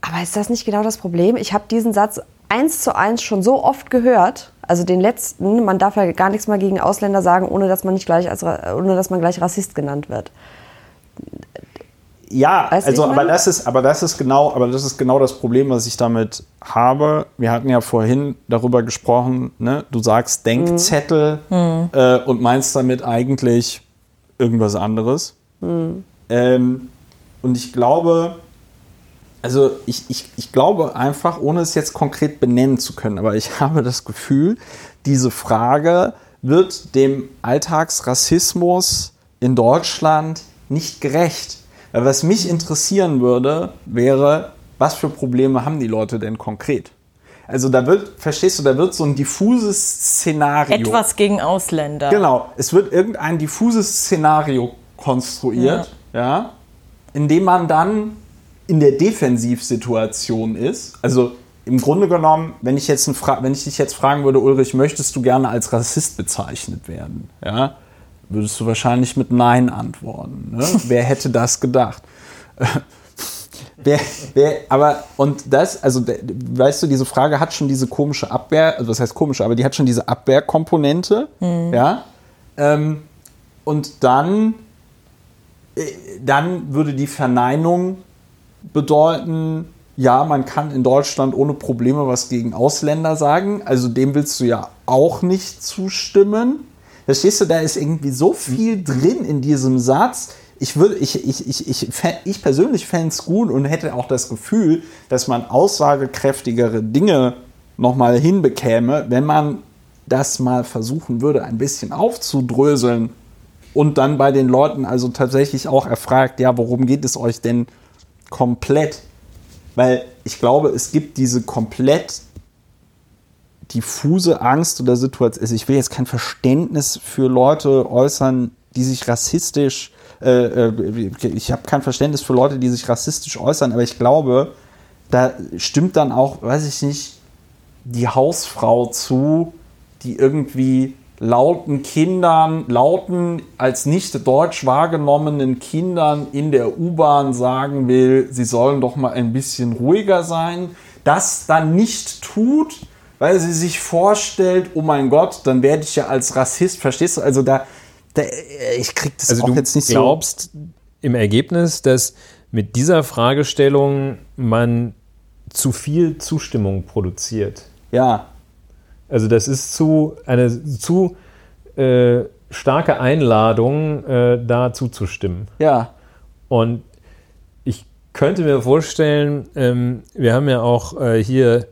Aber ist das nicht genau das Problem? Ich habe diesen Satz eins zu eins schon so oft gehört. Also den letzten, man darf ja gar nichts mal gegen Ausländer sagen, ohne dass man nicht gleich als ohne dass man gleich Rassist genannt wird. Ja, weißt also aber das ist, aber das ist genau, aber das ist genau das Problem, was ich damit habe. Wir hatten ja vorhin darüber gesprochen, ne? Du sagst Denkzettel mhm. äh, und meinst damit eigentlich irgendwas anderes. Mhm. Ähm, und ich glaube, also ich, ich, ich glaube einfach, ohne es jetzt konkret benennen zu können, aber ich habe das Gefühl, diese Frage wird dem Alltagsrassismus in Deutschland nicht gerecht. Was mich interessieren würde, wäre, was für Probleme haben die Leute denn konkret? Also da wird, verstehst du, da wird so ein diffuses Szenario. Etwas gegen Ausländer. Genau, es wird irgendein diffuses Szenario konstruiert, ja, ja in dem man dann in der Defensivsituation ist. Also im Grunde genommen, wenn ich, jetzt wenn ich dich jetzt fragen würde, Ulrich, möchtest du gerne als Rassist bezeichnet werden? Ja, würdest du wahrscheinlich mit Nein antworten. Ne? wer hätte das gedacht? wer, wer, aber, und das, also, weißt du, diese Frage hat schon diese komische Abwehr, also was heißt komische, aber die hat schon diese Abwehrkomponente, mhm. ja. Ähm, und dann, äh, dann würde die Verneinung bedeuten, ja, man kann in Deutschland ohne Probleme was gegen Ausländer sagen. Also dem willst du ja auch nicht zustimmen. Verstehst du, da ist irgendwie so viel drin in diesem Satz. Ich, würde, ich, ich, ich, ich, ich persönlich fände es gut und hätte auch das Gefühl, dass man aussagekräftigere Dinge nochmal hinbekäme, wenn man das mal versuchen würde, ein bisschen aufzudröseln und dann bei den Leuten also tatsächlich auch erfragt, ja, worum geht es euch denn komplett? Weil ich glaube, es gibt diese komplett diffuse Angst oder Situation, also ich will jetzt kein Verständnis für Leute äußern, die sich rassistisch, äh, äh ich habe kein Verständnis für Leute, die sich rassistisch äußern, aber ich glaube, da stimmt dann auch, weiß ich nicht, die Hausfrau zu, die irgendwie lauten Kindern, lauten als nicht deutsch wahrgenommenen Kindern in der U-Bahn sagen will, sie sollen doch mal ein bisschen ruhiger sein, das dann nicht tut, weil sie sich vorstellt, oh mein Gott, dann werde ich ja als Rassist, verstehst du? Also da, da ich krieg das also auch jetzt nicht glaubst so. glaubst im Ergebnis, dass mit dieser Fragestellung man zu viel Zustimmung produziert. Ja. Also das ist zu eine zu äh, starke Einladung, äh, da zuzustimmen. Ja. Und ich könnte mir vorstellen, ähm, wir haben ja auch äh, hier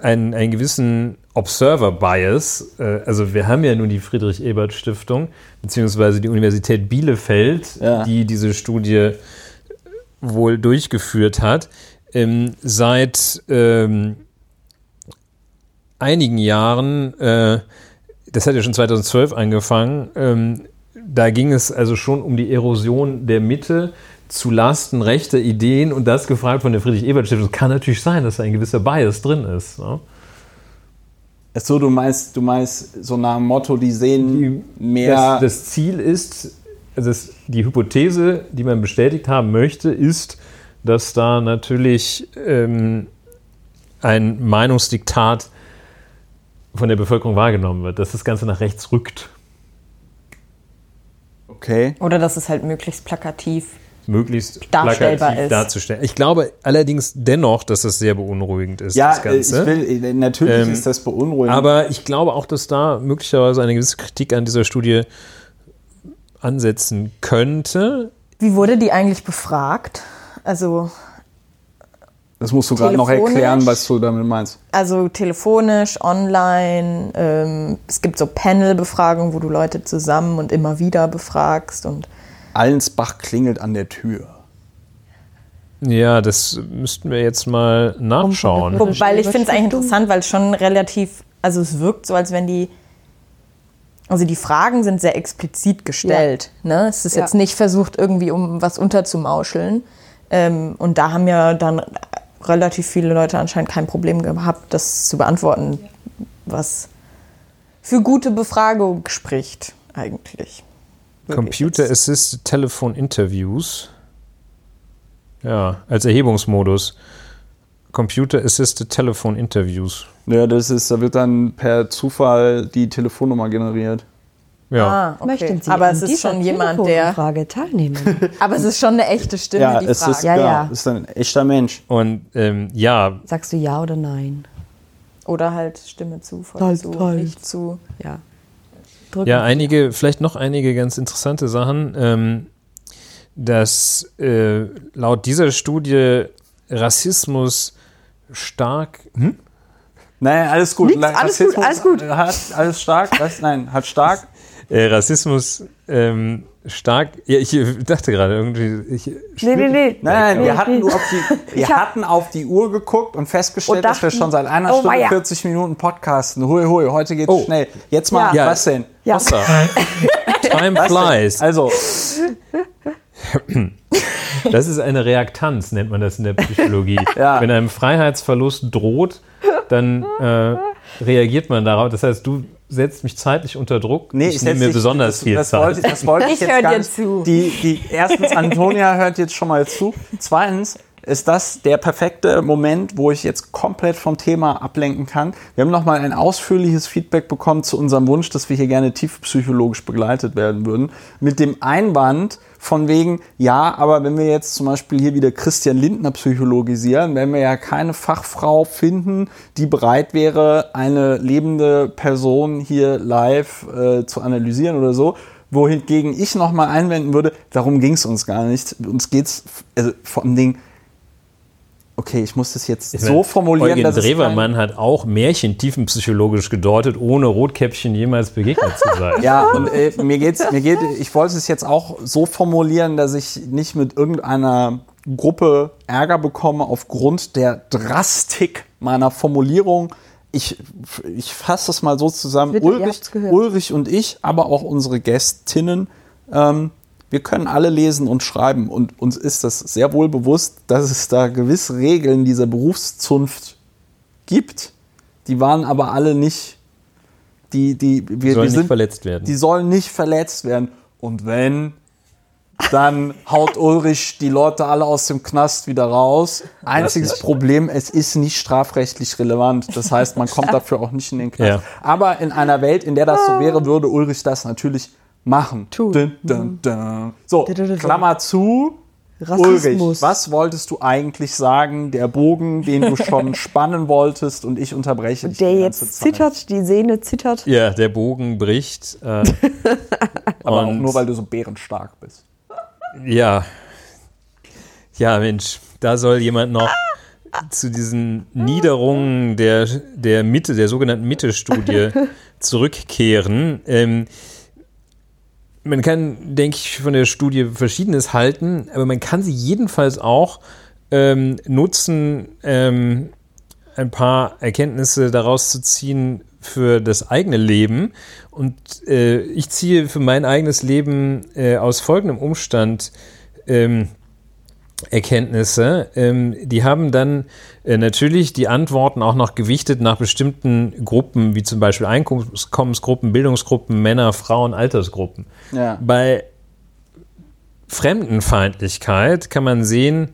einen, einen gewissen Observer-Bias. Äh, also wir haben ja nun die Friedrich-Ebert-Stiftung, beziehungsweise die Universität Bielefeld, ja. die diese Studie wohl durchgeführt hat. Ähm, seit ähm, einigen Jahren, äh, das hat ja schon 2012 angefangen, ähm, da ging es also schon um die Erosion der Mitte zu Lasten rechter Ideen und das gefragt von der Friedrich-Ebert-Stiftung. Kann natürlich sein, dass da ein gewisser Bias drin ist. Ne? So, du meinst, du meinst so nach dem Motto, die sehen die, mehr. Das, das, Ziel ist, also das, die Hypothese, die man bestätigt haben möchte, ist, dass da natürlich ähm, ein Meinungsdiktat von der Bevölkerung wahrgenommen wird, dass das Ganze nach rechts rückt. Okay. Oder dass es halt möglichst plakativ möglichst darstellbar ist. darzustellen. Ich glaube allerdings dennoch, dass das sehr beunruhigend ist. Ja, das Ganze. Ich will, äh, natürlich ähm, ist das beunruhigend. Aber ich glaube auch, dass da möglicherweise eine gewisse Kritik an dieser Studie ansetzen könnte. Wie wurde die eigentlich befragt? Also das musst du gerade noch erklären, was du damit meinst. Also telefonisch, online. Ähm, es gibt so Panel-Befragungen, wo du Leute zusammen und immer wieder befragst und Allensbach klingelt an der Tür. Ja, das müssten wir jetzt mal nachschauen. Weil ich finde es eigentlich interessant, weil es schon relativ, also es wirkt so, als wenn die, also die Fragen sind sehr explizit gestellt. Ja. Ne? Es ist ja. jetzt nicht versucht, irgendwie um was unterzumauscheln. Ähm, und da haben ja dann relativ viele Leute anscheinend kein Problem gehabt, das zu beantworten, was für gute Befragung spricht eigentlich. Computer Assisted Telephone Interviews. Ja, als Erhebungsmodus. Computer Assisted Telephone Interviews. Ja, das ist, da wird dann per Zufall die Telefonnummer generiert. Ja. Ah, okay. Möchten Sie aber es ist schon jemand, der. Frage teilnehmen? Aber es ist schon eine echte Stimme, Ja, die es fragt. ist, Ja, ja, ja. ist ein echter Mensch. Und ähm, ja, Sagst du ja oder nein? Oder halt Stimme zu, voll Teils, zu, teils. nicht zu. Ja. Drücken. Ja, einige, vielleicht noch einige ganz interessante Sachen. Ähm, dass äh, laut dieser Studie Rassismus stark. Hm? Nein, alles gut. Nichts, alles gut, alles gut. Hat alles stark. Was? Nein, hat stark. Äh, Rassismus ähm, stark. Ja, ich dachte gerade irgendwie. Ich, Nee, nee, nee. Nein, nein, wir hatten, nur auf die, wir hatten auf die Uhr geguckt und festgestellt, Und dass wir dachten, schon seit einer oh Stunde weia. 40 Minuten podcasten. Hui, hui, heute geht's Oh. schnell. Jetzt mal, Ja. was denn? Ja. Wasser. Time flies. Also, Das ist eine Reaktanz, nennt man das in der Psychologie. Ja. Wenn einem Freiheitsverlust droht, dann äh, reagiert man darauf. Das heißt, du setzt mich zeitlich unter Druck. nee, ich ich nehme mir besonders das, viel das Zeit. Wollte, das wollte ich, Ich jetzt hör gar dir zu. Die, die, erstens, Antonia hört jetzt schon mal zu. Zweitens ist das der perfekte Moment, wo ich jetzt komplett vom Thema ablenken kann. Wir haben nochmal ein ausführliches Feedback bekommen zu unserem Wunsch, dass wir hier gerne tiefpsychologisch begleitet werden würden. Mit dem Einwand von wegen, ja, aber wenn wir jetzt zum Beispiel hier wieder Christian Lindner psychologisieren, wenn wir ja keine Fachfrau finden, die bereit wäre, eine lebende Person hier live äh, zu analysieren oder so, wohingegen ich nochmal einwenden würde, darum ging es uns gar nicht. Uns geht es also vor allem Ding, okay, ich muss das jetzt Ich so meine, formulieren, Eugen dass es Drewermann hat auch Märchen tiefenpsychologisch gedeutet, ohne Rotkäppchen jemals begegnet zu sein. Ja, und äh, mir geht's, mir geht, ich wollte es jetzt auch so formulieren, dass ich nicht mit irgendeiner Gruppe Ärger bekomme aufgrund der Drastik meiner Formulierung. Ich, ich fasse es mal so zusammen. Bitte, Ulrich. Ulrich und ich, aber auch unsere Gästinnen, ähm, wir können alle lesen und schreiben und uns ist das sehr wohl bewusst, dass es da gewisse Regeln dieser Berufszunft gibt. Die waren aber alle nicht, die, die, wir, Sollen wir nicht sind, verletzt werden. die sollen nicht verletzt werden. Und wenn, dann haut Ulrich die Leute alle aus dem Knast wieder raus. Einziges Problem, es ist nicht strafrechtlich relevant. Das heißt, man kommt dafür auch nicht in den Knast. Ja. Aber in einer Welt, in der das so wäre, würde Ulrich das natürlich machen. Tun. Dun, dun, dun. So, Dun, dun, dun. Klammer zu. Rassismus. Ulrich, was wolltest du eigentlich sagen? Der Bogen, den du schon spannen wolltest und ich unterbreche dich Der die jetzt zittert, die Sehne zittert. Ja, der Bogen bricht. Äh, Aber nur, weil du so bärenstark bist. Ja. Ja, Mensch, da soll jemand noch zu diesen Niederungen der, der Mitte, der sogenannten Mitte-Studie zurückkehren. Ähm, man kann, denke ich, von der Studie Verschiedenes halten, aber man kann sie jedenfalls auch ähm, nutzen, ähm, ein paar Erkenntnisse daraus zu ziehen für das eigene Leben. Und äh, ich ziehe für mein eigenes Leben äh, aus folgendem Umstand ähm, Erkenntnisse. Ähm, die haben dann äh, natürlich die Antworten auch noch gewichtet nach bestimmten Gruppen, wie zum Beispiel Einkommensgruppen, Bildungsgruppen, Männer, Frauen, Altersgruppen. Ja. Bei Fremdenfeindlichkeit kann man sehen,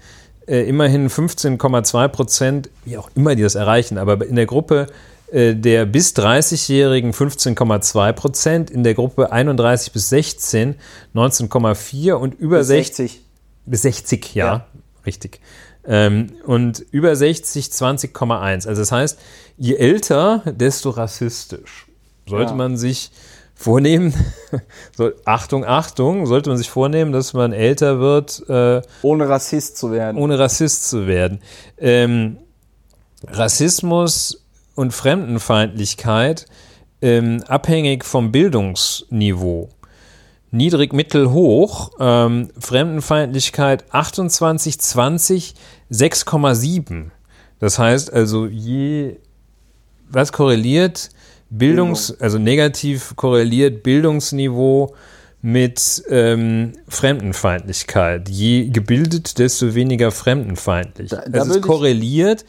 äh, immerhin 15,2 Prozent, wie auch immer die das erreichen, aber in der Gruppe äh, der bis 30-Jährigen 15,2 Prozent, in der Gruppe 31 bis 16 19,4 und über 60 bis 60, ja, Ja. richtig. Ähm, und über 60 20,1. Also das heißt, je älter, desto rassistisch. Sollte Ja. man sich vornehmen, so, Achtung, Achtung, sollte man sich vornehmen, dass man älter wird, äh, Ohne Rassist zu werden. ohne Rassist zu werden. Ähm, Rassismus und Fremdenfeindlichkeit ähm, abhängig vom Bildungsniveau. Niedrig, mittel, hoch. Ähm, Fremdenfeindlichkeit 28, 20, 6,7. Das heißt also, je was korreliert Bildungs, also negativ korreliert Bildungsniveau mit ähm, Fremdenfeindlichkeit. Je gebildet, desto weniger fremdenfeindlich. Da, da also es korreliert,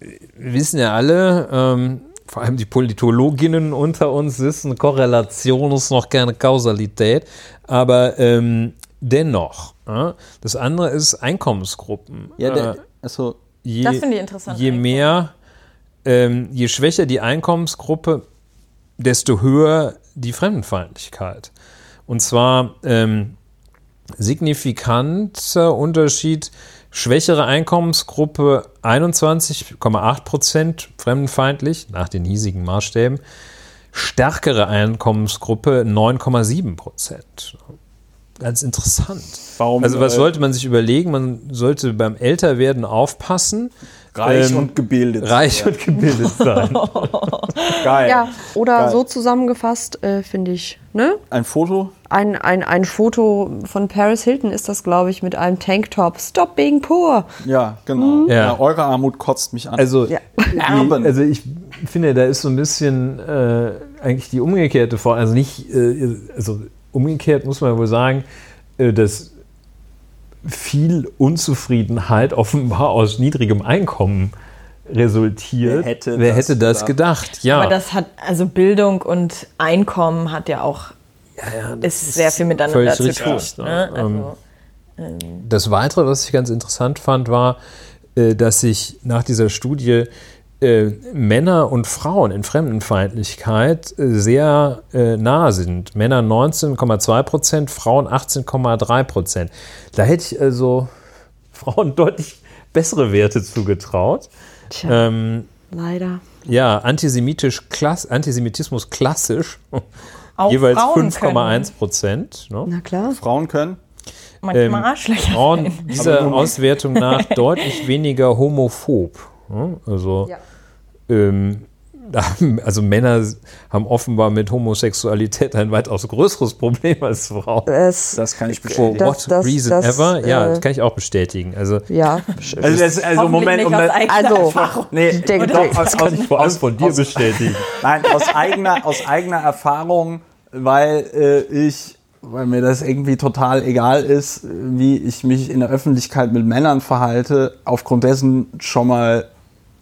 wir wissen ja alle, ähm, vor allem die Politologinnen unter uns wissen, Korrelation ist noch keine Kausalität, aber ähm, dennoch. Äh, das andere ist Einkommensgruppen. Ja, der, äh, also, je, das finde ich interessant. Je mehr, ähm, je schwächer die Einkommensgruppe, desto höher die Fremdenfeindlichkeit. Und zwar ähm, signifikanter Unterschied, schwächere Einkommensgruppe 21,8 Prozent fremdenfeindlich, nach den hiesigen Maßstäben, stärkere Einkommensgruppe 9,7 Prozent. Ganz interessant. Warum, also was äh, sollte man sich überlegen? Man sollte beim Älterwerden aufpassen, Reich ähm, und gebildet. Reich sein. und gebildet sein. Geil. Ja, oder Geil. so zusammengefasst, äh, finde ich. Ne? Ein Foto? Ein, ein, ein Foto von Paris Hilton ist das, glaube ich, mit einem Tanktop. Stop being poor. Ja, genau. Mhm. Ja. Ja, eure Armut kotzt mich an. Also, ja. die, also ich finde, da ist so ein bisschen äh, eigentlich die umgekehrte Form. Also nicht, äh, also umgekehrt muss man wohl sagen, äh, dass viel Unzufriedenheit offenbar aus niedrigem Einkommen resultiert. Wer hätte, Wer das, hätte das gedacht? Ja. Aber das hat, also Bildung und Einkommen hat ja auch, ja, ja, ist sehr viel miteinander zu tun. Ne? Also, ähm, ähm, das Weitere, was ich ganz interessant fand, war, äh, dass sich nach dieser Studie äh, Männer und Frauen in Fremdenfeindlichkeit äh, sehr äh, nah sind. Männer 19,2 Prozent, Frauen 18,3 Prozent. Da hätte ich also Frauen deutlich bessere Werte zugetraut. Tja, ähm, leider. Ja, antisemitisch klass Antisemitismus klassisch. Auch jeweils 5,1 Prozent. Ne? Na klar. Frauen können. Manchmal ähm, Arschlöcher. Frauen dieser Auswertung nach deutlich weniger homophob. Also, ja. ähm, also Männer haben offenbar mit Homosexualität ein weitaus größeres Problem als Frauen. Es, das kann ich bestätigen. For what das, reason das, ever? Ja, äh, das kann ich auch bestätigen. Also, ja. Also, das, also Moment, um das, also, nee, ich denke, doch, das kann ich vor allem von dir aus, bestätigen. Nein, aus eigener, aus eigener Erfahrung, weil äh, ich weil mir das irgendwie total egal ist, wie ich mich in der Öffentlichkeit mit Männern verhalte, aufgrund dessen schon mal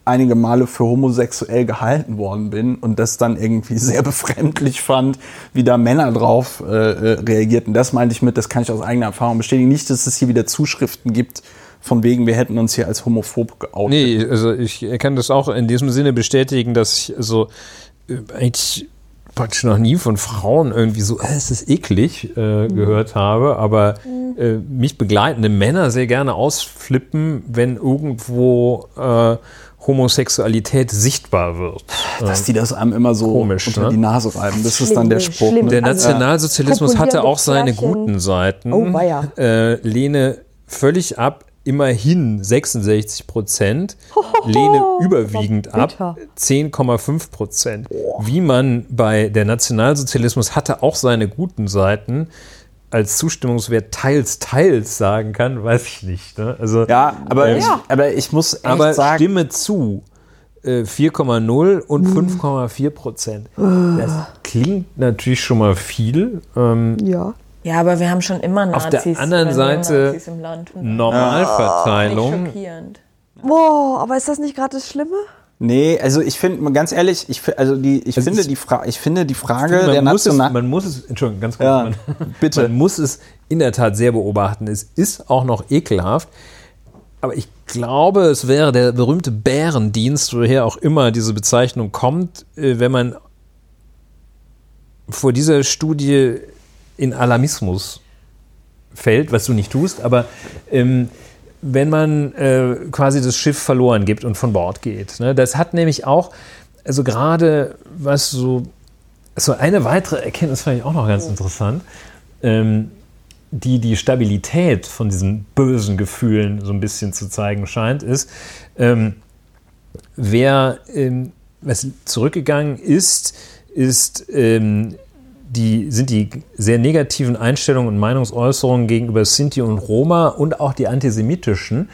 einige Male für homosexuell gehalten worden bin und das dann irgendwie sehr befremdlich fand, wie da Männer drauf äh, äh, reagierten. Das meinte ich mit, das kann ich aus eigener Erfahrung bestätigen. Nicht, dass es hier wieder Zuschriften gibt, von wegen, wir hätten uns hier als homophob geoutet. Nee, also ich kann das auch in diesem Sinne bestätigen, dass ich so also, eigentlich praktisch noch nie von Frauen irgendwie so, äh, es ist eklig äh, mhm. gehört habe, aber mhm. äh, mich begleitende Männer sehr gerne ausflippen, wenn irgendwo äh, Homosexualität sichtbar wird. Dass die das einem immer so Komisch, unter ne? die Nase reiben, das ist dann der Spruch. Ne? Der Nationalsozialismus also, hatte auch seine guten Seiten. Oh, ja. äh, lehne völlig ab, immerhin 66 Prozent, lehne überwiegend ab 10,5 Prozent. Wie man bei der Nationalsozialismus hatte auch seine guten Seiten, als Zustimmungswert teils, teils sagen kann, weiß ich nicht. Ne? Also, ja, aber, ähm, ich, aber ich muss echt aber sagen. Stimme zu. 4,0 äh, und 5,4 Prozent. Das klingt natürlich schon mal viel. Ähm, ja. Ja, aber wir haben schon immer Nazis. Auf der anderen Seite Normalverteilung. Boah, aber ist das nicht gerade das Schlimme? Nee, also ich finde, ganz ehrlich, ich, also die, ich, also finde ich, die Fra ich finde die Frage finde, der National... Man muss es, Entschuldigung, ganz kurz. Ja, man, bitte. Man muss es in der Tat sehr beobachten. Es ist auch noch ekelhaft. Aber ich glaube, es wäre der berühmte Bärendienst, woher auch immer diese Bezeichnung kommt, äh, wenn man vor dieser Studie in Alarmismus fällt, was du nicht tust, aber ähm, wenn man äh, quasi das Schiff verloren gibt und von Bord geht. Ne? Das hat nämlich auch, also gerade was so, so eine weitere Erkenntnis fand ich auch noch ganz interessant, ähm, die die Stabilität von diesen bösen Gefühlen so ein bisschen zu zeigen scheint, ist, ähm, wer ähm, was zurückgegangen ist, ist ähm, die, sind die sehr negativen Einstellungen und Meinungsäußerungen gegenüber Sinti und Roma und auch die antisemitischen,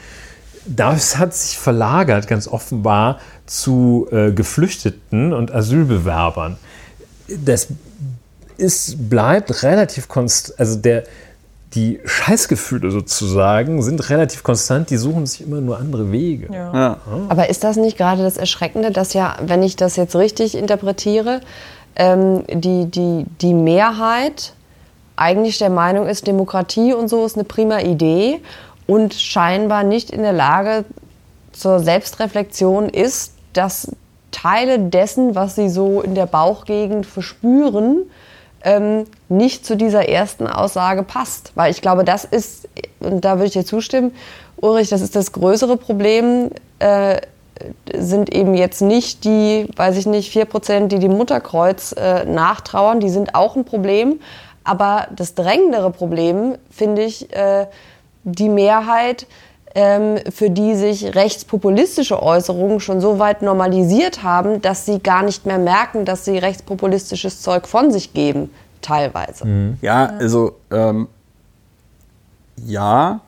das hat sich verlagert, ganz offenbar, zu äh, Geflüchteten und Asylbewerbern. Das es bleibt relativ konstant, also der, die Scheißgefühle sozusagen sind relativ konstant, die suchen sich immer nur andere Wege. Ja. Ja. Aber ist das nicht gerade das Erschreckende, dass ja, wenn ich das jetzt richtig interpretiere, ähm, die, die, die Mehrheit eigentlich der Meinung ist, Demokratie und so ist eine prima Idee und scheinbar nicht in der Lage zur Selbstreflexion ist, dass Teile dessen, was sie so in der Bauchgegend verspüren, ähm, nicht zu dieser ersten Aussage passt. Weil ich glaube, das ist, und da würde ich dir zustimmen, Ulrich, das ist das größere Problem, äh, sind eben jetzt nicht die, weiß ich nicht, 4%, die dem Mutterkreuz äh, nachtrauern, die sind auch ein Problem. Aber das drängendere Problem finde ich äh, die Mehrheit, ähm, für die sich rechtspopulistische Äußerungen schon so weit normalisiert haben, dass sie gar nicht mehr merken, dass sie rechtspopulistisches Zeug von sich geben, teilweise. Mhm. Ja, also ähm, ja,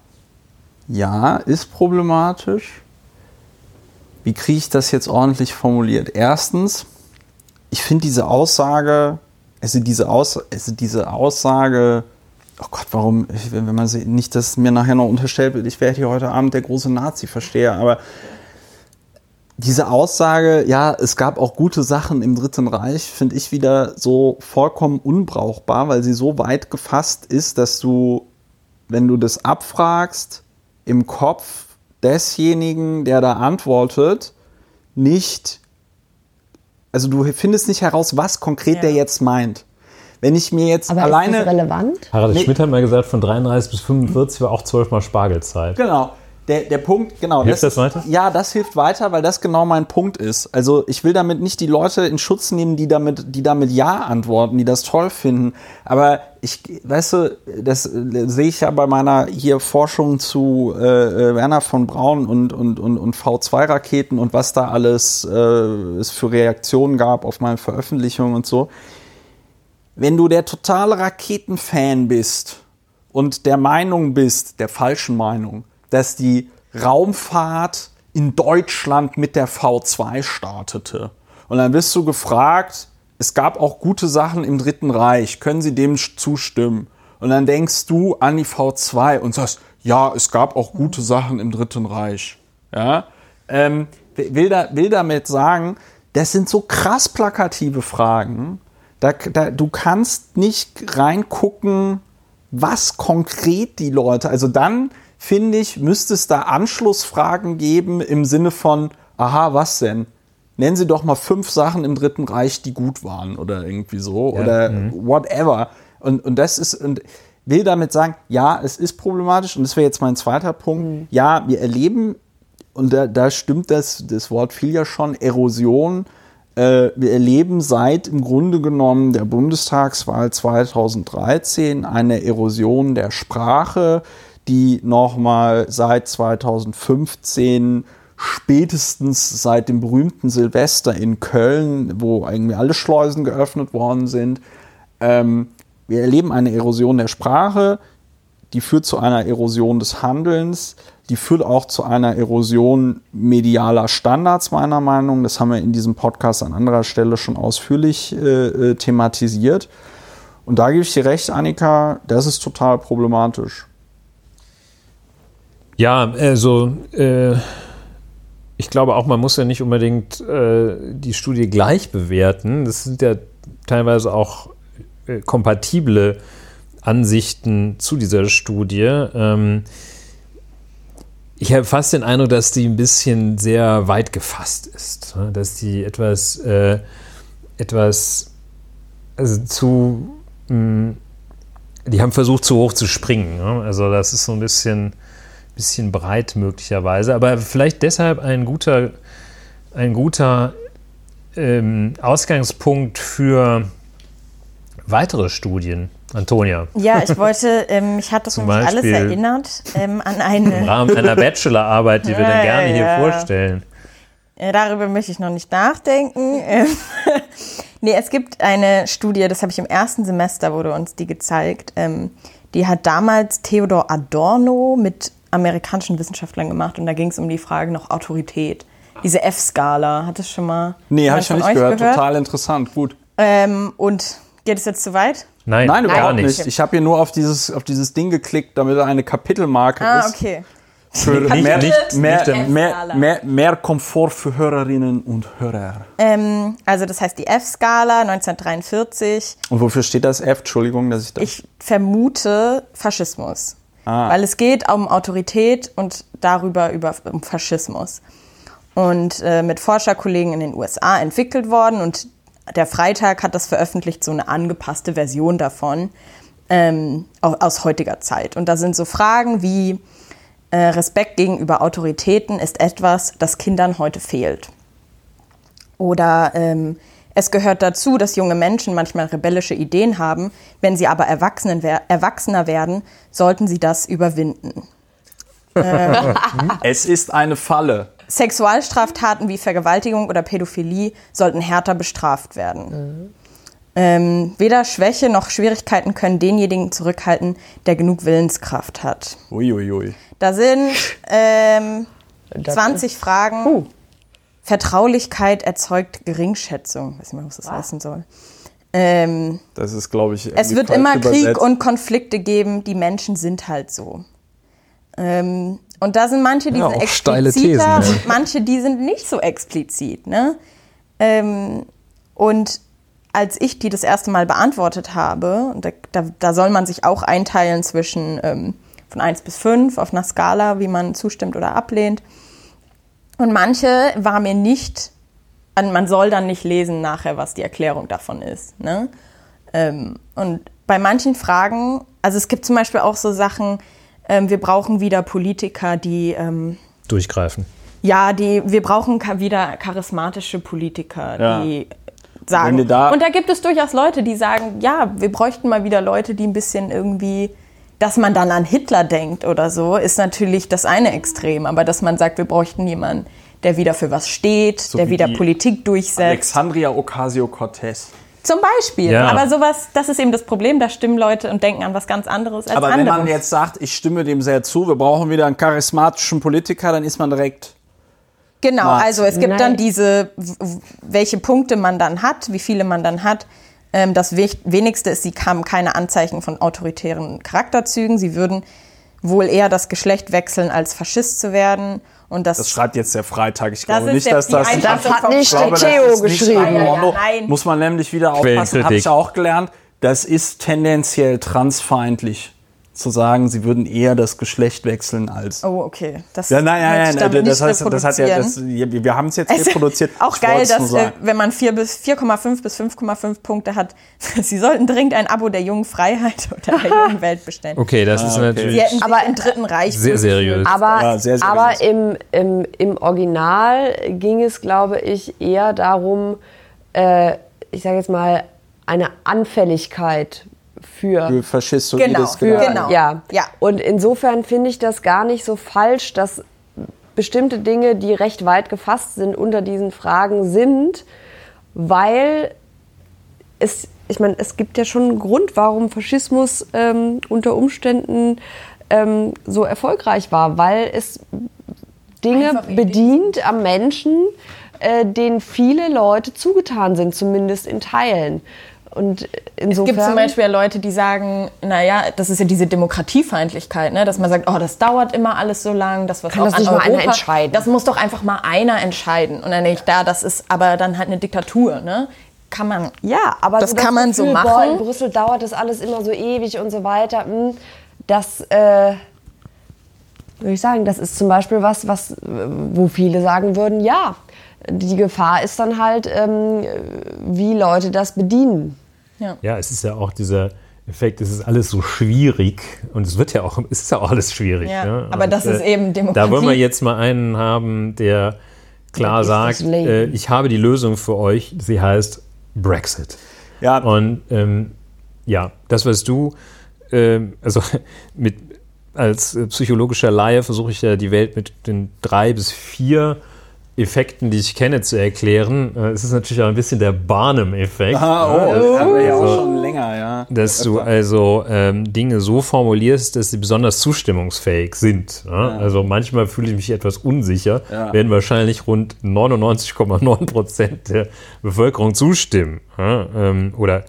ja, ist problematisch. Wie kriege ich das jetzt ordentlich formuliert? Erstens, ich finde diese Aussage, also diese, Aus, also diese Aussage, oh Gott, warum, wenn man sie, nicht, dass mir nachher noch unterstellt wird, ich werde hier heute Abend der große Nazi-Versteher, aber diese Aussage, ja, es gab auch gute Sachen im Dritten Reich, finde ich wieder so vollkommen unbrauchbar, weil sie so weit gefasst ist, dass du, wenn du das abfragst, im Kopf desjenigen, der da antwortet, nicht, also du findest nicht heraus, was konkret ja. der jetzt meint. Wenn ich mir jetzt Aber alleine. Ist das relevant? Harald nee. Schmidt hat mal gesagt, von 33 bis 45 war auch zwölfmal Spargelzeit. Genau. Der, der Punkt, genau. Hilft das, das weiter? Ja, das hilft weiter, weil das genau mein Punkt ist. Also ich will damit nicht die Leute in Schutz nehmen, die damit, die damit Ja antworten, die das toll finden. Aber ich, weißt du, das äh, sehe ich ja bei meiner hier Forschung zu äh, äh Werner von Braun und, und, und, und V2-Raketen und was da alles äh, es für Reaktionen gab auf meine Veröffentlichungen und so. Wenn du der totale Raketenfan bist und der Meinung bist, der falschen Meinung, dass die Raumfahrt in Deutschland mit der V2 startete. Und dann wirst du gefragt, es gab auch gute Sachen im Dritten Reich, können Sie dem zustimmen? Und dann denkst du an die V2 und sagst, ja, es gab auch gute Sachen im Dritten Reich. Ja? Ähm, will, da, will damit sagen, das sind so krass plakative Fragen. Da, da, du kannst nicht reingucken, was konkret die Leute, also dann finde ich, müsste es da Anschlussfragen geben im Sinne von, aha, was denn? Nennen Sie doch mal fünf Sachen im Dritten Reich, die gut waren oder irgendwie so ja, oder mh. whatever. Und, und das ist, und will damit sagen, ja, es ist problematisch und das wäre jetzt mein zweiter Punkt. Mhm. Ja, wir erleben, und da, da stimmt das, das Wort viel ja schon, Erosion. Äh, wir erleben seit im Grunde genommen der Bundestagswahl 2013 eine Erosion der Sprache, die nochmal seit 2015 spätestens seit dem berühmten Silvester in Köln, wo irgendwie alle Schleusen geöffnet worden sind. Ähm, wir erleben eine Erosion der Sprache, die führt zu einer Erosion des Handelns, die führt auch zu einer Erosion medialer Standards, meiner Meinung nach. Das haben wir in diesem Podcast an anderer Stelle schon ausführlich äh, äh thematisiert. Und da gebe ich dir recht, Annika, das ist total problematisch. Ja, also äh, ich glaube auch, man muss ja nicht unbedingt äh, die Studie gleich bewerten. Das sind ja teilweise auch äh, kompatible Ansichten zu dieser Studie. Ähm, ich habe fast den Eindruck, dass die ein bisschen sehr weit gefasst ist. Ne? Dass die etwas, äh, etwas also zu, mh, hm, die haben versucht, zu hoch zu springen. Ne? Also das ist so ein bisschen bisschen breit möglicherweise, aber vielleicht deshalb ein guter, ein guter ähm, Ausgangspunkt für weitere Studien. Antonia. Ja, ich wollte, ähm, mich hat das nämlich alles erinnert ähm, an eine. Im Rahmen einer Bachelorarbeit, die wir dann gerne ja, hier vorstellen. Äh, darüber möchte ich noch nicht nachdenken. Ähm, nee, es gibt eine Studie, das habe ich im ersten Semester, wurde uns die gezeigt. Ähm, die hat damals Theodor Adorno mit amerikanischen Wissenschaftlern gemacht und da ging es um die Frage noch Autorität. Diese F-Skala, hat es schon mal. Nee, habe ich schon nicht gehört. gehört. Total interessant, gut. Ähm, und Geht es jetzt zu weit? Nein, Nein überhaupt nicht. nicht. Ich habe hier nur auf dieses, auf dieses Ding geklickt, damit er eine Kapitelmarke ah, ist. Ah, okay. Für nicht, mehr, nicht, mehr, mehr, mehr, mehr, Komfort für Hörerinnen und Hörer. Ähm, also das heißt die F-Skala 1943. Und wofür steht das F? Entschuldigung, dass ich das... Ich vermute Faschismus. Ah. Weil es geht um Autorität und darüber über, um Faschismus. Und äh, mit Forscherkollegen in den USA entwickelt worden und der Freitag hat das veröffentlicht, so eine angepasste Version davon ähm, aus heutiger Zeit. Und da sind so Fragen wie äh, Respekt gegenüber Autoritäten ist etwas, das Kindern heute fehlt. Oder ähm, es gehört dazu, dass junge Menschen manchmal rebellische Ideen haben. Wenn sie aber erwachsener werden, sollten sie das überwinden. Äh, es ist eine Falle. Sexualstraftaten wie Vergewaltigung oder Pädophilie sollten härter bestraft werden. Mhm. Ähm, weder Schwäche noch Schwierigkeiten können denjenigen zurückhalten, der genug Willenskraft hat. Uiuiui. Ui, ui. Da sind ähm, 20 Fragen. Uh. Vertraulichkeit erzeugt Geringschätzung. Ich weiß nicht mehr, was das wow. heißen soll. Ähm, das ist, glaube ich, es wird immer übersetzt. Krieg und Konflikte geben. Die Menschen sind halt so. Ähm, und da sind manche, die ja, sind expliziter Thesen, und manche, die sind nicht so explizit. Ne? Ähm, und als ich die das erste Mal beantwortet habe, da, da, da soll man sich auch einteilen zwischen ähm, von 1 bis 5 auf einer Skala, wie man zustimmt oder ablehnt. Und manche war mir nicht, man soll dann nicht lesen nachher, was die Erklärung davon ist. Ne? Ähm, und bei manchen Fragen, also es gibt zum Beispiel auch so Sachen, ähm, wir brauchen wieder Politiker, die ähm, durchgreifen. Ja, die, wir brauchen wieder charismatische Politiker, ja. die sagen. Da und da gibt es durchaus Leute, die sagen, ja, wir bräuchten mal wieder Leute, die ein bisschen irgendwie, dass man dann an Hitler denkt oder so, ist natürlich das eine Extrem. Aber dass man sagt, wir bräuchten jemanden, der wieder für was steht, so der wieder Politik durchsetzt. Alexandria Ocasio-Cortez. Zum Beispiel. Ja. Aber sowas, das ist eben das Problem, da stimmen Leute und denken an was ganz anderes als Aber wenn man jetzt sagt, ich stimme dem sehr zu, wir brauchen wieder einen charismatischen Politiker, dann ist man direkt. Genau, also es gibt Nein. dann diese, welche Punkte man dann hat, wie viele man dann hat. Ähm, das wenigste ist, sie haben keine Anzeichen von autoritären Charakterzügen. Sie würden wohl eher das Geschlecht wechseln, als Faschist zu werden. Und das, das schreibt jetzt der Freitag. Ich glaube nicht, dass das. Das hat nicht glaube, Theo geschrieben. Ja, ja, Muss man nämlich wieder aufpassen. Habe ich auch gelernt. Das ist tendenziell transfeindlich zu sagen, sie würden eher das Geschlecht wechseln als. Oh, okay. Das ja, nein, nein, nein, das, heißt, das hat ja, das, wir haben es jetzt es reproduziert. Auch geil, dass äh, wenn man 4 bis 4,5 bis 5,5 Punkte hat, sie sollten dringend ein Abo der jungen Freiheit oder der jungen Welt bestellen. Okay, das ah, ist natürlich. Sie hätten aber im Dritten Reich sehr seriös. Aber, ja, sehr seriös. aber im, im, im Original ging es, glaube ich, eher darum, äh, ich sage jetzt mal, eine Anfälligkeit für, für faschistoides genau, für, genau. Ja. ja. Und insofern finde ich das gar nicht so falsch, dass bestimmte Dinge, die recht weit gefasst sind, unter diesen Fragen sind, weil es, ich meine, es gibt ja schon einen Grund, warum Faschismus ähm, unter Umständen ähm, so erfolgreich war, weil es Dinge bedient am Menschen, äh, denen viele Leute zugetan sind, zumindest in Teilen. Und insofern, es gibt zum Beispiel Leute, die sagen, naja, das ist ja diese Demokratiefeindlichkeit, ne? dass man sagt, oh, das dauert immer alles so lang, das was Kann auch das nicht an mal Europa, einer entscheiden? Das muss doch einfach mal einer entscheiden. Und dann denke ich, da, das ist aber dann halt eine Diktatur, ne? Kann man. Ja, aber das, so das kann man Gefühl, so machen. Boah, in Brüssel dauert das alles immer so ewig und so weiter. Hm, das, äh, würde ich sagen, das ist zum Beispiel was, was, wo viele sagen würden, ja, die Gefahr ist dann halt, ähm, wie Leute das bedienen. Ja. ja, es ist ja auch dieser Effekt, es ist alles so schwierig und es wird ja auch, es ist ja auch alles schwierig. Ja, ne? Aber und, das ist äh, eben Demokratie. Da wollen wir jetzt mal einen haben, der klar sagt, äh, ich habe die Lösung für euch, sie heißt Brexit. Ja. Und ähm, ja, das, was du, äh, also mit, als psychologischer Laie versuche ich ja die Welt mit den drei bis vier Effekten, die ich kenne, zu erklären. Äh, es ist natürlich auch ein bisschen der Barnum-Effekt. Ah, oh, das haben wir ja auch schon länger, ja. Dass du also ähm, Dinge so formulierst, dass sie besonders zustimmungsfähig sind. Ja? Ja. Also manchmal fühle ich mich etwas unsicher, ja. werden wahrscheinlich rund 99,9 Prozent der Bevölkerung zustimmen. Ähm, oder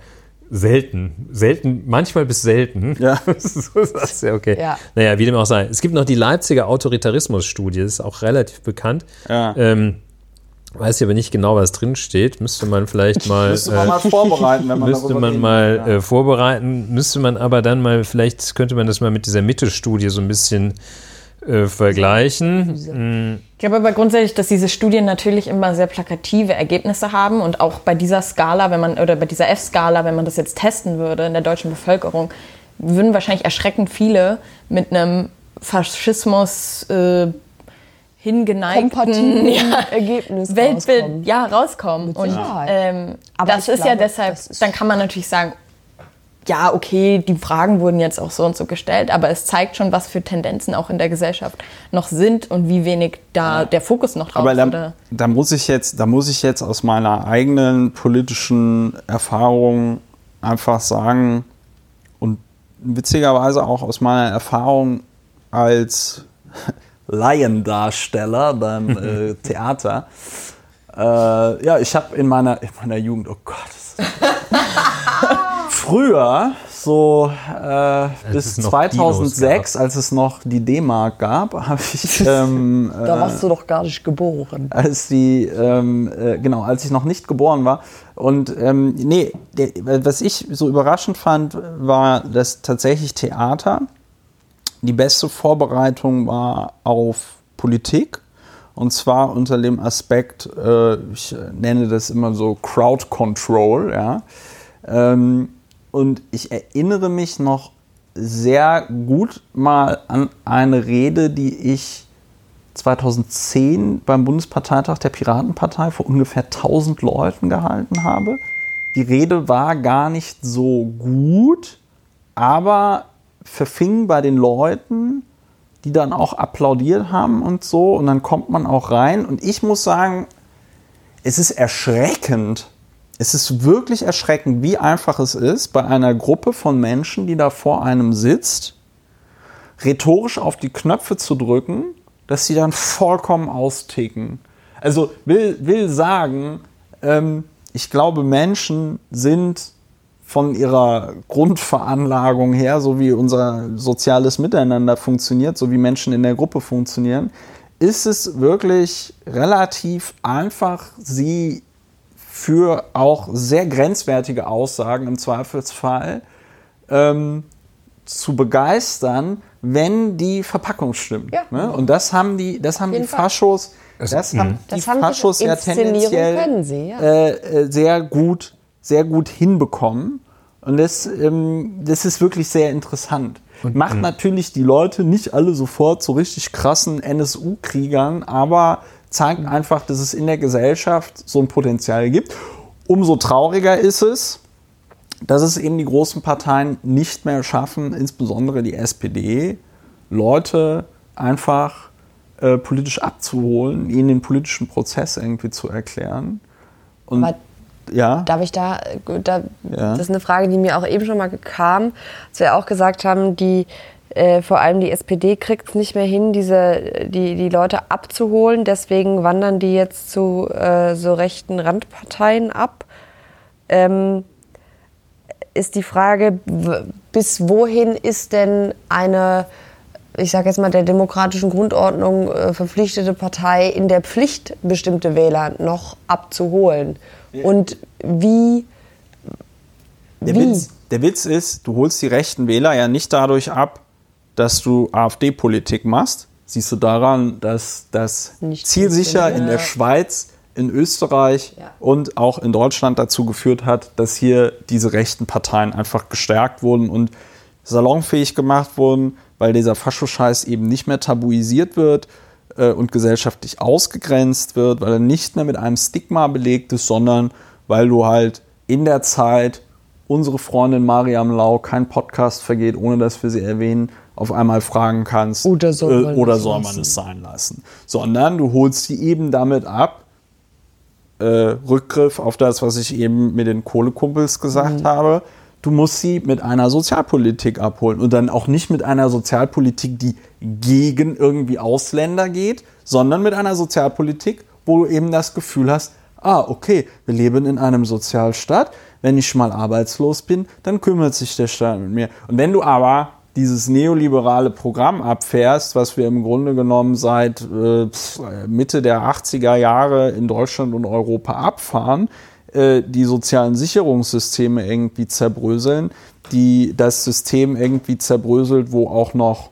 selten. Selten, manchmal bis selten. Ja. so ist das ja okay. Ja. Naja, wie dem auch sei. Es gibt noch die Leipziger Autoritarismus-Studie, das ist auch relativ bekannt. Ja. Ähm, weiß ich aber nicht genau, was drin steht. Müsste man vielleicht mal. Müsste man mal vorbereiten, wenn man müsste man reden mal will, ja. äh, vorbereiten, müsste man aber dann mal, vielleicht könnte man das mal mit dieser Mitte-Studie so ein bisschen äh, vergleichen. Mm, Ich glaube aber grundsätzlich, dass diese Studien natürlich immer sehr plakative Ergebnisse haben und auch bei dieser Skala, wenn man oder bei dieser F-Skala, wenn man das jetzt testen würde in der deutschen Bevölkerung, würden wahrscheinlich erschreckend viele mit einem Faschismus äh, hingeneigten ja, Ergebnis Weltbild rauskommen. ja rauskommen. Und ähm, Aber das ist ja glaube, deshalb, das ist- dann kann man natürlich sagen, ja, okay, die Fragen wurden jetzt auch so und so gestellt, aber es zeigt schon, was für Tendenzen auch in der Gesellschaft noch sind und wie wenig da der Fokus noch drauf Aber da, da muss ich jetzt, da muss ich jetzt aus meiner eigenen politischen Erfahrung einfach sagen und witzigerweise auch aus meiner Erfahrung als Laiendarsteller beim äh, Theater. Äh, ja, ich habe in meiner, in meiner Jugend, oh Gott, früher, so äh, bis es noch 2006, als es noch die D-Mark gab, habe ich ähm, Da warst du doch gar nicht geboren. als die, ähm, äh, genau, als ich noch nicht geboren war. Und ähm, nee, der, was ich so überraschend fand, war, dass tatsächlich Theater die beste Vorbereitung war auf Politik. Und zwar unter dem Aspekt, äh, ich nenne das immer so Crowd Control, ja. Ähm, und ich erinnere mich noch sehr gut mal an eine Rede, die ich 2010 beim Bundesparteitag der Piratenpartei vor ungefähr 1000 Leuten gehalten habe. Die Rede war gar nicht so gut, aber verfing bei den Leuten, die dann auch applaudiert haben und so. Und dann kommt man auch rein. Und ich muss sagen, es ist erschreckend. Es ist wirklich erschreckend, wie einfach es ist, bei einer Gruppe von Menschen, die da vor einem sitzt, rhetorisch auf die Knöpfe zu drücken, dass sie dann vollkommen austicken. Also will, will sagen, ähm, ich glaube, Menschen sind von ihrer Grundveranlagung her, so wie unser soziales Miteinander funktioniert, so wie Menschen in der Gruppe funktionieren, ist es wirklich relativ einfach, sie für auch sehr grenzwertige Aussagen im Zweifelsfall ähm, zu begeistern, wenn die Verpackung stimmt. Ja. Ne? Und das haben die, das haben die. Faschos, das, haben die Das haben die Faschos ja tendenziell sie, ja. äh, äh, sehr gut, sehr gut hinbekommen. Und das, ähm, das ist wirklich sehr interessant. Macht natürlich die Leute nicht alle sofort zu richtig krassen NSU-Kriegern, aber zeigt einfach, dass es in der Gesellschaft so ein Potenzial gibt. Umso trauriger ist es, dass es eben die großen Parteien nicht mehr schaffen, insbesondere die SPD, Leute einfach äh, politisch abzuholen, ihnen den politischen Prozess irgendwie zu erklären. Und Aber ja, Darf ich da, da Ja. das ist eine Frage, die mir auch eben schon mal kam, dass wir auch gesagt haben, die äh, vor allem die SPD kriegt es nicht mehr hin, diese, die, die Leute abzuholen. Deswegen wandern die jetzt zu äh, so rechten Randparteien ab. Ähm, ist die Frage, bis wohin ist denn eine, ich sage jetzt mal, der demokratischen Grundordnung äh, verpflichtete Partei in der Pflicht, bestimmte Wähler noch abzuholen? Und wie, Der Wie? Witz, der Witz ist, du holst die rechten Wähler ja nicht dadurch ab, dass du AfD-Politik machst. Siehst du daran, dass das Nicht zielsicher in der Schweiz, in Österreich Ja. und auch in Deutschland dazu geführt hat, dass hier diese rechten Parteien einfach gestärkt wurden und salonfähig gemacht wurden, weil dieser Faschoscheiß eben nicht mehr tabuisiert wird äh, und gesellschaftlich ausgegrenzt wird, weil er nicht mehr mit einem Stigma belegt ist, sondern weil du halt in der Zeit unsere Freundin Mariam Lau, kein Podcast vergeht, ohne dass wir sie erwähnen, auf einmal fragen kannst, Oder soll man äh, oder es soll man es sein lassen. Sondern du holst die eben damit ab, äh, Rückgriff auf das, was ich eben mit den Kohlekumpels gesagt Mhm. habe. Du musst sie mit einer Sozialpolitik abholen und dann auch nicht mit einer Sozialpolitik, die gegen irgendwie Ausländer geht, sondern mit einer Sozialpolitik, wo du eben das Gefühl hast, ah, okay, wir leben in einem Sozialstaat, wenn ich mal arbeitslos bin, dann kümmert sich der Staat mit mir. Und wenn du aber dieses neoliberale Programm abfährst, was wir im Grunde genommen seit äh, Mitte der 80er Jahre in Deutschland und Europa abfahren, äh, die sozialen Sicherungssysteme irgendwie zerbröseln, die das System irgendwie zerbröselt, wo auch noch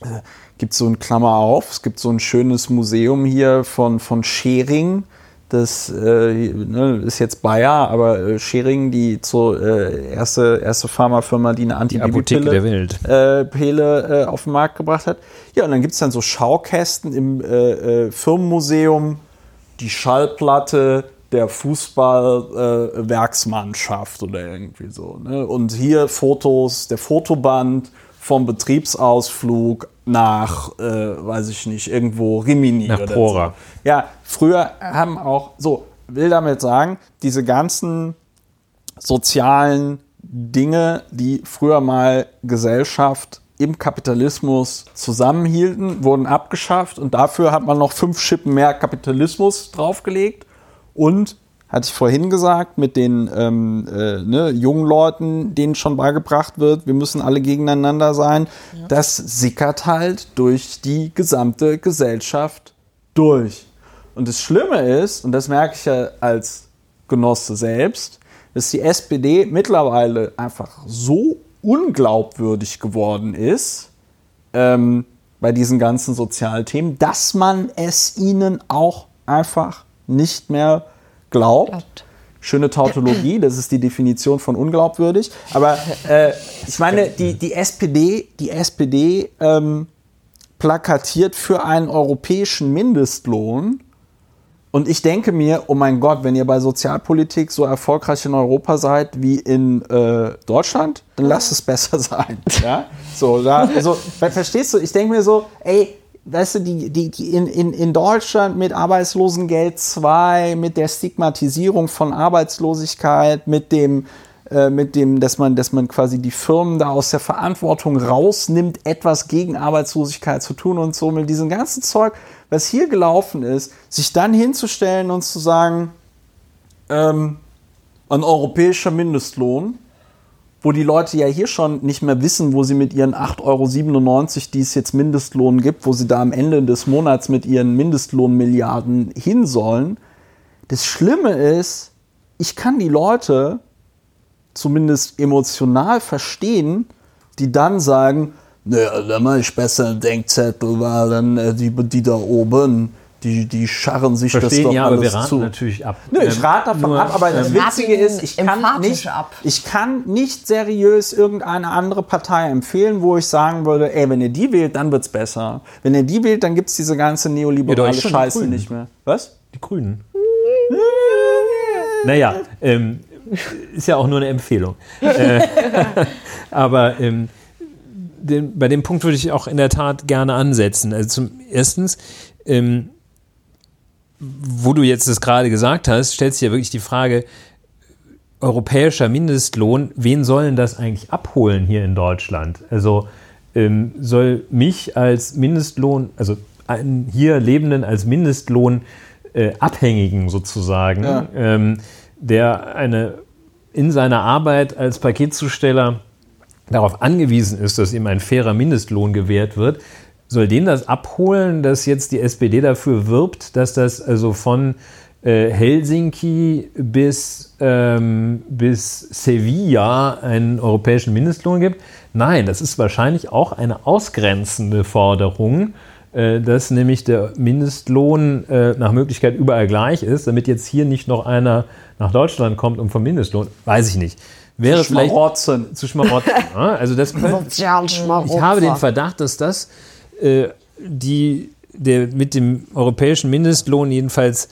äh, gibt so ein Klammer auf, es gibt so ein schönes Museum hier von, von Schering, das äh, ne, ist jetzt Bayer, aber äh, Schering, die zur äh, erste, erste Pharmafirma, die eine Antibabypille äh, Pille, äh, auf den Markt gebracht hat. Ja, und dann gibt es dann so Schaukästen im äh, äh, Firmenmuseum, die Schallplatte der Fußballwerksmannschaft oder irgendwie so. Ne? Und hier Fotos, der Fotoband vom Betriebsausflug nach, äh, weiß ich nicht, irgendwo Rimini nach oder Pora. So. Ja, früher haben auch, so, will damit sagen, diese ganzen sozialen Dinge, die früher mal Gesellschaft im Kapitalismus zusammenhielten, wurden abgeschafft und dafür hat man noch fünf Schippen mehr Kapitalismus draufgelegt und hatte ich vorhin gesagt, mit den ähm, äh, ne, jungen Leuten, denen schon beigebracht wird, wir müssen alle gegeneinander sein, ja. das sickert halt durch die gesamte Gesellschaft durch. Und das Schlimme ist, und das merke ich ja als Genosse selbst, dass die SPD mittlerweile einfach so unglaubwürdig geworden ist ähm, bei diesen ganzen Sozialthemen, dass man es ihnen auch einfach nicht mehr glaubt. glaubt. Schöne Tautologie, das ist die Definition von unglaubwürdig. Aber äh, ich meine, die, die SPD, die SPD ähm, plakatiert für einen europäischen Mindestlohn. Und ich denke mir, oh mein Gott, wenn ihr bei Sozialpolitik so erfolgreich in Europa seid wie in äh, Deutschland, dann lasst es besser sein. Ja? So, da, also, verstehst du? Ich denke mir so, ey, weißt du, die, die, die in, in, in Deutschland mit Arbeitslosengeld 2, mit der Stigmatisierung von Arbeitslosigkeit, mit dem, äh, mit dem, dass man, dass man quasi die Firmen da aus der Verantwortung rausnimmt, etwas gegen Arbeitslosigkeit zu tun und so, mit diesem ganzen Zeug, was hier gelaufen ist, sich dann hinzustellen und zu sagen, ähm, ein europäischer Mindestlohn, wo die Leute ja hier schon nicht mehr wissen, wo sie mit ihren 8,97 Euro, die es jetzt Mindestlohn gibt, wo sie da am Ende des Monats mit ihren Mindestlohnmilliarden hin sollen. Das Schlimme ist, ich kann die Leute zumindest emotional verstehen, die dann sagen, naja, dann mache ich besser einen Denkzettel, weil dann äh, die, die da oben, die, die scharren sich Verstehen, das doch ja, alles aber wir raten zu. natürlich ab. Nö, ich rate davon Nur, ab, aber das ähm, Witzige ist, ich kann, nicht, ab. ich kann nicht seriös irgendeine andere Partei empfehlen, wo ich sagen würde, ey, wenn ihr die wählt, dann wird's besser. Wenn ihr die wählt, dann gibt's diese ganze neoliberale Ja, Scheiße nicht mehr. Was? Die Grünen. naja, ähm, ist ja auch nur eine Empfehlung. äh, aber ähm, den, bei dem Punkt würde ich auch in der Tat gerne ansetzen. Also zum erstens, ähm, wo du jetzt das gerade gesagt hast, stellt sich ja wirklich die Frage, europäischer Mindestlohn, wen sollen das eigentlich abholen hier in Deutschland? Also ähm, soll mich als Mindestlohn, also einen hier Lebenden als Mindestlohn äh, Abhängigen sozusagen, Ja. ähm, der eine in seiner Arbeit als Paketzusteller darauf angewiesen ist, dass ihm ein fairer Mindestlohn gewährt wird, soll den das abholen, dass jetzt die SPD dafür wirbt, dass das also von äh, Helsinki bis, ähm, bis Sevilla einen europäischen Mindestlohn gibt? Nein, das ist wahrscheinlich auch eine ausgrenzende Forderung, äh, dass nämlich der Mindestlohn äh, nach Möglichkeit überall gleich ist, damit jetzt hier nicht noch einer nach Deutschland kommt und vom Mindestlohn, weiß ich nicht. Wäre vielleicht Schmarotzen. zu schmarotzen. ja, also das könnte, ich habe den Verdacht, dass das äh, die, der mit dem europäischen Mindestlohn jedenfalls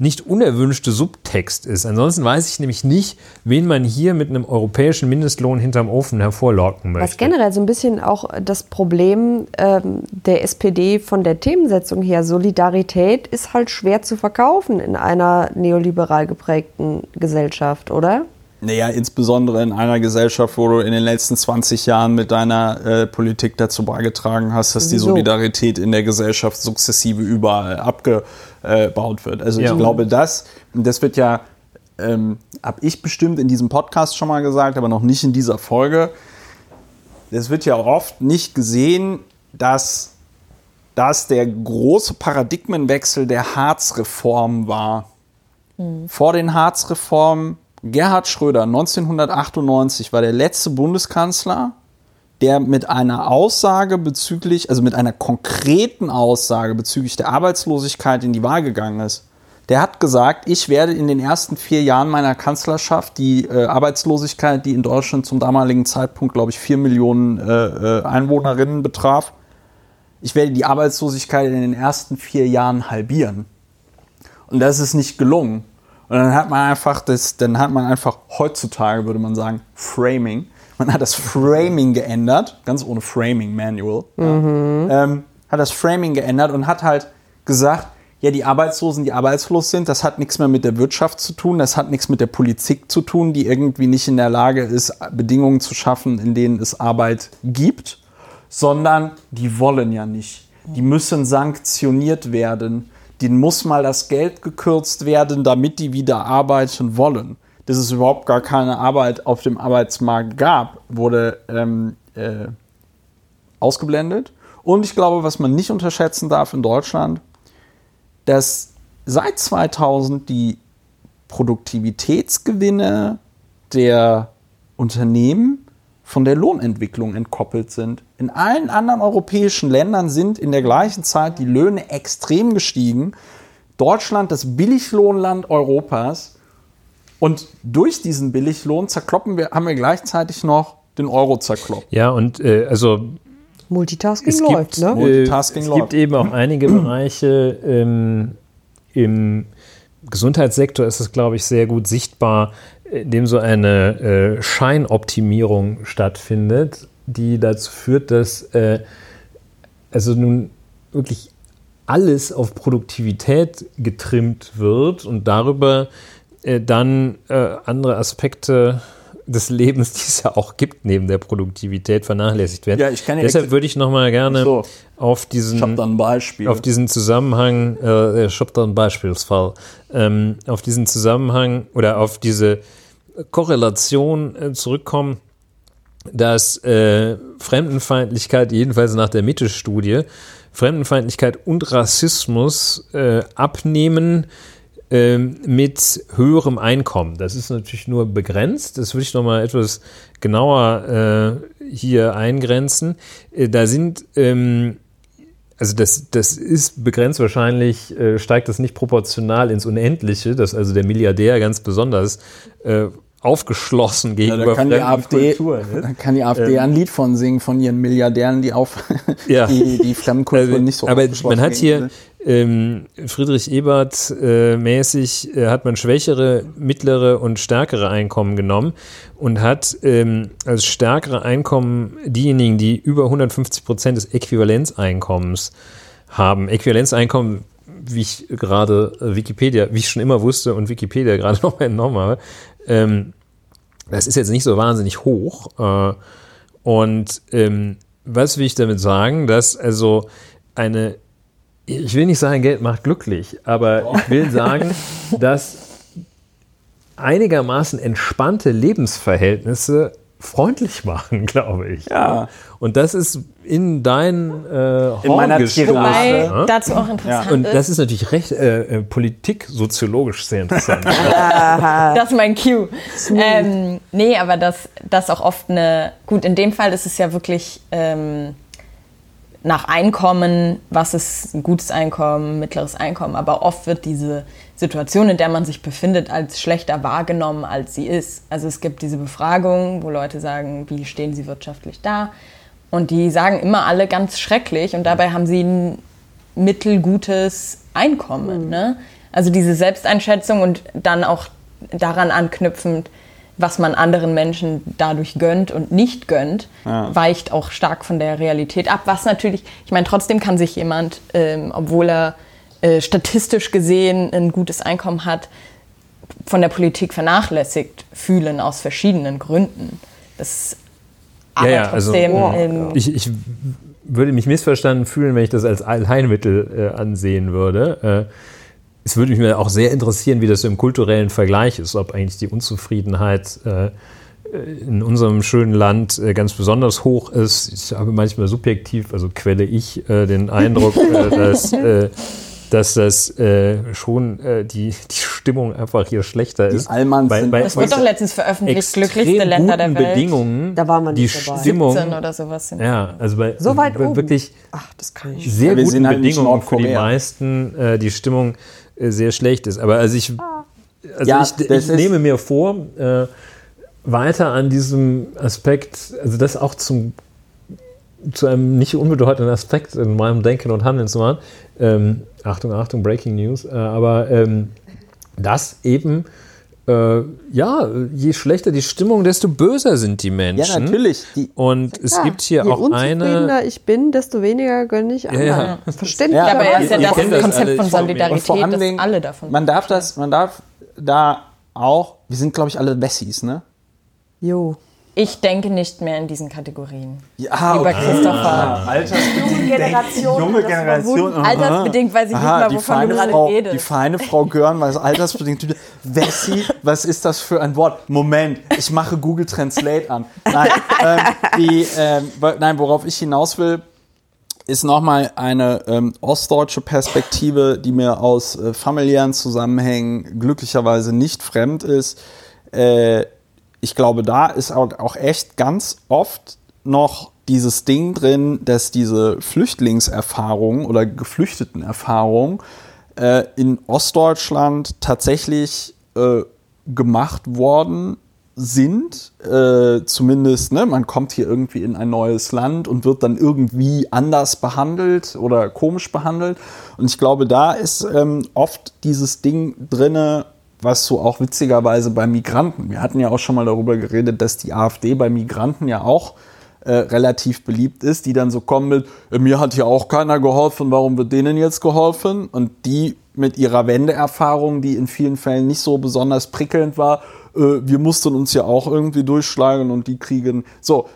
nicht unerwünschte Subtext ist. Ansonsten weiß ich nämlich nicht, wen man hier mit einem europäischen Mindestlohn hinterm Ofen hervorlocken möchte. Was generell so ein bisschen auch das Problem ähm, der SPD von der Themensetzung her, Solidarität ist halt schwer zu verkaufen in einer neoliberal geprägten Gesellschaft, oder? Naja, insbesondere in einer Gesellschaft, wo du in den letzten 20 Jahren mit deiner äh, Politik dazu beigetragen hast, dass die Wieso? Solidarität in der Gesellschaft sukzessive überall abgebaut wird. Also Ja. ich glaube, das, das wird ja ähm, habe ich bestimmt in diesem Podcast schon mal gesagt, aber noch nicht in dieser Folge. Es wird ja oft nicht gesehen, dass das der große Paradigmenwechsel der Harzreform war. Mhm. Vor den Harzreformen, Gerhard Schröder 1998 war der letzte Bundeskanzler, der mit einer Aussage bezüglich, also mit einer konkreten Aussage bezüglich der Arbeitslosigkeit in die Wahl gegangen ist. Der hat gesagt, ich werde in den ersten vier Jahren meiner Kanzlerschaft die äh, Arbeitslosigkeit, die in Deutschland zum damaligen Zeitpunkt, glaube ich, vier Millionen äh, äh, Einwohnerinnen betraf, ich werde die Arbeitslosigkeit in den ersten vier Jahren halbieren. Und das ist nicht gelungen. Und dann hat man einfach das, dann hat man einfach heutzutage, würde man sagen, Framing. Man hat das Framing geändert, ganz ohne Framing Manual. Mhm. Ja, ähm, hat das Framing geändert und hat halt gesagt, ja, die Arbeitslosen, die arbeitslos sind, das hat nichts mehr mit der Wirtschaft zu tun, das hat nichts mit der Politik zu tun, die irgendwie nicht in der Lage ist, Bedingungen zu schaffen, in denen es Arbeit gibt, sondern die wollen ja nicht. Die müssen sanktioniert werden. Denen muss mal das Geld gekürzt werden, damit die wieder arbeiten wollen. Dass es überhaupt gar keine Arbeit auf dem Arbeitsmarkt gab, wurde ähm, äh, ausgeblendet. Und ich glaube, was man nicht unterschätzen darf in Deutschland, dass seit 2000 die Produktivitätsgewinne der Unternehmen von der Lohnentwicklung entkoppelt sind. In allen anderen europäischen Ländern sind in der gleichen Zeit die Löhne extrem gestiegen. Deutschland das Billiglohnland Europas. Und durch diesen Billiglohn zerkloppen wir, haben wir gleichzeitig noch den Euro zerkloppt. Ja, und äh, also Multitasking es läuft, gibt, ne? Multitasking es läuft. gibt eben auch einige Bereiche ähm, im Gesundheitssektor ist es, glaube ich, sehr gut sichtbar, dem so eine äh, Scheinoptimierung stattfindet, die dazu führt, dass äh, also nun wirklich alles auf Produktivität getrimmt wird und darüber äh, dann äh, andere Aspekte des Lebens, die es ja auch gibt, neben der Produktivität vernachlässigt werden. Ja, ich kann ja Deshalb würde ich noch mal gerne so. auf diesen auf diesen Zusammenhang, äh, ich da Beispielsfall, ähm, auf diesen Zusammenhang oder auf diese Korrelation äh, zurückkommen, dass äh, Fremdenfeindlichkeit, jedenfalls nach der Mitte-Studie, Fremdenfeindlichkeit und Rassismus äh, abnehmen ähm, mit höherem Einkommen. Das ist natürlich nur begrenzt. Das würde ich noch mal etwas genauer äh, hier eingrenzen. Äh, da sind ähm, also das, das ist begrenzt wahrscheinlich, äh, steigt das nicht proportional ins Unendliche, dass also der Milliardär ganz besonders äh, aufgeschlossen gegenüber ja, kann die AfD, Kulturen. Da kann die AfD ähm, ein Lied von singen, von ihren Milliardären, die auf ja. die, die fremden Kulturen also, nicht so Aber man hat hier ähm, Friedrich Ebert äh, mäßig, äh, hat man schwächere, mittlere und stärkere Einkommen genommen und hat ähm, als stärkere Einkommen diejenigen, die über 150 Prozent des Äquivalenzeinkommens haben. Äquivalenzeinkommen wie ich gerade Wikipedia, wie ich schon immer wusste und Wikipedia gerade noch entnommen habe, ähm, das ist jetzt nicht so wahnsinnig hoch. Äh, und ähm, was will ich damit sagen? Dass also eine, ich will nicht sagen, Geld macht glücklich, aber ich will sagen, dass einigermaßen entspannte Lebensverhältnisse freundlich machen, glaube ich. Ja. Und das ist in dein äh, in meiner Wobei ja? dazu auch interessant ja. Und das ist natürlich recht äh, äh politiksoziologisch sehr interessant. das ist mein Cue. Ähm, nee, aber das, das auch oft eine, gut, in dem Fall ist es ja wirklich ähm, nach Einkommen, was ist ein gutes Einkommen, mittleres Einkommen, aber oft wird diese Situation, in der man sich befindet, als schlechter wahrgenommen, als sie ist. Also es gibt diese Befragungen, wo Leute sagen, wie stehen sie wirtschaftlich da? Und die sagen immer alle ganz schrecklich und dabei haben sie ein mittelgutes Einkommen. Mhm. Ne? Also diese Selbsteinschätzung und dann auch daran anknüpfend, was man anderen Menschen dadurch gönnt und nicht gönnt, ja. weicht auch stark von der Realität ab. Was natürlich, ich meine, trotzdem kann sich jemand, ähm, obwohl er äh, statistisch gesehen ein gutes Einkommen hat, von der Politik vernachlässigt fühlen aus verschiedenen Gründen. Das aber ja, ja, also, trotzdem. Also, ich, ich, würde mich missverstanden fühlen, wenn ich das als Allheilmittel äh, ansehen würde. Äh, es würde mich auch sehr interessieren, wie das im kulturellen Vergleich ist, ob eigentlich die Unzufriedenheit äh, in unserem schönen Land äh, ganz besonders hoch ist. Ich habe manchmal subjektiv, also quelle ich, äh, den Eindruck, äh, dass äh, dass das äh, schon äh, die, die Stimmung einfach hier schlechter die ist. Allmanns bei, bei das wird doch letztens veröffentlicht, glücklichste Länder der Welt. Bedingungen, da war man die dabei. Stimmung, oder sowas. Ja, also bei so weit bei wirklich Ach, das kann ich. sehr ja, guten halt Bedingungen für die meisten äh, die Stimmung sehr schlecht ist. Aber also ich, also ja, ich, ich nehme mir vor, äh, weiter an diesem Aspekt, also das auch zum zu einem nicht unbedeutenden Aspekt in meinem Denken und Handeln zu machen. Ähm, Achtung, Achtung, Breaking News. Äh, aber ähm, das eben, äh, ja, je schlechter die Stimmung, desto böser sind die Menschen. Ja, natürlich. Die, und ja, es gibt hier auch eine. Je unzufriedener ich bin, desto weniger gönne ich anderen. Ja, ja. Verständlich. Ja, aber er ist ja das, das Konzept von Solidarität, vor dass alle davon Man darf das, man darf da auch, wir sind, glaube ich, alle Wessis, ne? Jo. Ich denke nicht mehr in diesen Kategorien. Ja, Lieber okay. Christopher. Ah, altersbedingt. Junge Generation. Junge Generation. Altersbedingt weiß ich Aha, nicht mehr, wovon du gerade Frau, redest. Die feine Frau Görn weiß altersbedingt. Wessi, was ist das für ein Wort? Moment, ich mache Google Translate an. Nein, ähm, die, ähm, nein worauf ich hinaus will, ist nochmal eine ähm, ostdeutsche Perspektive, die mir aus äh, familiären Zusammenhängen glücklicherweise nicht fremd ist. Äh, ich glaube, da ist auch echt ganz oft noch dieses Ding drin, dass diese Flüchtlingserfahrung oder Geflüchtetenerfahrung äh, in Ostdeutschland tatsächlich äh, gemacht worden sind. Äh, zumindest, ne, man kommt hier irgendwie in ein neues Land und wird dann irgendwie anders behandelt oder komisch behandelt. Und ich glaube, da ist ähm, oft dieses Ding drinne, was so auch witzigerweise bei Migranten, wir hatten ja auch schon mal darüber geredet, dass die AfD bei Migranten ja auch äh, relativ beliebt ist, die dann so kommen mit, äh, mir hat ja auch keiner geholfen, warum wird denen jetzt geholfen? Und die mit ihrer Wendeerfahrung, die in vielen Fällen nicht so besonders prickelnd war, äh, wir mussten uns ja auch irgendwie durchschlagen und die kriegen. So,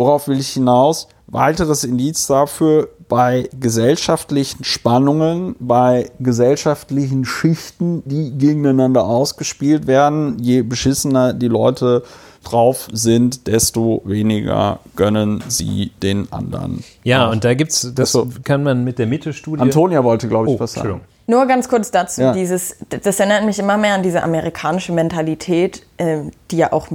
worauf will ich hinaus? Weiteres Indiz dafür, bei gesellschaftlichen Spannungen, bei gesellschaftlichen Schichten, die gegeneinander ausgespielt werden, je beschissener die Leute drauf sind, desto weniger gönnen sie den anderen. Ja, auch. und da gibt's, das also, kann man mit der Mitte-Studie. Antonia wollte, glaube ich, oh, was sagen. Nur ganz kurz dazu, ja. dieses, das erinnert mich immer mehr an diese amerikanische Mentalität, äh, die ja auch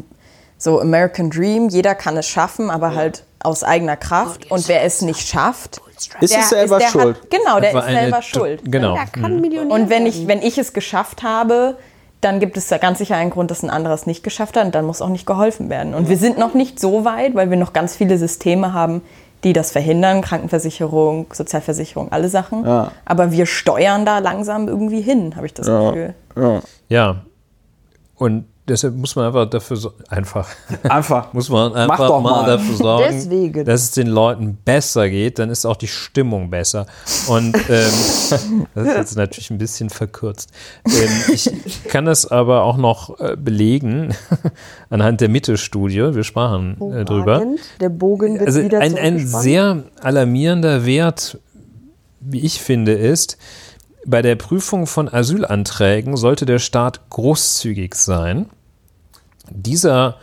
so American Dream, jeder kann es schaffen, aber ja. halt aus eigener Kraft. Und wer es nicht schafft, ist es selber ist, schuld. Hat, genau, der ist selber schuld. Genau. Mhm. Und wenn ich, wenn ich es geschafft habe, dann gibt es da ganz sicher einen Grund, dass ein anderer es nicht geschafft hat und dann muss auch nicht geholfen werden. Und wir sind noch nicht so weit, weil wir noch ganz viele Systeme haben, die das verhindern, Krankenversicherung, Sozialversicherung, alle Sachen. Ja. Aber wir steuern da langsam irgendwie hin, habe ich das ja. Gefühl. Ja. ja. Und deshalb muss man einfach dafür so, einfach einfach muss man einfach mal, mal, dafür sorgen, Deswegen. dass es den Leuten besser geht, dann ist auch die Stimmung besser. Und ähm, das ist jetzt natürlich ein bisschen verkürzt. Ähm, ich kann das aber auch noch äh, belegen anhand der Mitte-Studie. Wir sprachen äh, drüber. Der Bogen wird also wieder ein, ein sehr alarmierender Wert, wie ich finde, ist, bei der Prüfung von Asylanträgen sollte der Staat großzügig sein. Dieser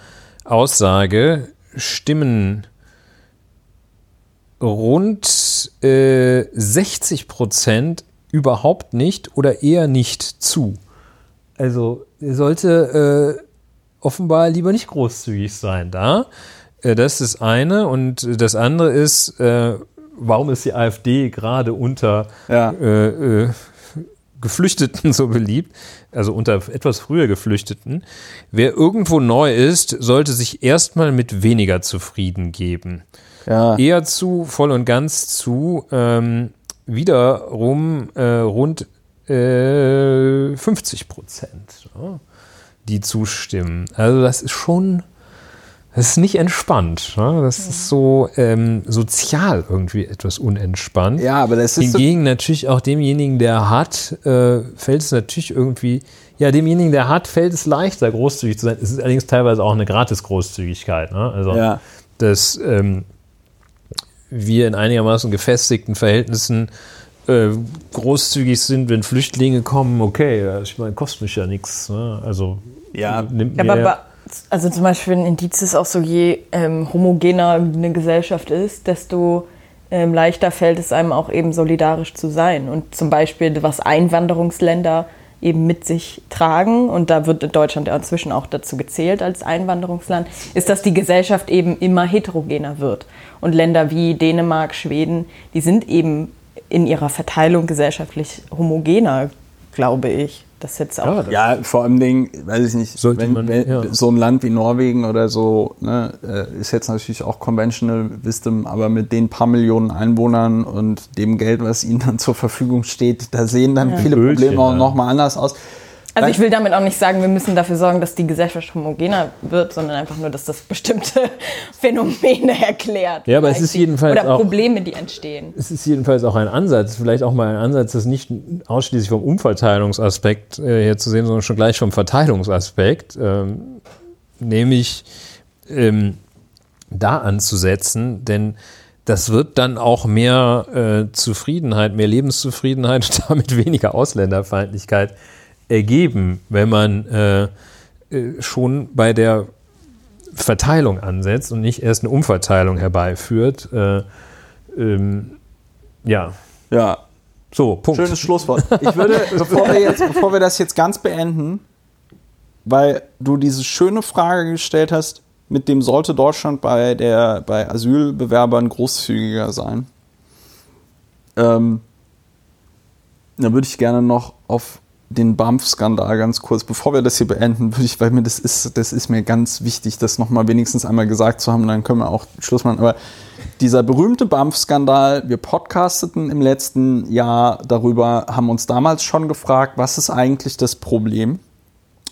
Aussage stimmen rund äh, 60 Prozent überhaupt nicht oder eher nicht zu. Also er sollte äh, offenbar lieber nicht großzügig sein da. Äh, das ist das eine. Und das andere ist, äh, warum ist die AfD gerade unter ja. Geflüchteten so beliebt, also unter etwas früher Geflüchteten. Wer irgendwo neu ist, sollte sich erstmal mit weniger zufrieden geben. Ja. Eher zu, voll und ganz zu, ähm, wiederum äh, rund äh, 50 Prozent, ja, die zustimmen. Also das ist schon das ist nicht entspannt. Ne? Das ist so ähm, sozial irgendwie etwas unentspannt. Ja, aber das ist. Hingegen so natürlich auch demjenigen, der hat, äh, fällt es natürlich irgendwie, ja, demjenigen, der hat, fällt es leichter, großzügig zu sein. Es ist allerdings teilweise auch eine Gratis-Großzügigkeit. Ne? Also, ja. dass ähm, wir in einigermaßen gefestigten Verhältnissen äh, großzügig sind, wenn Flüchtlinge kommen, okay, ich meine, kostet mich ja nichts. Ne? Also ja, nimmt Ja, mir aber also zum Beispiel ein Indiz ist auch so, je ähm, homogener eine Gesellschaft ist, desto ähm, leichter fällt es einem auch eben solidarisch zu sein. Und zum Beispiel, was Einwanderungsländer eben mit sich tragen, und da wird Deutschland ja inzwischen auch dazu gezählt als Einwanderungsland, ist, dass die Gesellschaft eben immer heterogener wird. Und Länder wie Dänemark, Schweden, die sind eben in ihrer Verteilung gesellschaftlich homogener, glaube ich. Das jetzt auch. Ja, vor allem Dingen, weiß ich nicht, wenn, man- wenn, ja. so ein Land wie Norwegen oder so, ne, äh, ist jetzt natürlich auch Conventional Wisdom, aber mit den paar Millionen Einwohnern und dem Geld, was ihnen dann zur Verfügung steht, da sehen dann viele Ölchen, Probleme auch ja. nochmal anders aus. Also ich will damit auch nicht sagen, wir müssen dafür sorgen, dass die Gesellschaft homogener wird, sondern einfach nur, dass das bestimmte Phänomene erklärt. Ja, aber es ist jedenfalls Oder auch- Probleme, die entstehen. Es ist jedenfalls auch ein Ansatz, vielleicht auch mal ein Ansatz, das nicht ausschließlich vom Umverteilungsaspekt äh, her zu sehen, sondern schon gleich vom Verteilungsaspekt, ähm, nämlich ähm, da anzusetzen, denn das wird dann auch mehr äh, Zufriedenheit, mehr Lebenszufriedenheit und damit weniger Ausländerfeindlichkeit ergeben, wenn man äh, äh, schon bei der Verteilung ansetzt und nicht erst eine Umverteilung herbeiführt. Äh, ähm, ja, Ja, so, Punkt. schönes Schlusswort. Ich würde, bevor wir, jetzt, bevor wir das jetzt ganz beenden, weil du diese schöne Frage gestellt hast, mit dem sollte Deutschland bei, der, bei Asylbewerbern großzügiger sein. Ähm, da würde ich gerne noch auf den BAMF-Skandal ganz kurz, bevor wir das hier beenden, würde ich, weil mir das ist, das ist mir ganz wichtig, das nochmal wenigstens einmal gesagt zu haben, dann können wir auch Schluss machen. Aber dieser berühmte BAMF-Skandal, wir podcasteten im letzten Jahr darüber, haben uns damals schon gefragt, was ist eigentlich das Problem?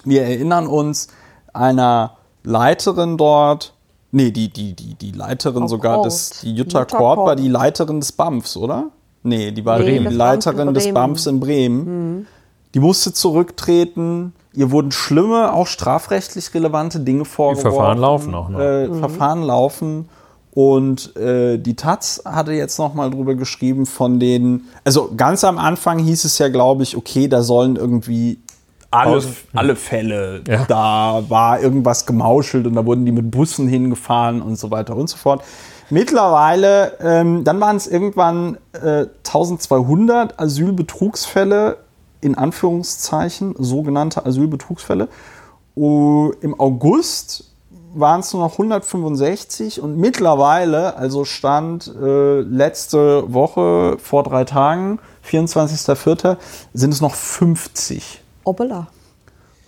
Wir erinnern uns einer Leiterin dort, nee, die, die, die, die Leiterin Auch sogar, des, die Jutta, Jutta Korb war die Leiterin des BAMFs, oder? Nee, die war Nee, die Leiterin BAMF des. BAMFs in Bremen. Die musste zurücktreten. Ihr wurden schlimme, auch strafrechtlich relevante Dinge vorgeworfen. Verfahren laufen auch noch. Äh, Verfahren laufen. Und äh, die Taz hatte jetzt noch mal drüber geschrieben von den, also ganz am Anfang hieß es ja, glaube ich, okay, da sollen irgendwie alle, Aus- alle Fälle, Ja. da war irgendwas gemauschelt und da wurden die mit Bussen hingefahren und so weiter und so fort. Mittlerweile, ähm, dann waren es irgendwann äh, 1200 Asylbetrugsfälle, in Anführungszeichen, sogenannte Asylbetrugsfälle. Uh, Im August waren es nur noch 165 und mittlerweile, also Stand äh, letzte Woche vor drei Tagen, 24.04., sind es noch 50. Hoppala.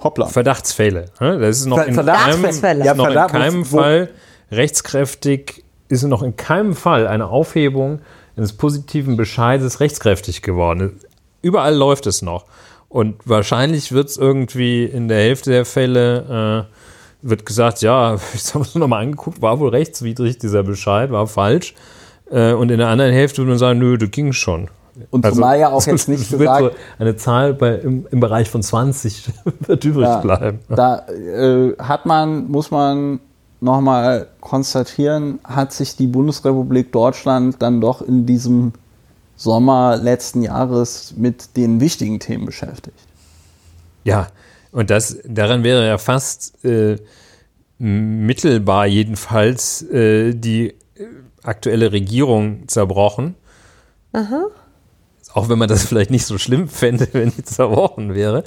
Hoppla. Verdachtsfälle. ne? Das ist noch Ver- in Verdachtsfälle. keinem, Ja, noch in keinem Fall rechtskräftig, ist noch in keinem Fall eine Aufhebung eines positiven Bescheides rechtskräftig geworden. Überall läuft es noch. Und wahrscheinlich wird es irgendwie in der Hälfte der Fälle äh, wird gesagt, ja, ich habe es nochmal angeguckt, war wohl rechtswidrig dieser Bescheid, war falsch. Äh, und in der anderen Hälfte würde man sagen, nö, das ging schon. Und zumal ja auch jetzt nicht gesagt- so eine Zahl bei, im, im Bereich von 20 wird übrig Ja, bleiben. Da äh, hat man, muss man nochmal konstatieren, hat sich die Bundesrepublik Deutschland dann doch in diesem Sommer letzten Jahres mit den wichtigen Themen beschäftigt. Ja, und das, daran wäre ja fast äh, mittelbar jedenfalls äh, die äh, aktuelle Regierung zerbrochen. Auch wenn man das vielleicht nicht so schlimm fände, wenn die zerbrochen wäre.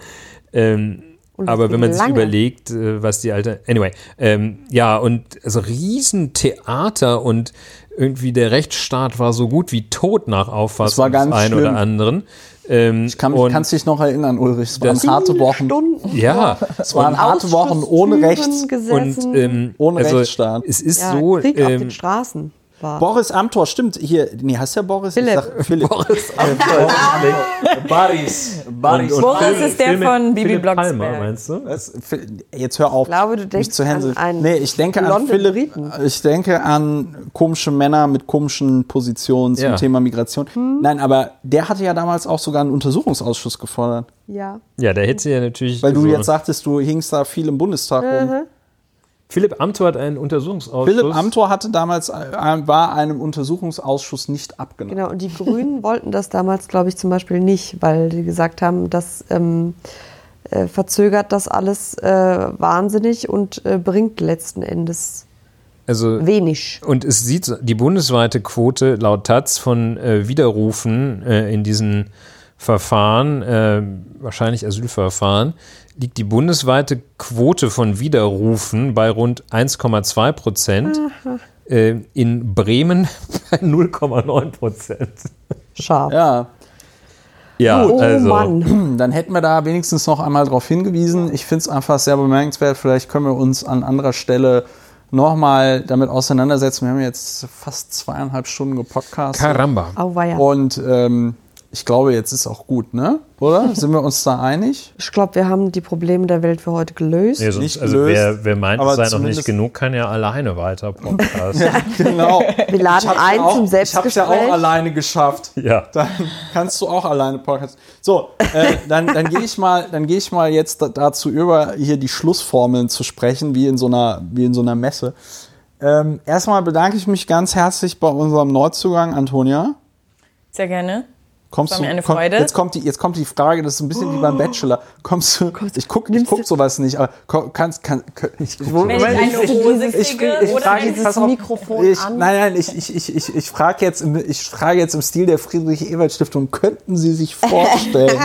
Ähm, aber wenn man sich lange. überlegt, äh, was die alte. Anyway, ähm, ja, und also Riesentheater und irgendwie der Rechtsstaat war so gut wie tot nach Auffassung war ganz des einen schlimm. oder anderen. Ähm, Ich kann mich, dich noch erinnern, Ulrich. Es waren harte Wochen. Stunden. ja, Es waren harte Wochen ohne Rechts. Gesessen. und ähm, Ohne also, Rechtsstaat. Es ist ja, so. Krieg auf den Ähm, Straßen war. Boris Amthor, stimmt. Hier, nee, heißt der Boris? Philipp. Ich sag Philipp. Boris Boris. und, und Boris Philipp- ist der Philipp- von Bibi Blocksberg. Palmer, meinst du? Was? Jetzt hör auf. Ich glaube, du mich denkst zu hänseln. an einen Nee, ich denke an Philipp. Briten. Ich denke an komische Männer mit komischen Positionen zum Ja. Thema Migration. Hm. Nein, aber der hatte ja damals auch sogar einen Untersuchungsausschuss gefordert. Ja. Ja, der hätte ja natürlich. Weil du so- jetzt sagtest, du hingst da viel im Bundestag rum. Philipp Amthor hat einen Untersuchungsausschuss. Philipp Amthor hatte damals, äh, war einem Untersuchungsausschuss nicht abgenommen. Genau, und die Grünen wollten das damals, glaube ich, zum Beispiel nicht, weil die gesagt haben, das ähm, äh, verzögert das alles äh, wahnsinnig und äh, bringt letzten Endes also, wenig. Und es sieht die bundesweite Quote laut Taz von äh, Widerrufen äh, in diesen Verfahren, wahrscheinlich Asylverfahren, liegt die bundesweite Quote von Widerrufen bei rund 1,2 Prozent. Äh, in Bremen bei 0,9 Prozent. Scharf. Ja. Ja, oh also. Mann. Dann hätten wir da wenigstens noch einmal darauf hingewiesen. Ich finde es einfach sehr bemerkenswert. Vielleicht können wir uns an anderer Stelle nochmal damit auseinandersetzen. Wir haben jetzt fast zweieinhalb Stunden gepodcastet. Caramba. Auweia. Und ähm, ich glaube, jetzt ist auch gut, ne? Oder? Sind wir uns da einig? Ich glaube, wir haben die Probleme der Welt für heute gelöst. Nee, sonst, Nicht also gelöst, wer, wer meint, es sei noch nicht genug, kann ja alleine weiter Podcast. ja, genau. Wir laden ein auch, zum Ich habe es ja Selbstgespräch. auch alleine geschafft. ja. Dann kannst du auch alleine Podcast. So, äh, dann, dann gehe ich mal, dann gehe ich mal jetzt da- dazu über, hier die Schlussformeln zu sprechen, wie in so einer, wie in so einer Messe. Ähm, erstmal bedanke ich mich ganz herzlich bei unserem Neuzugang, Antonia. Sehr gerne. Kommst War du, mir eine komm, Freude. jetzt, kommt die, jetzt kommt die Frage, das ist ein bisschen wie beim Bachelor. Kommst du, ich guck, ich guck sowas nicht, aber komm, kannst, kann, kann, ich, ich, Wenn ich eine Hose ich, kriege ich, oder frage jetzt dieses pass auf, Mikrofon ich, an. Nein, nein, ich, ich, ich, ich, ich frage jetzt, im- ich frage jetzt im Stil der Friedrich-Ebert-Stiftung, könnten Sie sich vorstellen,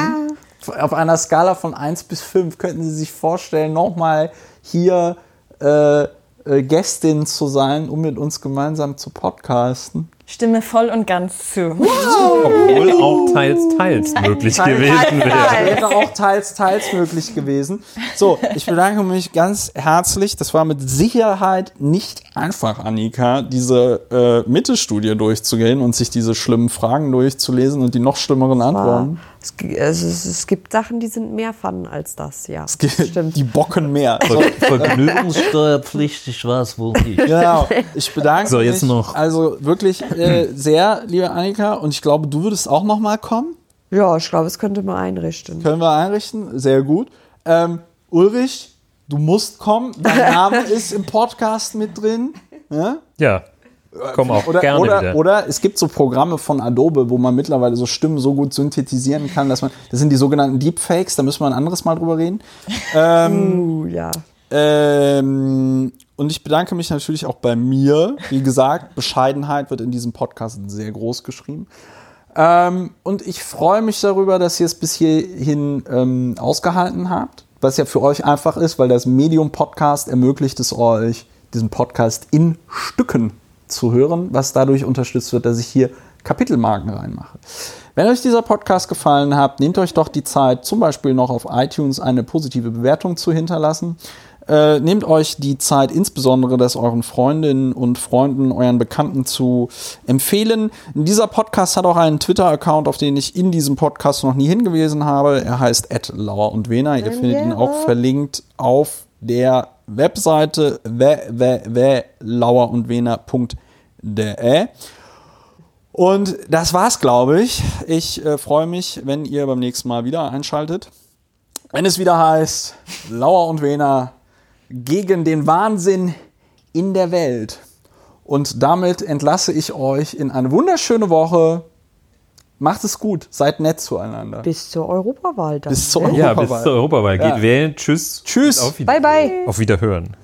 auf einer Skala von 1 bis 5, könnten Sie sich vorstellen, nochmal hier äh, äh, Gästin zu sein, um mit uns gemeinsam zu podcasten? Stimme voll und ganz zu. Obwohl auch teils, teils möglich gewesen wäre. wäre auch teils, teils möglich gewesen. So, ich bedanke mich ganz herzlich. Das war mit Sicherheit nicht einfach, Annika, diese äh, Mitte-Studie durchzugehen und sich diese schlimmen Fragen durchzulesen und die noch schlimmeren Antworten. Es, gi- es, gibt Sachen, die sind mehr Fun als das, ja. Es gibt Stimmt. die Bocken mehr. So, Vergnügungssteuerpflichtig war es wohl nicht. genau. Ich bedanke So, jetzt mich noch. also wirklich äh, sehr, liebe Annika. Und ich glaube, du würdest auch noch mal kommen. Ja, ich glaube, es könnte man einrichten. Können wir einrichten. Sehr gut. Ähm, Ulrich, du musst kommen. Dein Name ist im Podcast mit drin. Ja? Ja, komm auch Oder, gerne oder, wieder. oder es gibt so Programme von Adobe, wo man mittlerweile so Stimmen so gut synthetisieren kann, dass man. Das sind die sogenannten Deepfakes, da müssen wir ein anderes Mal drüber reden. Uh, ja. Ähm, und ich bedanke mich natürlich auch bei mir. Wie gesagt, Bescheidenheit wird in diesem Podcast sehr groß geschrieben. Ähm, und ich freue mich darüber, dass ihr es bis hierhin ähm, ausgehalten habt. Was ja für euch einfach ist, weil das Medium Podcast ermöglicht es euch, diesen Podcast in Stücken zu hören, was dadurch unterstützt wird, dass ich hier Kapitelmarken reinmache. Wenn euch dieser Podcast gefallen hat, nehmt euch doch die Zeit, zum Beispiel noch auf iTunes eine positive Bewertung zu hinterlassen. Äh, nehmt euch die Zeit, insbesondere das euren Freundinnen und Freunden, euren Bekannten zu empfehlen. Dieser Podcast hat auch einen Twitter-Account, auf den ich in diesem Podcast noch nie hingewiesen habe. Er heißt Lauer und Wena. Ihr findet ihn auch verlinkt auf der Webseite www.lauerundwena.de. Und das war's, glaube ich. Ich äh, freue mich, wenn ihr beim nächsten Mal wieder einschaltet. Wenn es wieder heißt, Lauer und Wena gegen den Wahnsinn in der Welt. Und damit entlasse ich euch in eine wunderschöne Woche. Macht es gut, seid nett zueinander. Bis zur Europawahl dann. Bis zur ne? ja, Europawahl. bis zur Europawahl. Geht Ja. wählen. Tschüss. Tschüss. Auf Bye, bye. Auf Wiederhören.